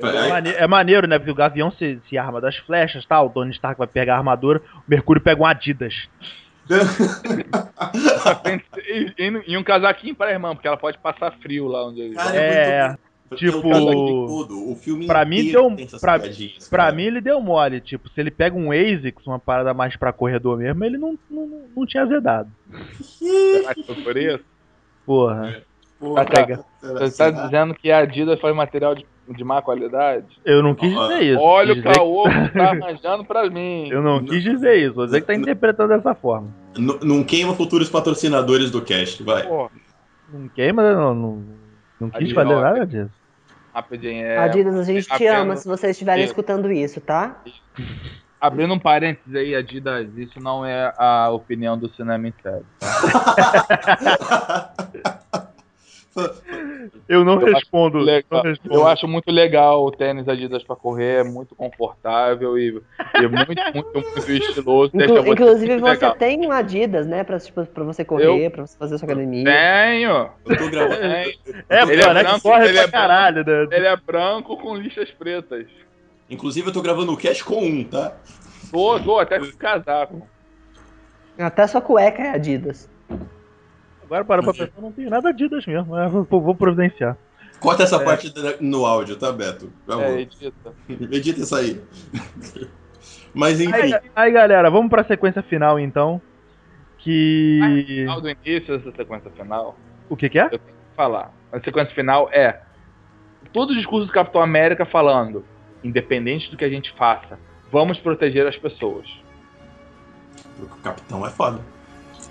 É, maneiro, é maneiro, né? Porque o Gavião se, se arma das flechas, tal. Tá? O Tony Stark vai pegar a armadura, o Mercúrio pega um Adidas. E, e, um casaquinho pra irmã, porque ela pode passar frio lá onde ele Cara, é, é tipo, o filme pra mim deu pra, pra mim ele deu mole, tipo, se ele pega um ASICS, uma parada mais pra corredor mesmo, ele não, não, não tinha azedado. Será que foi por isso? Porra. É. Porra, tá, você tá dizendo que a Adidas foi material de, de má qualidade? Eu não quis dizer isso. Olha o caô que tá arranjando pra mim. Eu não quis dizer isso, vou dizer que tá interpretando dessa forma. Não, não queima futuros patrocinadores do cast, vai. Porra. Não queima, não, não, não quis fazer nada disso. Rapidinho, é... Adidas, a gente te ama se vocês estiverem escutando isso, tá? Abrindo um parênteses aí, Adidas, isso não é a opinião do cinema inteiro. Eu não eu respondo. Não respondo. Eu acho muito legal o tênis Adidas para correr, é muito confortável e, e muito, muito, muito estiloso. Inclu inclusive, você legal. tem um Adidas, né? Pra, tipo, pra você correr, eu... pra você fazer sua academia. Tenho! Eu tô gravando. É, ele é branco, corre ele é caralho, né? Ele é branco com lixas pretas. Inclusive, eu tô gravando o cast com um, tá? Tô, tô, até com casaco. Até sua cueca é Adidas. Agora para pra pensar, não tem nada Adidas mesmo. Eu vou providenciar. Corta essa é. parte no áudio, tá, Beto? É, edita. edita isso aí. Mas enfim. Aí, aí, galera, vamos pra sequência final então. Que. Ah, final do início dessa sequência final. O que, que é? Eu tenho que falar. A sequência final é. Todo o discurso do Capitão América falando, independente do que a gente faça, vamos proteger as pessoas. O Capitão é foda.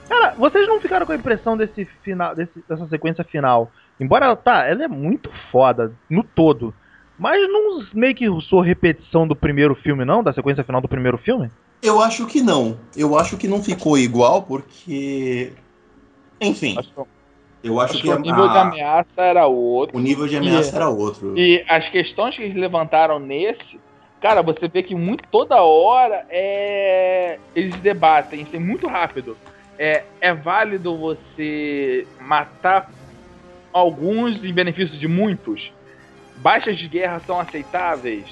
Cara, vocês não ficaram com a impressão desse final, desse, dessa sequência final? Embora ela tá, ela é muito foda no todo. Mas não meio que sou repetição do primeiro filme, não? Da sequência final do primeiro filme? Eu acho que não. Eu acho que não ficou igual, porque. Enfim. Acho eu acho, acho que, que, o nível a... de ameaça era outro. O nível de ameaça e, era outro. E as questões que eles levantaram nesse, cara, você vê que muito toda hora é... eles debatem, isso é muito rápido é, é válido você matar alguns em benefício de muitos? Baixas de guerra são aceitáveis?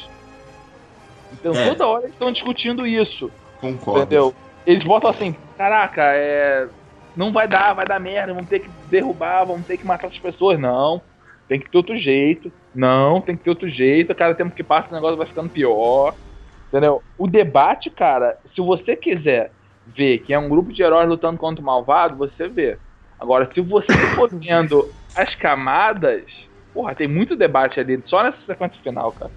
Então é. toda hora eles estão discutindo isso. Concordo. Entendeu? Eles botam assim, caraca, é. Não vai dar, vai dar merda, vamos ter que derrubar, vamos ter que matar as pessoas. Não. Tem que ter outro jeito. Não, tem que ter outro jeito. Cada tempo que passa o negócio vai ficando pior. Entendeu? O debate, cara, se você quiser vê que é um grupo de heróis lutando contra o malvado, você vê. Agora, se você for vendo as camadas, porra, tem muito debate ali só nessa sequência final, cara.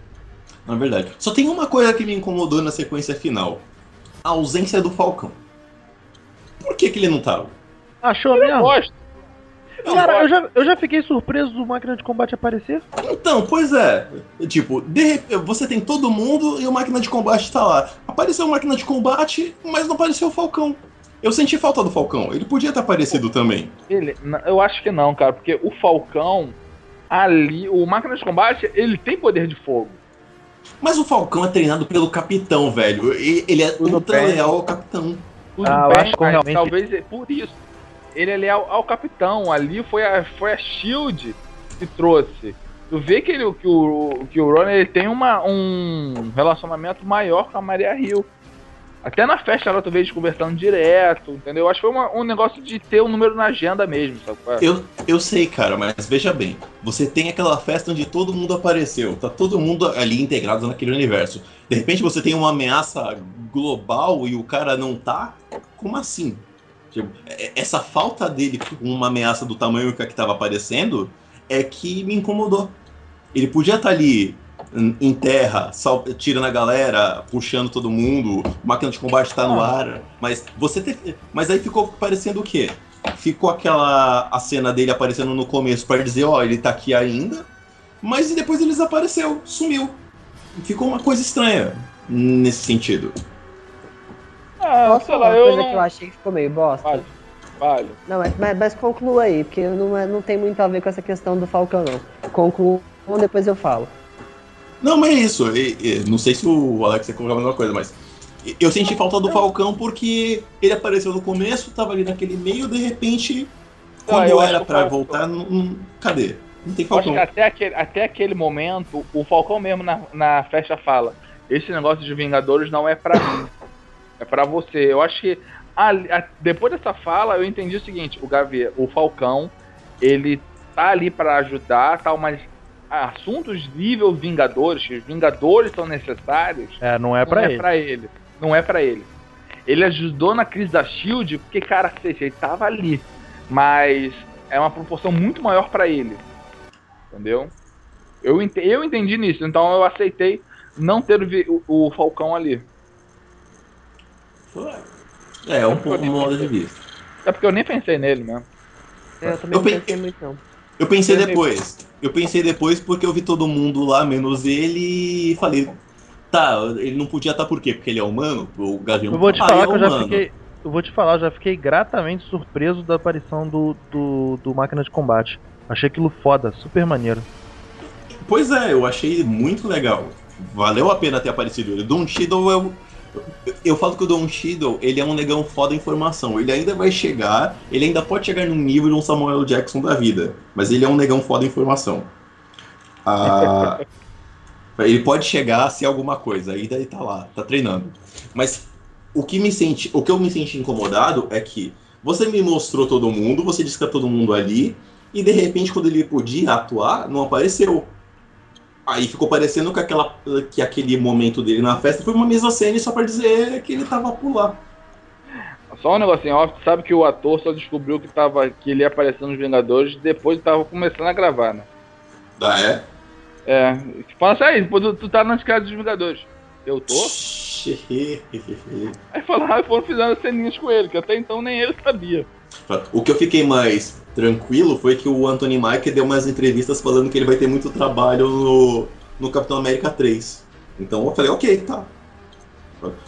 Na verdade. Só tem uma coisa que me incomodou na sequência final: a ausência do Falcão. Por que, que ele não tava? Achou mesmo? Eu gosto. Cara, eu já, eu já fiquei surpreso do máquina de combate aparecer. Então, pois é. Tipo, de, você tem todo mundo e o máquina de combate tá lá. Apareceu o máquina de combate, mas não apareceu o Falcão. Eu senti falta do Falcão. Ele podia ter aparecido também. Ele, eu acho que não, cara, porque o Falcão ali, o máquina de combate, ele tem poder de fogo. Mas o Falcão é treinado pelo capitão, velho. Ele é Tudo ultra bem. leal ao capitão. Tudo ah, bem, eu acho que realmente... talvez é por isso ele é leal ao capitão. Ali foi a, foi a Shield que trouxe. Tu vê que, ele, que o, que o Ron ele tem uma, um relacionamento maior com a Maria Hill. Até na festa ela tu vê eles conversando direto, entendeu? Acho que foi uma, um negócio de ter um número na agenda mesmo, sabe? Eu, eu sei, cara, mas veja bem. Você tem aquela festa onde todo mundo apareceu, tá todo mundo ali integrado naquele universo. De repente você tem uma ameaça global e o cara não tá? Como assim? Tipo, é, essa falta dele com uma ameaça do tamanho que estava aparecendo é que me incomodou. Ele podia estar tá ali em terra, tirando a galera, puxando todo mundo, máquina de combate está no ah. ar, mas você te... mas aí ficou parecendo o quê? Ficou aquela a cena dele aparecendo no começo para dizer, ó, oh, ele tá aqui ainda, mas depois ele desapareceu, sumiu. Ficou uma coisa estranha nesse sentido. Ah, Posso sei lá, uma coisa que eu achei que ficou meio bosta? Vale. Vale. Não, mas, mas, mas conclua aí, porque não, é, não tem muito a ver com essa questão do Falcão, não. Conclua, depois eu falo. Não, mas é isso. Eu, eu, não sei se o Alex ia colocar a mesma coisa, mas. Eu senti falta do Falcão porque ele apareceu no começo, tava ali naquele meio, de repente, quando ah, era para voltar, não, cadê? Não tem Falcão. Acho que até aquele, até aquele momento, o Falcão mesmo na, na festa fala: esse negócio de Vingadores não é pra mim, é pra você. Eu acho que a, a, depois dessa fala eu entendi o seguinte: o Gavier, o Falcão, ele tá ali para ajudar, tal, mas assuntos nível Vingadores, que os Vingadores são necessários. É, não é para é ele. Pra ele. Não é para ele. Ele ajudou na crise da Shield porque, cara, ele tava ali. Mas é uma proporção muito maior para ele. Entendeu? Eu, ent eu entendi nisso, então eu aceitei não ter o, o Falcão ali. É, é um pouco modo de vista. É porque eu nem pensei nele mesmo. Eu também eu pensei muito não. Eu pensei depois. Eu pensei depois porque eu vi todo mundo lá, menos ele, e falei, tá, ele não podia estar por quê? Porque ele é humano? O Gavião Eu vou te falar é que eu já fiquei. Eu vou te falar, eu já fiquei gratamente surpreso da aparição do, do, do máquina de combate. Achei aquilo foda, super maneiro. Pois é, eu achei muito legal. Valeu a pena ter aparecido ele. Don Cheadle eu, eu falo que o Don Cheadle, ele é um negão foda em formação. Ele ainda vai chegar, ele ainda pode chegar num nível de um Samuel Jackson da vida. Mas ele é um negão foda em formação. Ah, ele pode chegar a ser alguma coisa, ainda ele tá lá, tá treinando. Mas o que, me senti, o que eu me senti incomodado é que você me mostrou todo mundo, você disse que tá todo mundo ali, e de repente, quando ele podia atuar, não apareceu. Aí ficou parecendo que, aquela, que aquele momento dele na festa foi uma mesa cena só pra dizer que ele tava por lá. Só um negocinho off, sabe que o ator só descobriu que, tava, que ele ia aparecer nos Vingadores depois tava começando a gravar, né? Ah, é? É. Fala assim, aí, tu, tu tá nas casas dos Vingadores. Eu tô? aí falaram, foram fizeram ceninhas com ele, que até então nem ele sabia. O que eu fiquei mais tranquilo foi que o Anthony Mike deu umas entrevistas falando que ele vai ter muito trabalho no, no Capitão América 3. Então eu falei, ok, tá.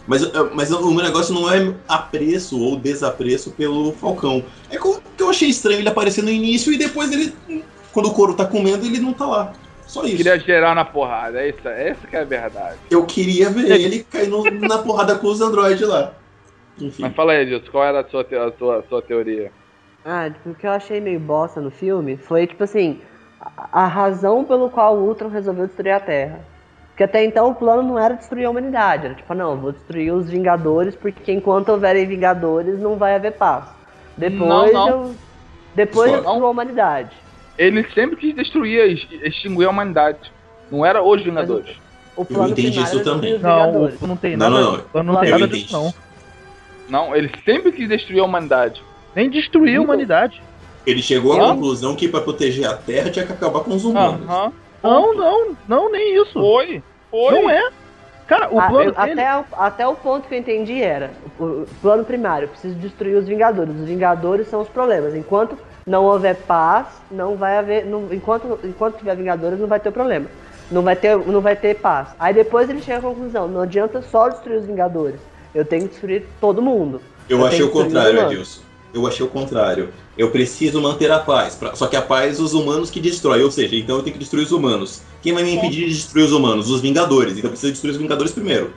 Mas, mas o meu negócio não é apreço ou desapreço pelo Falcão. É que eu achei estranho ele aparecer no início e depois ele, quando o couro tá comendo, ele não tá lá. Só isso. Queria gerar na porrada, é isso, é essa que é a verdade. Eu queria ver ele caindo na porrada com os androides lá. Enfim. Mas fala aí, Edilson, qual era a sua, a sua, a sua teoria? Ah, tipo, o que eu achei meio bosta no filme foi, tipo assim, a, a razão pelo qual o Ultron resolveu destruir a Terra. Porque até então o plano não era destruir a humanidade, era tipo, não, vou destruir os Vingadores, porque enquanto houverem Vingadores não vai haver paz. Depois não, não. eu. Depois Só eu destruo a humanidade. Ele sempre quis destruir, extinguir a humanidade. Não era os Vingadores. O plano eu entendi isso também. Não, não tem nada. Não, não, não, não tem nada disso, não. Não, ele sempre quis destruir a humanidade. Nem destruir a humanidade. Ele chegou à conclusão que para proteger a Terra tinha que acabar com os humanos. Uhum. Não, não, não, nem isso. Foi, foi. Não é. Cara, o plano ah, eu, até, o, até o ponto que eu entendi era, o plano primário, preciso destruir os Vingadores. Os Vingadores são os problemas. Enquanto não houver paz, não vai haver. Não, enquanto, enquanto tiver Vingadores, não vai ter problema. Não vai ter, não vai ter paz. Aí depois ele chega à conclusão, não adianta só destruir os Vingadores. Eu tenho que destruir todo mundo. Eu, eu achei o contrário, Adilson. Eu achei o contrário. Eu preciso manter a paz. Pra... Só que a paz os humanos que destrói. Ou seja, então eu tenho que destruir os humanos. Quem vai me impedir de destruir os humanos? Os Vingadores. Então eu preciso destruir os Vingadores primeiro.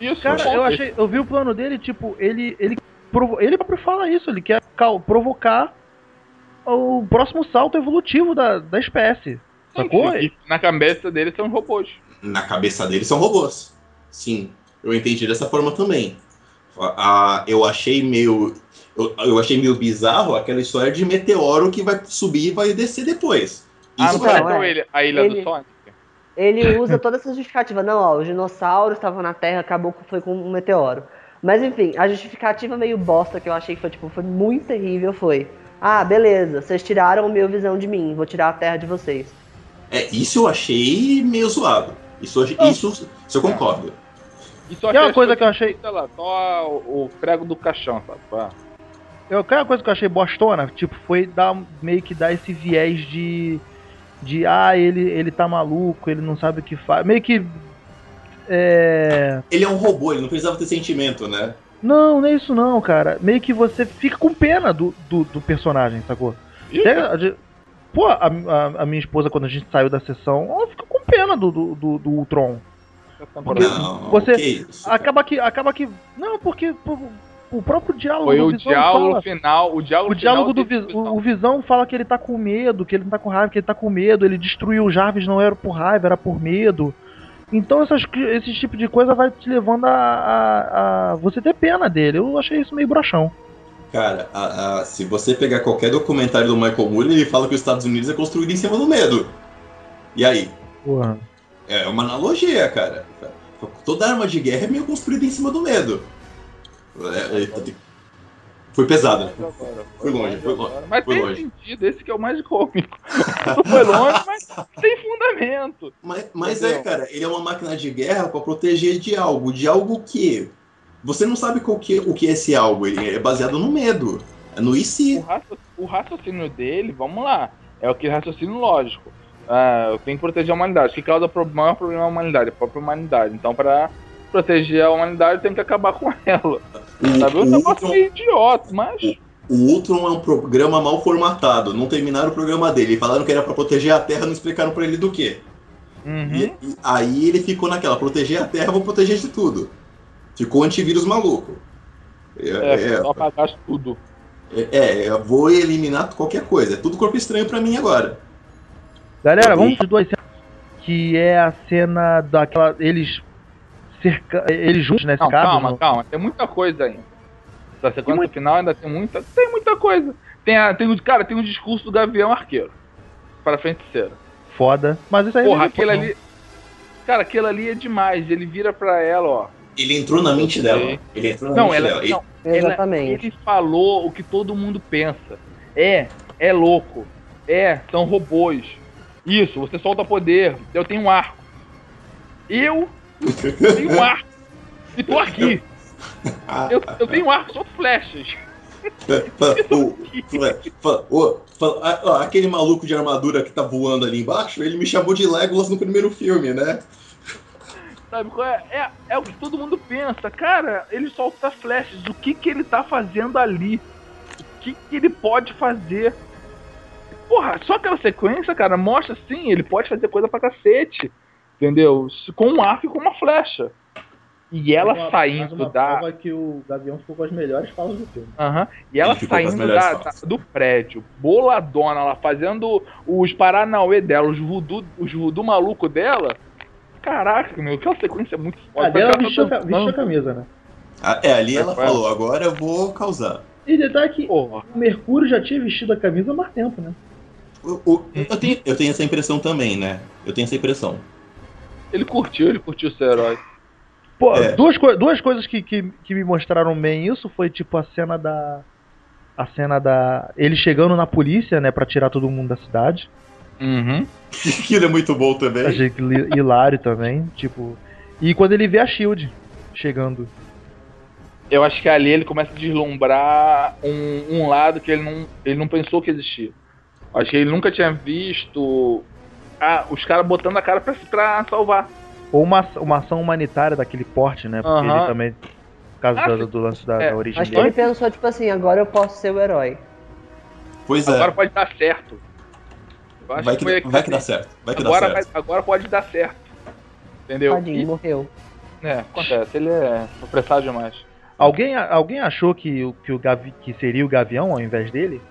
Isso, cara, eu achei. Eu vi o plano dele, tipo, ele. Ele, provo... ele próprio fala isso, ele quer provocar o próximo salto evolutivo da, da espécie. Sacou? E na cabeça dele são robôs. Na cabeça dele são robôs. Sim. Eu entendi dessa forma também. Ah, eu achei meio. Eu, eu, achei meio bizarro aquela história de meteoro que vai subir e vai descer depois. Ah, Isso ah, não é. ele, a ilha ele, do Sonic? Ele usa toda essa justificativa. Não, ó, os dinossauros estavam na Terra, acabou que foi com um meteoro. Mas enfim, a justificativa meio bosta que eu achei que foi, tipo, foi muito terrível foi. Ah, beleza, vocês tiraram a minha visão de mim, vou tirar a Terra de vocês. É, isso eu achei meio zoado. Isso, isso, isso eu concordo. Isso é uma coisa que eu achei. Sei lá, só o prego do caixão, sabe? Eu, uma coisa que eu achei bostona, tipo, foi dar, meio que dar esse viés de. De, ah, ele, ele tá maluco, ele não sabe o que faz. Meio que. É... Ele é um robô, ele não precisava ter sentimento, né? Não, não é isso não, cara. Meio que você fica com pena do, do, do personagem, sacou? Até, pô, a, a, a, minha esposa, quando a gente saiu da sessão, ela fica com pena do, do, do, do Ultron. Porque não, você que isso, acaba que acaba que não porque o próprio diálogo Foi do o Visão diálogo fala- final. O diálogo, O diálogo do final Vi- o, o Visão fala que ele tá com medo, que ele não tá com raiva, que ele tá com medo, ele destruiu o Jarvis não era por raiva, era por medo. Então essas, esse tipo de coisa vai te levando a, a, a você ter pena dele. Eu achei isso meio broxão. Cara, a- a- se você pegar qualquer documentário do Michael Moore, ele fala que os Estados Unidos é construído em cima do medo. E aí? Porra. É uma analogia, cara. Toda arma de guerra é meio construída em cima do medo. É, é, foi pesado. Foi longe, foi longe. Mas Foi tem longe. sentido, esse que é o mais cômico. Foi longe, mas tem fundamento. Mas, mas é, cara, ele é uma máquina de guerra pra proteger de algo. De algo que. Você não sabe qual que, o que é esse algo. Ele é baseado no medo. É no e O, se. o raciocínio dele, vamos lá, é o que raciocínio lógico. Ah, eu tenho que proteger a humanidade. O que causa o maior problema à humanidade? A própria humanidade. Então, pra proteger a humanidade, tem que acabar com ela. Sabe? O, Um o, negócio meio idiota, mas. o Ultron é um programa mal formatado. Não terminaram o programa dele. Falaram que era pra proteger a Terra, não explicaram pra ele do quê. Uhum. E, e aí ele ficou naquela, proteger a Terra, vou proteger de tudo. Ficou antivírus maluco. É, É, é, só apagar tudo. é, é, vou eliminar qualquer coisa. É tudo corpo estranho pra mim agora. Galera, vamos de duas cenas. Que é a cena daquela. Eles. Cerca, eles juntos, né? Não, cercados calma, no- calma. Tem muita coisa ainda. Da sequência muito- final ainda tem muita. Tem muita coisa. Tem, a, tem o, cara, tem o discurso do Gavião Arqueiro. Para a feiticeira. Foda. Mas isso aí Porra, é aquele ali. Cara, aquele ali é demais. Ele vira pra ela, ó. Ele entrou na mente dela. Ele entrou na Não, mente ela. dela. Não, ela- Exatamente. ele falou o que todo mundo pensa. É, é louco. É, são robôs. Isso, você solta poder. Eu tenho um arco. Eu tenho um arco. E tô aqui. Eu, eu tenho um arco, solto flechas. O- aquele maluco de armadura que tá voando ali embaixo, ele me chamou de Legolas no primeiro filme, né? Sabe qual é? é? É o que todo mundo pensa. Cara, ele solta flechas. O que que ele tá fazendo ali? O que que ele pode fazer? Porra, só aquela sequência, cara, mostra sim, ele pode fazer coisa pra cacete. Entendeu? Com um arco e com uma flecha. E ela uma- saindo uma da. prova que o Gavião ficou com as melhores falas do filme. Aham. E ela saindo da- da- do prédio, boladona, ela fazendo os Paranauê dela, os voodoo, os voodoo maluco dela. Caraca, meu, aquela sequência é muito foda. A dela Parece que vestiu, ela tá ca- vestiu a camisa, né? Ah, É, ali ela falou, agora eu vou causar. E detalhe que Porra. o Mercúrio já tinha vestido a camisa há mais tempo, né? O- o- eu, tenho, eu tenho essa impressão também, né? Eu tenho essa impressão. Ele curtiu, ele curtiu ser herói. Pô, É. duas, coi- duas coisas que, que, que me mostraram bem isso foi tipo a cena da. A cena da. Ele chegando na polícia, né, pra tirar todo mundo da cidade. Uhum. Aquilo é muito bom também. Achei que hilário também, tipo. E quando ele vê a Shield chegando. Eu acho que ali ele começa a deslumbrar um, um lado que ele não, ele não pensou que existia. Acho que ele nunca tinha visto ah, os caras botando a cara pra, pra salvar. Ou uma, uma ação humanitária daquele porte, né? Porque ele também. Por causa Ah, do, do lance da, é, da origem Acho que dele. ele pensou, tipo assim, agora eu posso ser o herói. Pois é, Agora pode dar certo. Eu acho vai que, foi vai que dá certo. Vai que dá agora, certo. vai- agora pode dar certo. Entendeu? Tadinho, E, morreu. é, acontece, ele é apressado demais. Alguém, alguém achou que, que, o Gavi, que seria o Gavião ao invés dele?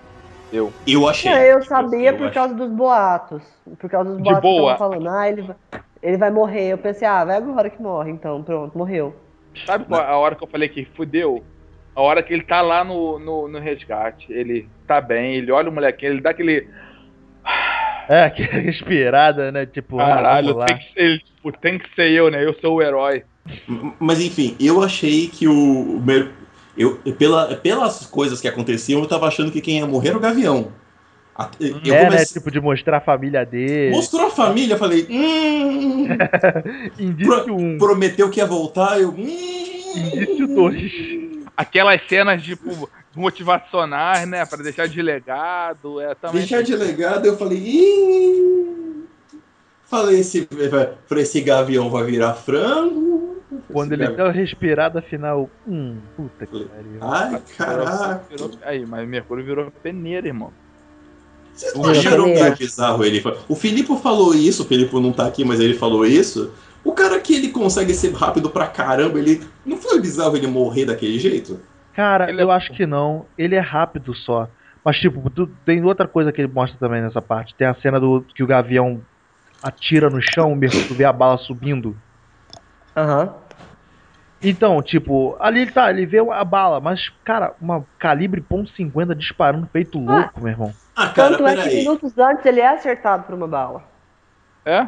Eu. Eu achei. Não, eu sabia Eu por acho. causa dos boatos. Por causa dos De boatos que estavam falando, ah, ele vai, ele vai morrer. Eu pensei, ah, vai agora que morre, então, pronto, morreu. Sabe qual, a hora que eu falei que fudeu? A hora que ele tá lá no, no, no resgate. Ele tá bem, ele olha o molequinho, ele dá aquele. É, que respirada, né? Tipo, ah, Caralho, tem que, ser, ele, tipo, tem que ser eu, né? Eu sou o herói. Mas enfim, eu achei que o. Eu, pela, pelas coisas que aconteciam, eu tava achando que quem ia morrer era o Gavião. A- Eu é, né? comecei- Tipo, de mostrar a família dele. Mostrou a família, eu falei. Hum, Indício 1, prometeu que ia voltar, eu. Hum, indício 2. Aquelas cenas, tipo, motivacionais, né? Pra deixar de legado. É, também deixar de legado, eu falei. Ih, falei, esse, falei, esse gavião vai virar frango. Quando ele deu a respirada final. Hum, puta que pariu. Ai, caraca. Virou- aí, mas Mercúrio virou peneira, irmão. Vocês não Eu acharam meio acho. bizarro ele? O Filipe falou isso, o Filipe não tá aqui, mas ele falou isso. O cara que ele consegue ser rápido pra caramba, ele. Não foi bizarro ele morrer daquele jeito? Cara, ele eu é... acho que não. Ele é rápido só. Mas, tipo, tu, tem outra coisa que ele mostra também nessa parte. Tem a cena do que o Gavião atira no chão, o Mercúrio vê a bala subindo. Aham. Uhum. Então, tipo, ali ele tá, ele vê a bala, mas, cara, uma calibre .50 disparando feito ah. louco, meu irmão. Ah, cara, Tanto é que aí. minutos antes ele é acertado por uma bala. É?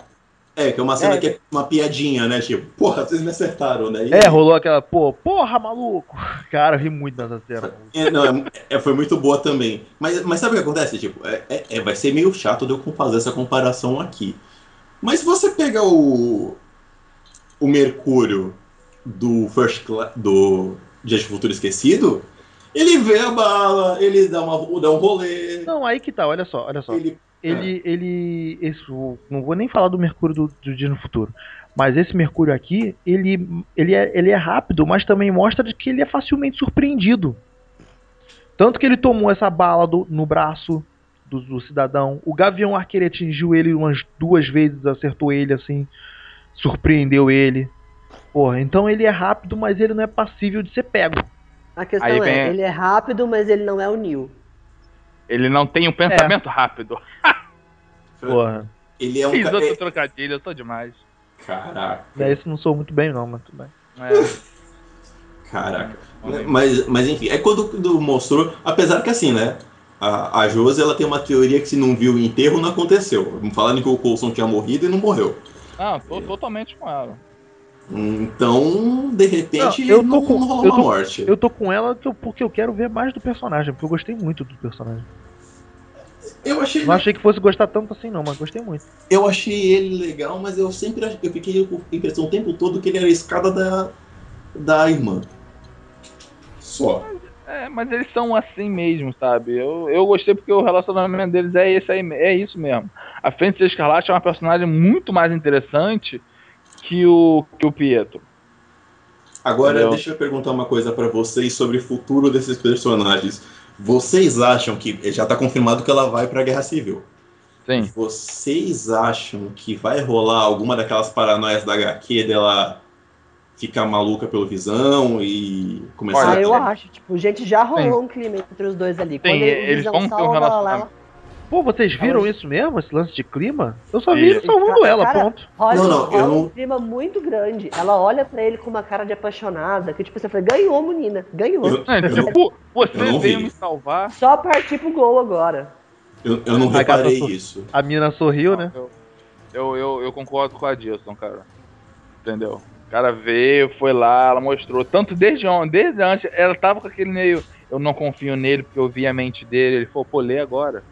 É, que é uma cena é. que é uma piadinha, né? Tipo, porra, vocês me acertaram, né? E... É, rolou aquela, pô, porra, maluco. Cara, eu ri muito nessa cena. É, não, é, é, foi muito boa também. Mas, mas sabe o que acontece? Tipo, é, é, é vai ser meio chato de eu fazer essa comparação aqui. Mas se você pega o. O Mercúrio do First Class. do Dia de Futuro Esquecido, ele vê a bala, ele dá, uma, dá um rolê. Não, aí que tá, olha só, olha só. Ele ele, é. ele isso, não vou nem falar do Mercúrio do, do Dia no Futuro, mas esse Mercúrio aqui, ele, ele, é, ele é rápido, mas também mostra que ele é facilmente surpreendido. Tanto que ele tomou essa bala do, no braço do, do, cidadão. O Gavião Arqueiro atingiu ele umas duas vezes, acertou ele assim, surpreendeu ele. Porra, então ele é rápido, mas ele não é passível de ser pego. A questão Aí é, ele é rápido, mas ele não é o Neil. Ele não tem um pensamento é. rápido. Porra. Ele é um Fiz outro é... trocadilho, eu tô demais. Caraca. É, esse não sou muito bem, não, mas tudo bem. É. Caraca. Mas, mas enfim, é quando, mostrou. Apesar que assim, né? A, a Josi ela tem uma teoria que se não viu o enterro, não aconteceu. Falando que o Coulson tinha morrido e não morreu. Ah, tô totalmente com ela. Então, de repente, não, eu tô não, com, não rolou eu tô, uma morte. Eu tô com ela porque eu quero ver mais do personagem, porque eu gostei muito do personagem. Eu achei. Não achei que fosse gostar tanto assim, não, mas gostei muito. Eu achei ele legal, mas eu sempre eu fiquei com a impressão o tempo todo que ele era a escada da, da irmã. Só. É, mas eles são assim mesmo, sabe? Eu, eu gostei porque o relacionamento deles é esse aí, é isso mesmo. A Feiticeira Escarlate é uma personagem muito mais interessante que o, que o Pietro. Agora, Entendeu? deixa eu perguntar uma coisa para vocês sobre o futuro desses personagens. Vocês acham que. Já está confirmado que ela vai para a Guerra Civil. Sim. Vocês acham que vai rolar alguma daquelas paranoias da HQ dela ficar maluca pelo visão e começar Ah, eu acho. Tipo, gente, já rolou Sim. um clima entre os dois ali. Sim, Quando eles vão ter um relacionamento. Pô, vocês viram ela... isso mesmo? Esse lance de clima? Eu só vi ele salvando ela, cara, pronto. Olha, não, não, eu não... um clima muito grande. Ela olha pra ele com uma cara de apaixonada, que tipo, você fala, ganhou, menina, ganhou. Eu, é, tipo, você veio me salvar. Só partir pro gol agora. Eu, eu não reparei isso. A mina sorriu, né? Eu, eu, eu, concordo com a Dilson, cara. Entendeu? O cara veio, foi lá, ela mostrou. Tanto desde ontem, desde antes, ela tava com aquele meio. Eu não confio nele porque eu vi a mente dele. Ele falou, pô, lê agora.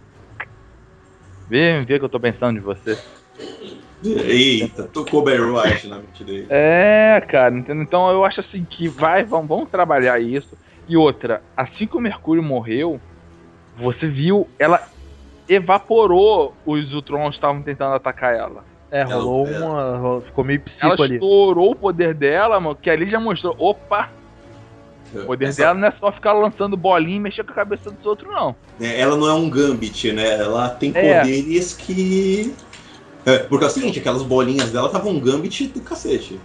Vê, vê que eu tô pensando de você. Eita, tocou White na mente dele. É, cara, entendeu? Então eu acho assim que vai, vamos, vamos trabalhar isso. E outra, assim que o Mercúrio morreu, você viu, ela evaporou os Ultrons que estavam tentando atacar ela. É, rolou uma. Ficou meio psico ela ali. Ela estourou o poder dela, mano, que ali já mostrou. Opa, o poder Essa... dela não é só ficar lançando bolinha e mexer com a cabeça dos outros, não. É, ela não é um Gambit, né? Ela tem é. poderes que. É, porque é o seguinte, aquelas bolinhas dela estavam um Gambit do cacete.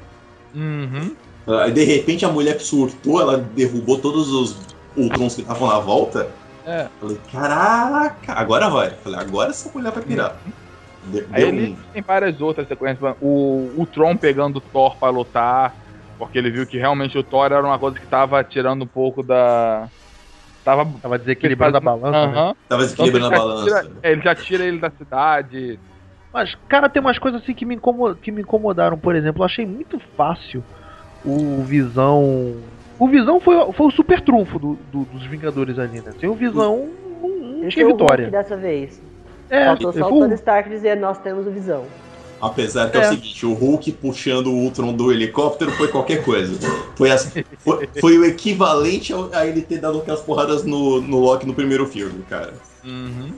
Uhum. Aí de repente a mulher surtou, ela derrubou todos os Ultrons que estavam na volta. É. Falei, caraca, agora vai. Falei, agora essa mulher vai pirar. Uhum. Aí ele um... tem várias outras sequências. O, o Tron pegando o Thor pra lutar. Porque ele viu que realmente o Thor era uma coisa que tava tirando um pouco da. Tava, tava desequilibrando a balança. Uh -huh. né? Tava desequilibrando então, a balança. Tira, ele já tira ele da cidade. Mas, cara, tem umas coisas assim que me, que me incomodaram. Por exemplo, eu achei muito fácil o Visão. O Visão foi, foi o super trunfo do, do, dos Vingadores ali, né? Sem o Visão, não, não tinha vitória. dessa vez. É, Faltou só o Tony Stark dizer: Nós temos o Visão. Apesar que é. é. o seguinte, o Hulk puxando o Ultron do helicóptero foi qualquer coisa. Foi, assim, foi, foi, o equivalente a ele ter dado aquelas porradas no, no Loki no primeiro filme, cara. Uhum.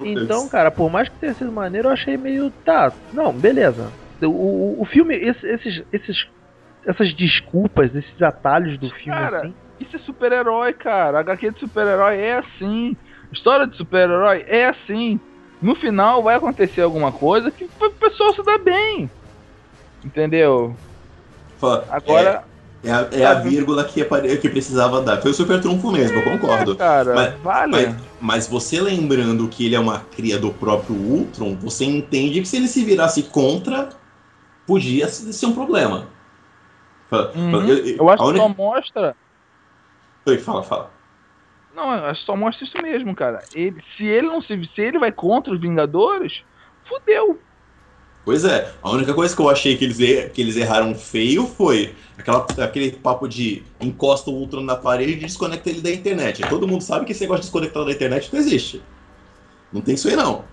Então, cara, por mais que tenha sido maneiro, eu achei meio. Tá, não, beleza. O, o, o filme, esse, esses, esses, essas desculpas, esses atalhos do filme cara, assim. Isso é super-herói, cara. A HQ de super-herói é assim. História de super-herói é assim no final vai acontecer alguma coisa que o pessoal se dá bem. Entendeu? Fala, Agora. É a, é a vírgula que, que precisava dar. Foi o super trunfo mesmo, eu concordo. É, cara, mas, vale. Mas, mas, você lembrando que ele é uma cria do próprio Ultron, você entende que se ele se virasse contra, podia ser um problema. Uhum. Eu, eu, eu, acho que só mostra. Oi, fala, fala. Não, só mostra isso mesmo, cara. Ele, se ele não se, se ele vai contra os Vingadores, fudeu. Pois é, a única coisa que eu achei que eles, que eles erraram feio foi aquela, aquele papo de encosta o Ultron na parede e desconecta ele da internet. Todo mundo sabe que esse negócio de desconectar da internet não existe. Não tem isso aí não.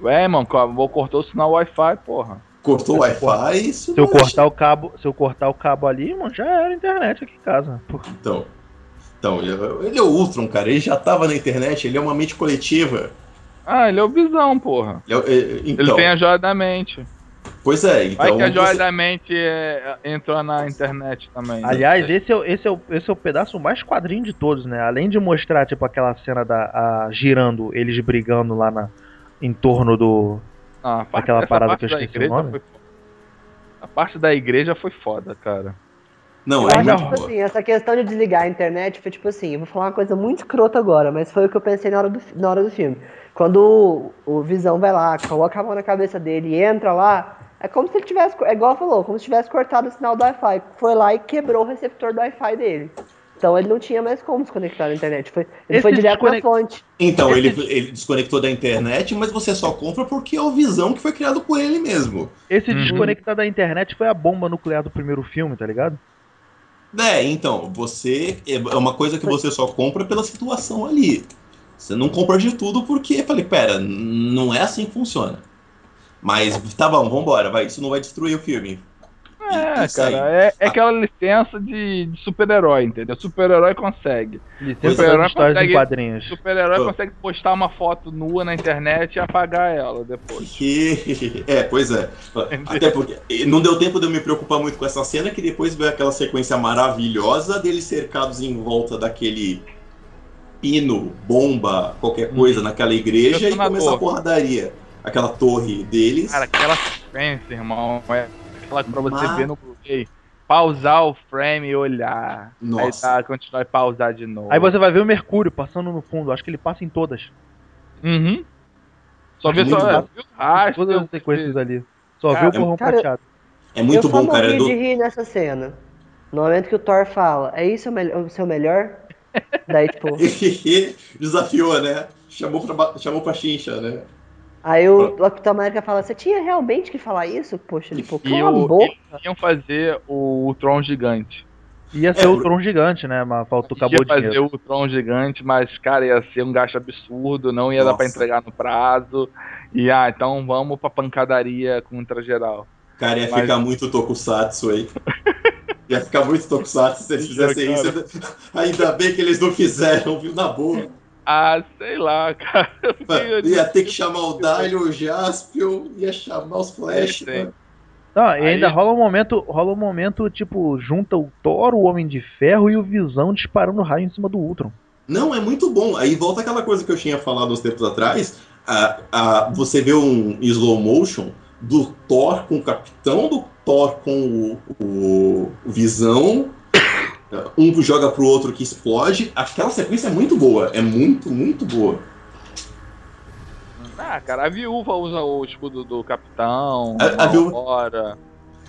Ué, mano, vou cortar o sinal Wi-Fi, porra. Cortou o Wi-Fi, isso Se eu cortar o cabo, se eu cortar o cabo ali, mano, já era internet aqui em casa. Porra. Então, então ele, é o Ultron, cara. Ele já tava na internet, ele é uma mente coletiva. Ah, ele é o Visão, porra. Ele, é, então, ele tem a joia da mente. Pois é, então. Vai que a joia você... da mente é, entrou na internet também. Né? Aliás, esse é, esse, é o, esse é o pedaço mais quadrinho de todos, né? Além de mostrar, tipo, aquela cena da a, girando, eles brigando lá na, em torno do. Ah, aquela parada que eu esqueci o nome. a parte da igreja foi foda, cara. Não, eu é acho, tipo assim, essa questão de desligar a internet foi tipo assim, eu vou falar uma coisa muito escrota agora, mas foi o que eu pensei na hora do, na hora do filme. Quando o, o Visão vai lá, coloca a mão na cabeça dele e entra lá, é como se ele tivesse, é igual falou, como se tivesse cortado o sinal do Wi-Fi. Foi lá e quebrou o receptor do Wi-Fi dele. Então ele não tinha mais como desconectar da internet. Foi, ele Esse foi direto desconect... na fonte. Então, ele, ele desconectou da internet, mas você só compra porque é o Visão que foi criado por ele mesmo. Esse uhum. desconectar da internet foi a bomba nuclear do primeiro filme, tá ligado? É, então, você. É uma coisa que você só compra pela situação ali. Você não compra de tudo porque, falei, pera, não é assim que funciona. Mas tá bom, vambora, vai, isso não vai destruir o filme. É, cara, é, é, aquela licença de, de super-herói, entendeu? Super-herói consegue. Super-herói consegue, quadrinhos. Super-herói consegue postar uma foto nua na internet e apagar ela depois. é, pois é. Até porque não deu tempo de eu me preocupar muito com essa cena, que depois veio aquela sequência maravilhosa deles cercados em volta daquele pino, bomba, qualquer coisa hum. naquela igreja e começar a porradaria. Aquela torre deles. Cara, aquela sequência, irmão, é aquela pra você Mas... ver no Blu-ray. Pausar o frame e olhar. Nossa. Aí tá, continuar e pausar de novo. Aí você vai ver o Mercúrio passando no fundo. Acho que ele passa em todas. Uhum. Só vê só. É, todas as sequências ali. Só cara, vê o borrão prateado. É muito bom, cara. Eu só de rir nessa cena. No momento que o Thor fala, é isso o seu melhor? Daí, tipo. Desafiou, né? Chamou pra, chamou pra chincha, né? Aí o Capitão América fala, você tinha realmente que falar isso? Poxa, tipo, cala a boca. iam fazer o, o Tron gigante. Ia ser é, o Tron gigante, né? Mas faltou, acabou ia fazer o Tron gigante, mas, cara, ia ser um gasto absurdo, não ia Nossa. dar pra entregar no prazo. E, ah, então vamos pra pancadaria contra geral. Cara, ia mas... ficar muito tokusatsu aí. Ia ficar muito tokusatsu se eles fizessem isso. Ainda bem que eles não fizeram, viu? Na boa. Ah, sei lá, cara. Ia ter que chamar o Dalio, o Jaspion, ia chamar os Flash. Né? Não, e ainda rola um momento, rola um momento, tipo, junta o Thor, o Homem de Ferro e o Visão disparando raio em cima do Ultron. Não, é muito bom. Aí volta aquela coisa que eu tinha falado uns tempos atrás. A, a, você vê um slow motion do Thor com o Capitão, do Thor com o, o Visão, um joga pro outro que explode. Aquela sequência é muito boa, é muito, muito boa. Ah, cara, a viúva usa o escudo do capitão, a, a viúva...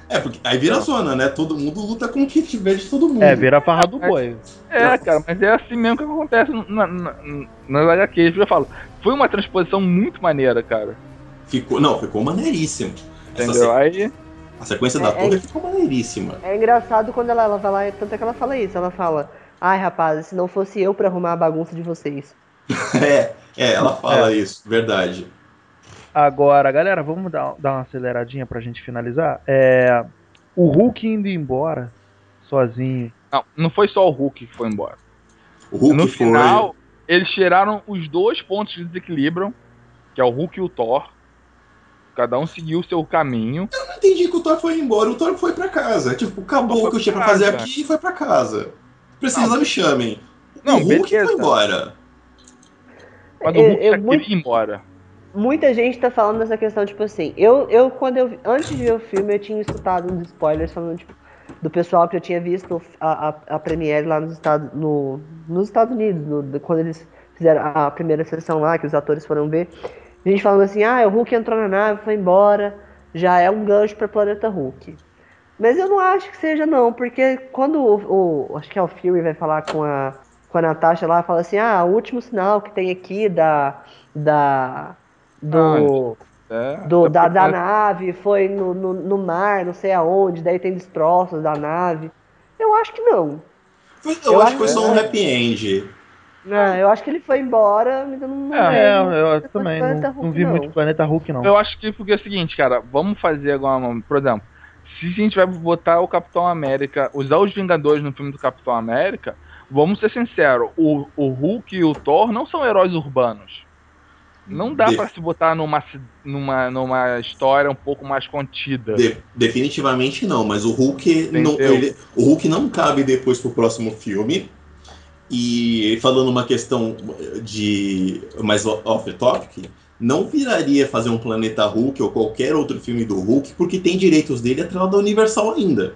É, porque aí vira zona, né? Todo mundo luta com o que tiver de todo mundo. É, vira a farra do boi. É, cara, mas é assim mesmo que acontece na, na, nas HQs. Eu falo, foi uma transposição muito maneira, cara. Ficou, não, ficou maneiríssimo. Entendeu? Aí a sequência é, da torre é, ficou maneiríssima. É engraçado quando ela, ela vai lá, tanto é que ela fala isso, ela fala, ai rapaz, se não fosse eu para arrumar a bagunça de vocês. é, é, ela fala é. isso, verdade. Agora, galera, vamos dar, dar uma aceleradinha pra gente finalizar. É, o Hulk indo embora, sozinho. Não, não foi só o Hulk que foi embora. O Hulk no foi... final, eles tiraram os dois pontos de desequilíbrio, que é o Hulk e o Thor, Cada um seguiu o seu caminho. Eu não entendi que o Thor foi embora. O Thor foi para casa. Tipo, acabou o que eu tinha pra fazer aqui e foi para casa. Precisa, não. me chamem. Não, o Hulk beleza. foi embora. Mas o Hulk eu, eu, muito, ir embora. Muita gente tá falando dessa questão, tipo assim, eu, eu quando eu antes de ver o filme, eu tinha escutado uns spoilers falando, tipo, do pessoal que eu tinha visto a, a, a Premiere lá nos Estados, no, nos Estados Unidos, no, quando eles fizeram a primeira sessão lá, que os atores foram ver. A gente falando assim, ah, o Hulk entrou na nave, foi embora, já é um gancho para Planeta Hulk. Mas eu não acho que seja não, porque quando o, o, acho que é o Fury vai falar com a com a Natasha lá, fala assim, ah, o último sinal que tem aqui da da do ah, é, do, da, da nave foi no, no, no, mar, não sei aonde, daí tem destroços da nave. Eu acho que não. Eu, eu acho que foi só um happy end. Não, eu acho que ele foi embora, mas eu não. É, eu, eu também. Não, Hulk, não, vi não. muito Planeta Hulk, não. Eu acho que porque é o seguinte, cara, vamos fazer agora, por exemplo, se a gente vai botar o Capitão América, usar os Vingadores no filme do Capitão América, vamos ser sinceros, o, o Hulk e o Thor não são heróis urbanos. Não dá de... para se botar numa, numa, numa história um pouco mais contida. De, definitivamente não, mas o Hulk não, ele, o Hulk não cabe depois pro próximo filme. E falando uma questão de mais off-topic, não viraria fazer um Planeta Hulk ou qualquer outro filme do Hulk, porque tem direitos dele atrás da Universal ainda.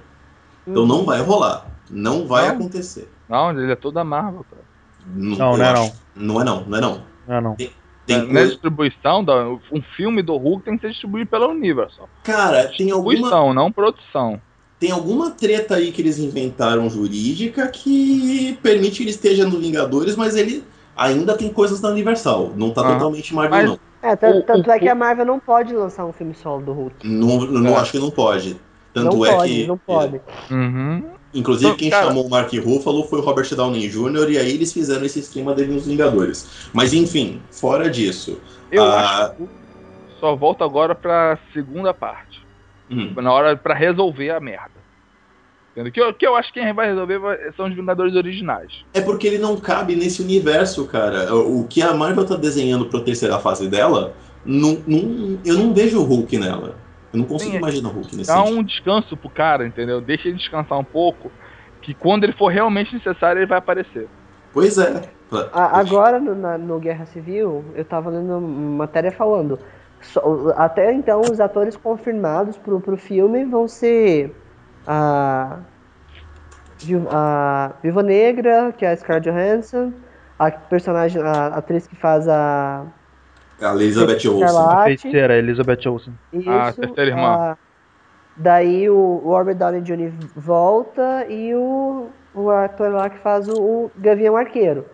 Então não uhum. vai rolar. Não vai não. acontecer. Não, ele é toda Marvel, cara. Não, não, não é não. Não é não, não é não. Não é não. Tem, tem é, coisa... distribuição, um filme do Hulk tem que ser distribuído pela Universal. Cara, tem alguma... Distribuição, não produção tem alguma treta aí que eles inventaram jurídica que permite que ele esteja no Vingadores, mas ele ainda tem coisas da Universal. Não tá ah, totalmente Marvel, mas... não. É, tanto, tanto é que a Marvel não pode lançar um filme solo do Hulk. Não, não é. acho que não pode. Tanto não é pode, que. Não pode. Uhum. Inclusive, então, quem cara... chamou o Mark Ruffalo foi o Robert Downey Jr., e aí eles fizeram esse esquema dele nos Vingadores. Mas enfim, fora disso. Eu a... acho que só volta agora pra segunda parte. Hum. Na hora para resolver a merda. Entendeu? Que eu, que eu acho que quem vai resolver são os Vingadores originais. É porque ele não cabe nesse universo, cara. O que a Marvel tá desenhando pra terceira fase dela, não, não, eu não vejo o Hulk nela. Eu não consigo Sim, imaginar o Hulk nesse Dá sentido. um descanso pro cara, entendeu? Deixa ele descansar um pouco, que quando ele for realmente necessário, ele vai aparecer. Pois é. Agora, no, na, no Guerra Civil, eu tava lendo uma matéria falando até então, os atores confirmados pro, pro filme vão ser a, a Viva Negra, que é a Scarlett Johansson, a personagem, a atriz que faz a. A Elizabeth Olsen. A feiticeira, Elizabeth Olsen. Isso, a terceira irmã. A, daí o, o Robert Downey Jr. volta e o, o ator lá que faz o, o Gavião Arqueiro.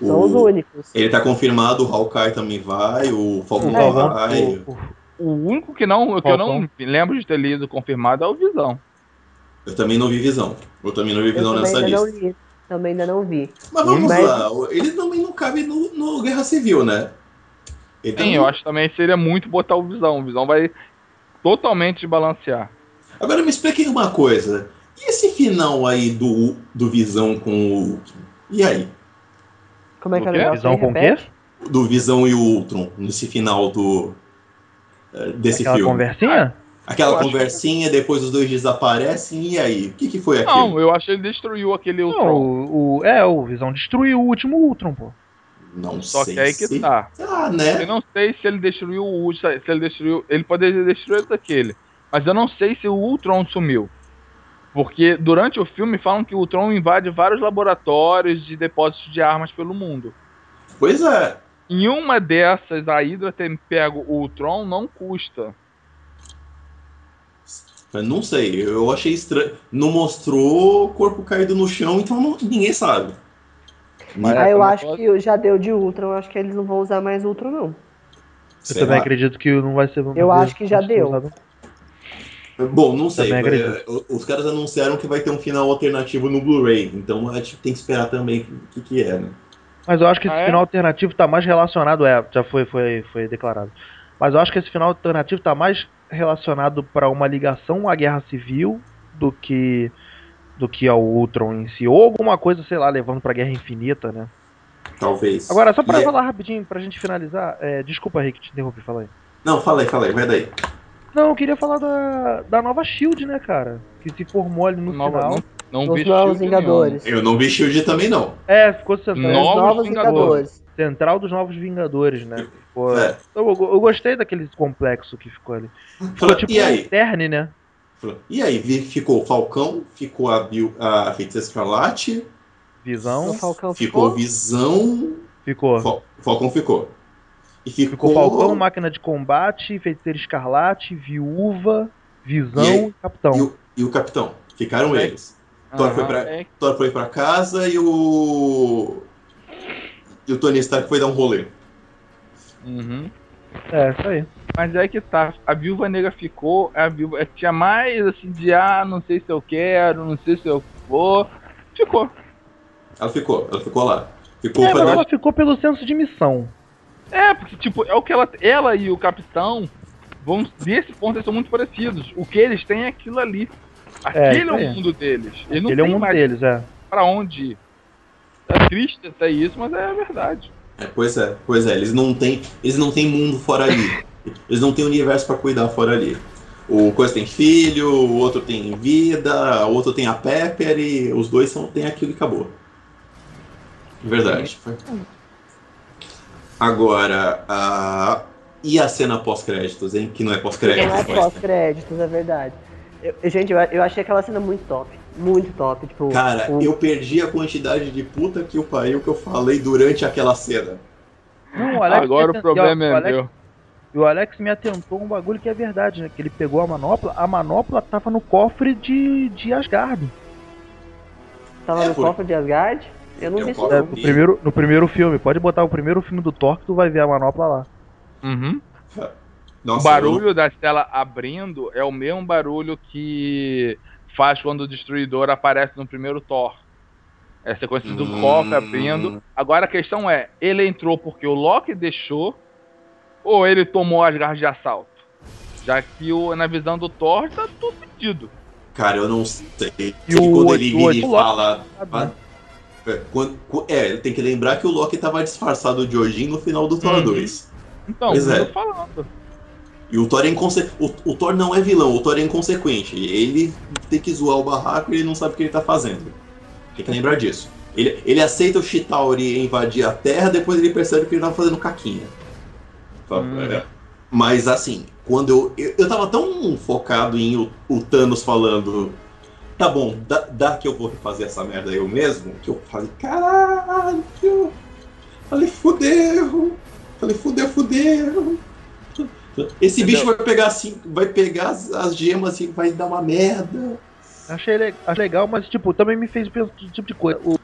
São o, os únicos. Ele tá confirmado, o Hawkeye também vai, o Falcon é, vai. O, o, único que, não, que eu não me lembro de ter lido confirmado é o Visão. Eu também não vi Visão. Eu também não vi Visão nessa lista. Li. Também ainda não vi. Mas vamos Mas... lá, ele também não cabe no, no Guerra Civil, né? Ele Sim, também... eu acho também seria muito botar o Visão. O Visão vai totalmente balancear. Agora me expliquem uma coisa. E esse final aí do, do Visão com o Hulk? E aí? Como é que é Visão com o quê? Do Visão e o Ultron, nesse final do. Eh, desse Aquela filme. conversinha? Aquela conversinha, que... depois os dois desaparecem, e aí? O que, que foi aquilo? Não, eu acho que ele destruiu aquele Ultron. Não, o, o, é, o Visão destruiu o último Ultron, pô. Não Só sei que aí que se... tá. Ah, né? Eu não sei se ele destruiu o Ultron, se ele destruiu... Ele poderia destruir daquele. Mas eu não sei se o Ultron sumiu. Porque durante o filme falam que o Ultron invade vários laboratórios de depósitos de armas pelo mundo. Pois é. Em uma dessas, a Hydra ter pego o Ultron não custa. Não sei, eu achei estranho. Não mostrou o corpo caído no chão, então não, ninguém sabe. Mas ah, eu acho pode... que já deu de Ultron, eu acho que eles não vão usar mais Ultron, não. Eu também lá. acredito que não vai ser. Eu acho que já deu. Usado. Bom, não sei. Os caras anunciaram que vai ter um final alternativo no Blu-ray, então a gente tem que esperar também o que, que é, né? Mas eu acho que esse ah, é? final alternativo tá mais relacionado, é, já foi, foi, foi declarado. Mas eu acho que esse final alternativo tá mais relacionado para uma ligação à guerra civil do que do que ao Ultron em si. Ou alguma coisa, sei lá, levando pra Guerra Infinita, né? Talvez. Agora, só pra e é- falar é... rapidinho, pra gente finalizar. É, desculpa, Rick, te interrompi, fala aí. Não, falei, falei, vai daí. Não, eu queria falar da, da nova Shield, né, cara? Que se formou ali no nova, final. Não, não vi Novos Vingadores. Eu não vi Shield também, não. É, ficou central. Novos, novos Vingadores. Vingadores. Central dos Novos Vingadores, né? Ficou... É. Eu, eu, gostei daquele complexo que ficou ali. Ficou tipo e aí? Eterne, né? E aí, ficou Falcão, ficou a, a Feiticeira Escarlate. Visão. Falcão ficou, ficou Visão. Ficou. Fal, Falcão ficou. E ficou... ficou Falcão, Máquina de Combate, Feiticeira Escarlate, Viúva, Visão e, e Capitão. E o, e o Capitão. Ficaram é. eles. Thor, foi pra, é. Thor foi pra casa e o. E o Tony Stark foi dar um rolê. Uhum. É, isso aí. Mas é que tá, a viúva negra ficou, a viúva tinha mais assim de ah, não sei se eu quero, não sei se eu vou. Ficou. Ela ficou, ela ficou lá. Ficou é, mas ela ficou pelo senso de missão. É, porque tipo, é o que ela. Ela e o capitão vão. Nesse ponto eles são muito parecidos. O que eles têm é aquilo ali. É, Aquele é, é o mundo deles. Ele não Ele é o mundo deles, é. Pra onde ir. É triste até isso, mas é a verdade. É, pois é, pois é, eles não têm, eles não têm mundo fora ali. Eles não têm universo para cuidar fora ali. O Coisa tem filho, o outro tem vida, o outro tem a Pepper e os dois são, tem aquilo e acabou. Verdade. Agora, a... e a cena pós-créditos, hein? Que não é pós-créditos. Não é pós-créditos, é verdade. Eu, gente, eu, eu achei aquela cena muito top. Muito top. Tipo, Cara, eu perdi a quantidade de puta que o pariu que eu falei durante aquela cena. Não, o Agora o problema é meu. E o Alex me atentou um bagulho que é verdade, né? Que ele pegou a manopla, a manopla tava no cofre de, de Asgard. Tava é, no por... cofre de Asgard? Eu não vi isso. É, no, primeiro, no primeiro filme, pode botar o primeiro filme do Thor que tu vai ver a manopla lá. Uhum. Nossa, o barulho eu... da tela abrindo é o mesmo barulho que faz quando o destruidor aparece no primeiro Thor. É a sequência do hum... cofre abrindo. Agora a questão é, ele entrou porque o Loki deixou ou ele tomou as garras de assalto? Já que o, na visão do Thor tá tudo pedido. Cara, eu não sei. E quando ele vira e fala. É, quando, é, tem que lembrar que o Loki tava disfarçado de Odin no final do Thor uhum. 2. Então, pois é. falando. E o Thor é inconse... o, o Thor não é vilão, o Thor é inconsequente. Ele tem que zoar o barraco e ele não sabe o que ele tá fazendo. Tem que lembrar disso. Ele, ele aceita o Chitauri invadir a Terra, depois ele percebe que ele tá fazendo caquinha. Hum. É. Mas assim, quando eu, eu. Eu tava tão focado em o, o Thanos falando. Tá bom, dá, dá, que eu vou fazer essa merda eu mesmo, que eu falei, caralho! Falei, fudeu! Falei, fudeu, fudeu! Esse Entendeu? bicho vai pegar assim, vai pegar as, as gemas e vai dar uma merda. Achei, achei legal, mas tipo, também me fez pensar tipo de coisa. O,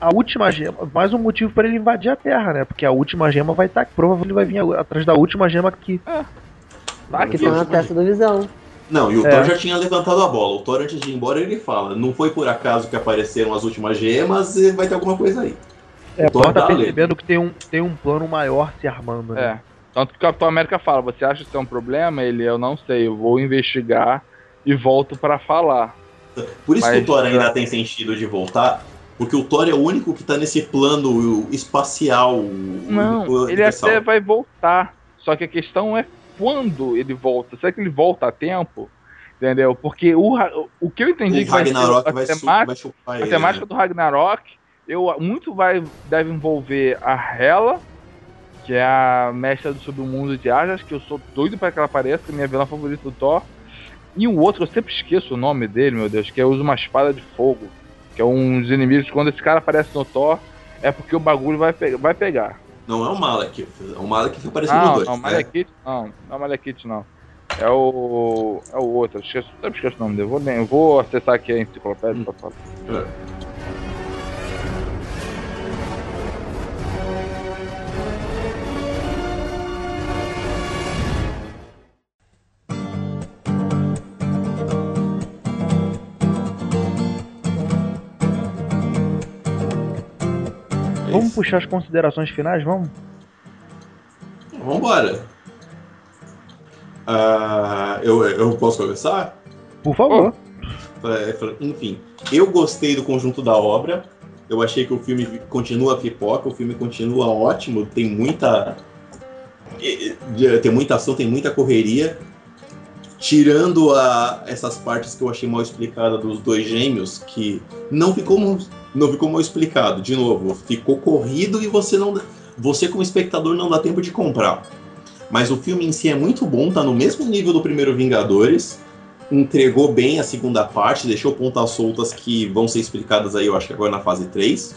a última gema, mais um motivo para ele invadir a Terra, né? Porque a última gema vai estar, tá, provavelmente vai vir atrás da última gema que. É. Ah, que tá na testa do Visão. Não, e o é. Thor já tinha levantado a bola. O Thor, antes de ir embora, ele fala: não foi por acaso que apareceram as últimas gemas, e vai ter alguma coisa aí. É, o Thor tá percebendo que tem um, tem um plano maior se armando, né? É. Tanto que o Capitão América fala: você acha que isso é um problema? Ele, eu não sei, eu vou investigar e volto para falar. Por isso Mas, que o Thor ainda tem sentido de voltar, porque o Thor é o único que tá nesse plano espacial. Não, ele até vai voltar. Só que a questão é quando ele volta. Será que ele volta a tempo? Entendeu? Porque o, o que eu entendi o que Ragnarok vai, ser, a, vai, temática, vai a temática do Ragnarok, eu, muito vai, deve envolver a Hela, que é a mestra do submundo de Ajas, que eu sou doido para que ela apareça, que é minha vilã favorita do Thor. E o outro, eu sempre esqueço o nome dele, meu Deus, que é usa uma espada de fogo. Que é um dos inimigos, quando esse cara aparece no Thor, é porque o bagulho vai, pe vai pegar. Não é o Malekith, é o Malekith que apareceu no 2. Não, Malekith, é. não, não é o Malekith não. É o. É o outro, esqueço, sempre esqueço o nome dele. Vou, eu vou acessar aqui a enciclopédia hum. pra falar. É. Vamos puxar as considerações finais, vamos? Vambora. Uh, eu, eu posso começar? Por favor. Oh. Enfim, eu gostei do conjunto da obra. Eu achei que o filme continua pipoca, o filme continua ótimo, tem muita. Tem muita ação, tem muita correria. Tirando a, essas partes que eu achei mal explicada dos dois gêmeos, que não ficou não ficou mal explicado. De novo, ficou corrido e você não. Você, como espectador, não dá tempo de comprar. Mas o filme em si é muito bom, tá no mesmo nível do primeiro Vingadores. entregou bem a segunda parte, deixou pontas soltas que vão ser explicadas aí, eu acho que agora na fase 3.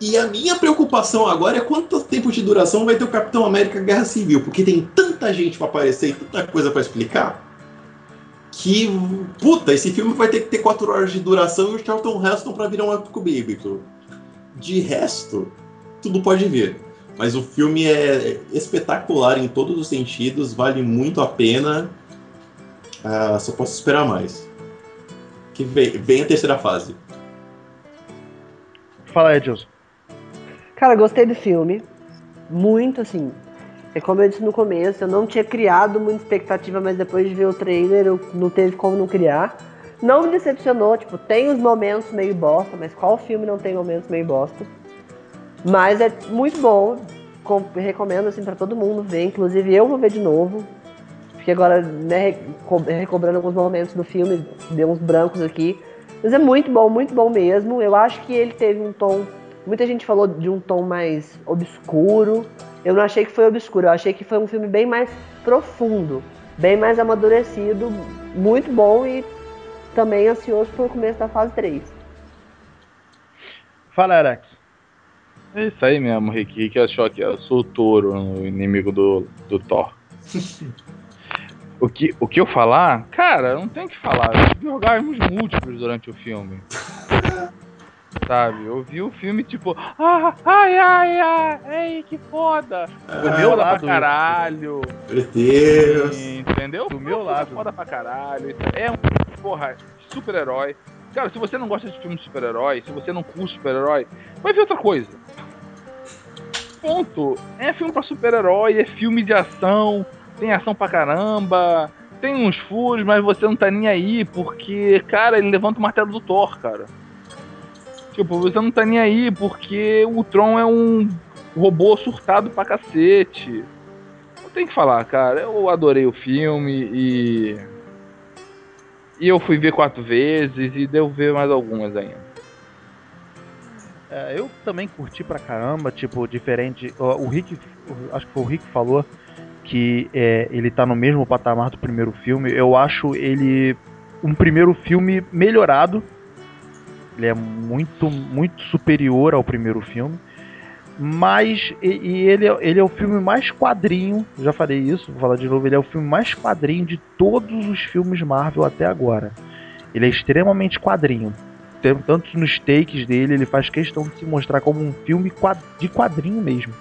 E a minha preocupação agora é quanto tempo de duração vai ter o Capitão América Guerra Civil, porque tem tanta gente para aparecer e tanta coisa para explicar que, puta, esse filme vai ter que ter 4 horas de duração e o Charlton Heston para virar um épico bíblico. De resto, tudo pode vir. Mas o filme é espetacular em todos os sentidos, vale muito a pena. Ah, só posso esperar mais. Que vem, vem a terceira fase. Fala, Edilson. Cara, gostei do filme. Muito, assim. É como eu disse no começo, eu não tinha criado muita expectativa, mas depois de ver o trailer, eu não teve como não criar. Não me decepcionou, tipo, tem os momentos meio bosta, mas qual filme não tem momentos meio bosta? Mas é muito bom. Com, recomendo assim para todo mundo ver. Inclusive eu vou ver de novo. Porque agora, né, recobrando alguns momentos do filme, deu uns brancos aqui. Mas é muito bom, muito bom mesmo. Eu acho que ele teve um tom. Muita gente falou de um tom mais obscuro. Eu não achei que foi obscuro, eu achei que foi um filme bem mais profundo, bem mais amadurecido, muito bom e também ansioso pelo começo da fase 3. Fala, Alex. É isso aí mesmo, Rick. Rick achou que eu sou o touro, o inimigo do, do Thor. o, que, o que eu falar? Cara, não tem o que falar. Eu tive orgasmos múltiplos durante o filme. Sabe? Eu vi o filme tipo, ah, ai, ai, ai, ei, que foda. Do Ah, meu lado. Pra caralho. Meu Deus. Entendeu? Do meu lado. Foda pra caralho. É um, porra, super-herói. Cara, se você não gosta de filme de super-herói, se você não curte super-herói, vai ver outra coisa. Ponto. É filme pra super-herói, é filme de ação, tem ação pra caramba, tem uns furos, mas você não tá nem aí, porque, cara, ele levanta o martelo do Thor, cara. Tipo, você não tá nem aí, porque o Tron é um robô surtado pra cacete. Não tem que falar, cara. Eu adorei o filme e. E eu fui ver quatro vezes e devo ver mais algumas ainda. É, eu também curti pra caramba, tipo, diferente. O Rick, acho que foi o Rick que falou que é, ele tá no mesmo patamar do primeiro filme. Eu acho ele um primeiro filme melhorado. Ele é muito, muito superior ao primeiro filme. Mas, e, e ele, é- ele é o filme mais quadrinho, já falei isso, vou falar de novo, ele é o filme mais quadrinho de todos os filmes Marvel até agora. Ele é extremamente quadrinho tanto nos takes dele, ele faz questão de se mostrar como um filme de quadrinho mesmo.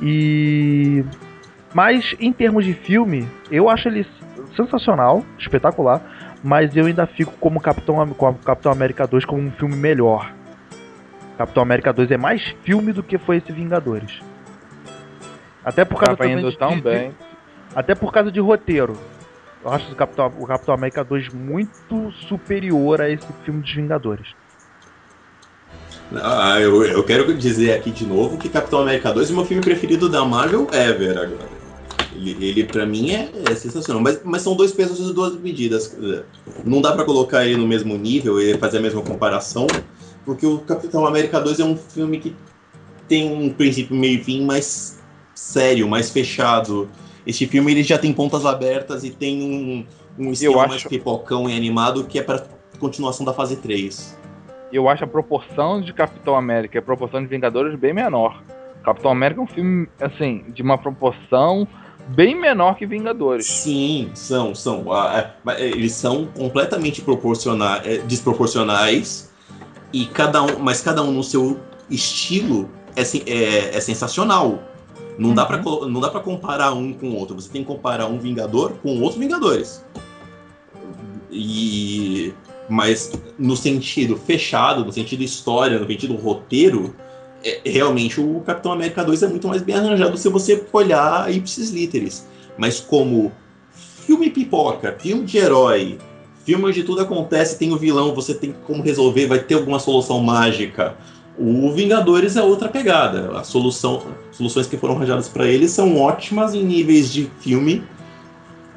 E mas em termos de filme, eu acho ele sensacional, espetacular, mas eu ainda fico como Capitão com Capitão América 2 como um filme melhor. Capitão América 2 é mais filme do que foi esse Vingadores. Até por causa também indo de- tão de- bem. até por causa de roteiro. Eu acho o Capitão, o Capitão América 2 muito superior a esse filme dos Vingadores. Ah, eu, eu quero dizer aqui de novo que Capitão América 2 é o meu filme preferido da Marvel ever agora. Ele, ele para mim é, é sensacional, mas, mas são dois pesos e duas medidas. Não dá pra colocar ele no mesmo nível e fazer a mesma comparação, porque o Capitão América 2 é um filme que tem um princípio, meio fim mais sério, mais fechado. Este filme ele já tem pontas abertas e tem um, um estilo acho- mais pipocão e animado que é pra continuação da fase 3. Eu acho a proporção de Capitão América e a proporção de Vingadores bem menor. Capitão América é um filme, assim, de uma proporção bem menor que Vingadores. Sim, são, são. Ah, é, é, Eles são completamente é, desproporcionais e cada um, mas cada um no seu estilo é, é, é sensacional. Não dá para não dá para comparar um com o outro. Você tem que comparar um Vingador com outro Vingadores. E mas no sentido fechado, no sentido história, no sentido roteiro, é- realmente o Capitão América 2 é muito mais bem arranjado se você olhar ipsis literis. Mas como filme pipoca, filme de herói, filme onde tudo acontece, tem o vilão, você tem como resolver, vai ter alguma solução mágica. O Vingadores é outra pegada. A solução, soluções que foram arranjadas para ele são ótimas em níveis de filme.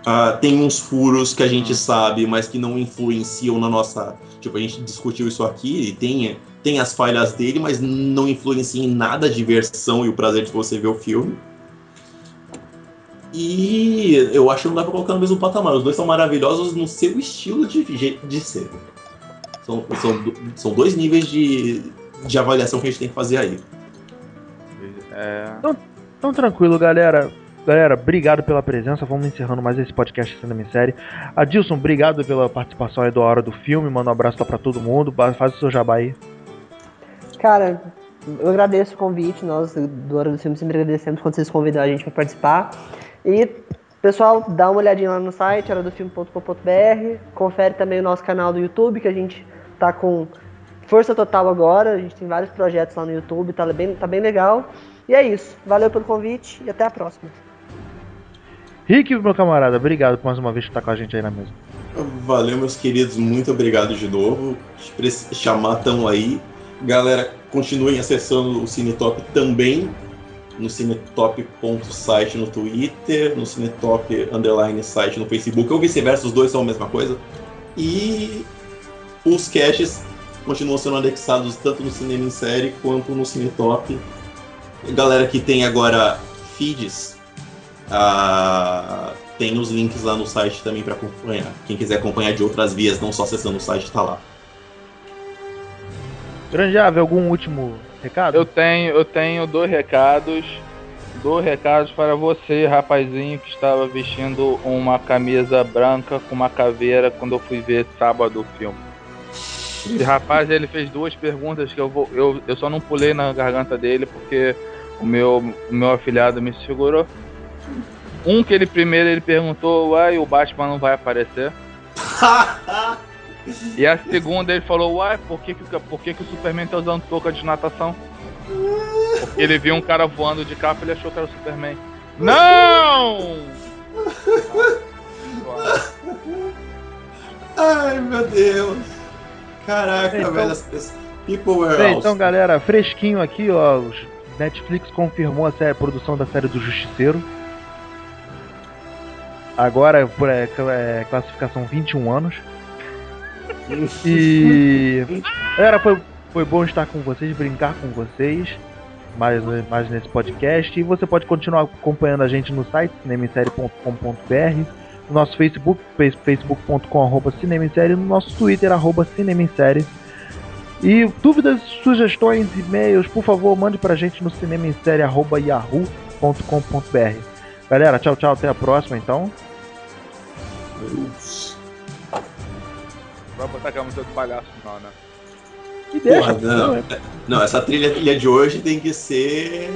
Ah, tem uns furos que a gente sabe, mas que não influenciam na nossa. Tipo, a gente discutiu isso aqui e tem, tem as falhas dele, mas não influencia em nada a diversão e o prazer de você ver o filme. E eu acho que não dá pra colocar no mesmo patamar. Os dois são maravilhosos no seu estilo de, de ser. São, são, são dois níveis de, de avaliação que a gente tem que fazer aí. É... Então, então tranquilo, galera. Galera, obrigado pela presença. Vamos encerrando mais esse podcast Cinema em Série. Adilson, obrigado pela participação aí do Hora do Filme. Manda um abraço para todo mundo. Faz o seu jabá aí. Cara, eu agradeço o convite. Nós do Hora do Filme sempre agradecemos quando vocês convidam a gente para participar. E, pessoal, dá uma olhadinha lá no site, horadofilme.com.br. Confere também o nosso canal do YouTube, que a gente tá com força total agora. A gente tem vários projetos lá no YouTube, tá bem, tá bem legal. E é isso. Valeu pelo convite e até a próxima. Rick, meu camarada, obrigado por mais uma vez estar com a gente aí na mesa. Valeu, meus queridos, muito obrigado de novo. Chamar tão aí. Galera, continuem acessando o Cinetop também no cinetop.site no Twitter, no cinetop underline site no Facebook, ou vice-versa, os dois são a mesma coisa. E os caches continuam sendo anexados tanto no Cinema em Série quanto no Cinetop. Galera que tem agora feeds, uh, tem os links lá no site também para acompanhar. Quem quiser acompanhar de outras vias, não só acessando o site, está lá. Grande Ave, algum último recado? Eu tenho, eu tenho dois recados. Dois recados para você, rapazinho, que estava vestindo uma camisa branca com uma caveira quando eu fui ver sábado o filme. Esse rapaz, ele fez duas perguntas que eu vou. Eu, eu só não pulei na garganta dele porque o meu, o meu afilhado me segurou. Um que ele primeiro ele perguntou, uai, o Batman não vai aparecer. e a segunda ele falou, uai, por que, que, por que, que o Superman tá usando touca de natação? Porque ele viu um cara voando de capa e ele achou que era o Superman. Não! Ai meu Deus! Caraca, então, velho, as People were bem, Então, galera, fresquinho aqui, ó. Netflix confirmou a, série, a produção da série do Justiceiro. Agora, por é, é, classificação 21 anos. E. Galera, foi, foi bom estar com vocês, brincar com vocês. Mais, mais nesse podcast. E você pode continuar acompanhando a gente no site cinemissérie.com.br no nosso Facebook, facebook.com arroba cinemissérie, no nosso Twitter, arroba cinemissérie. E dúvidas, sugestões, e-mails, por favor, mande pra gente no cinemissérie.yahoo.com.br. Galera, tchau, tchau, até a próxima então vai botar aquela música do palhaço não, né? Que deixa, Porra, não. Né? não, essa trilha, trilha é de hoje tem que ser.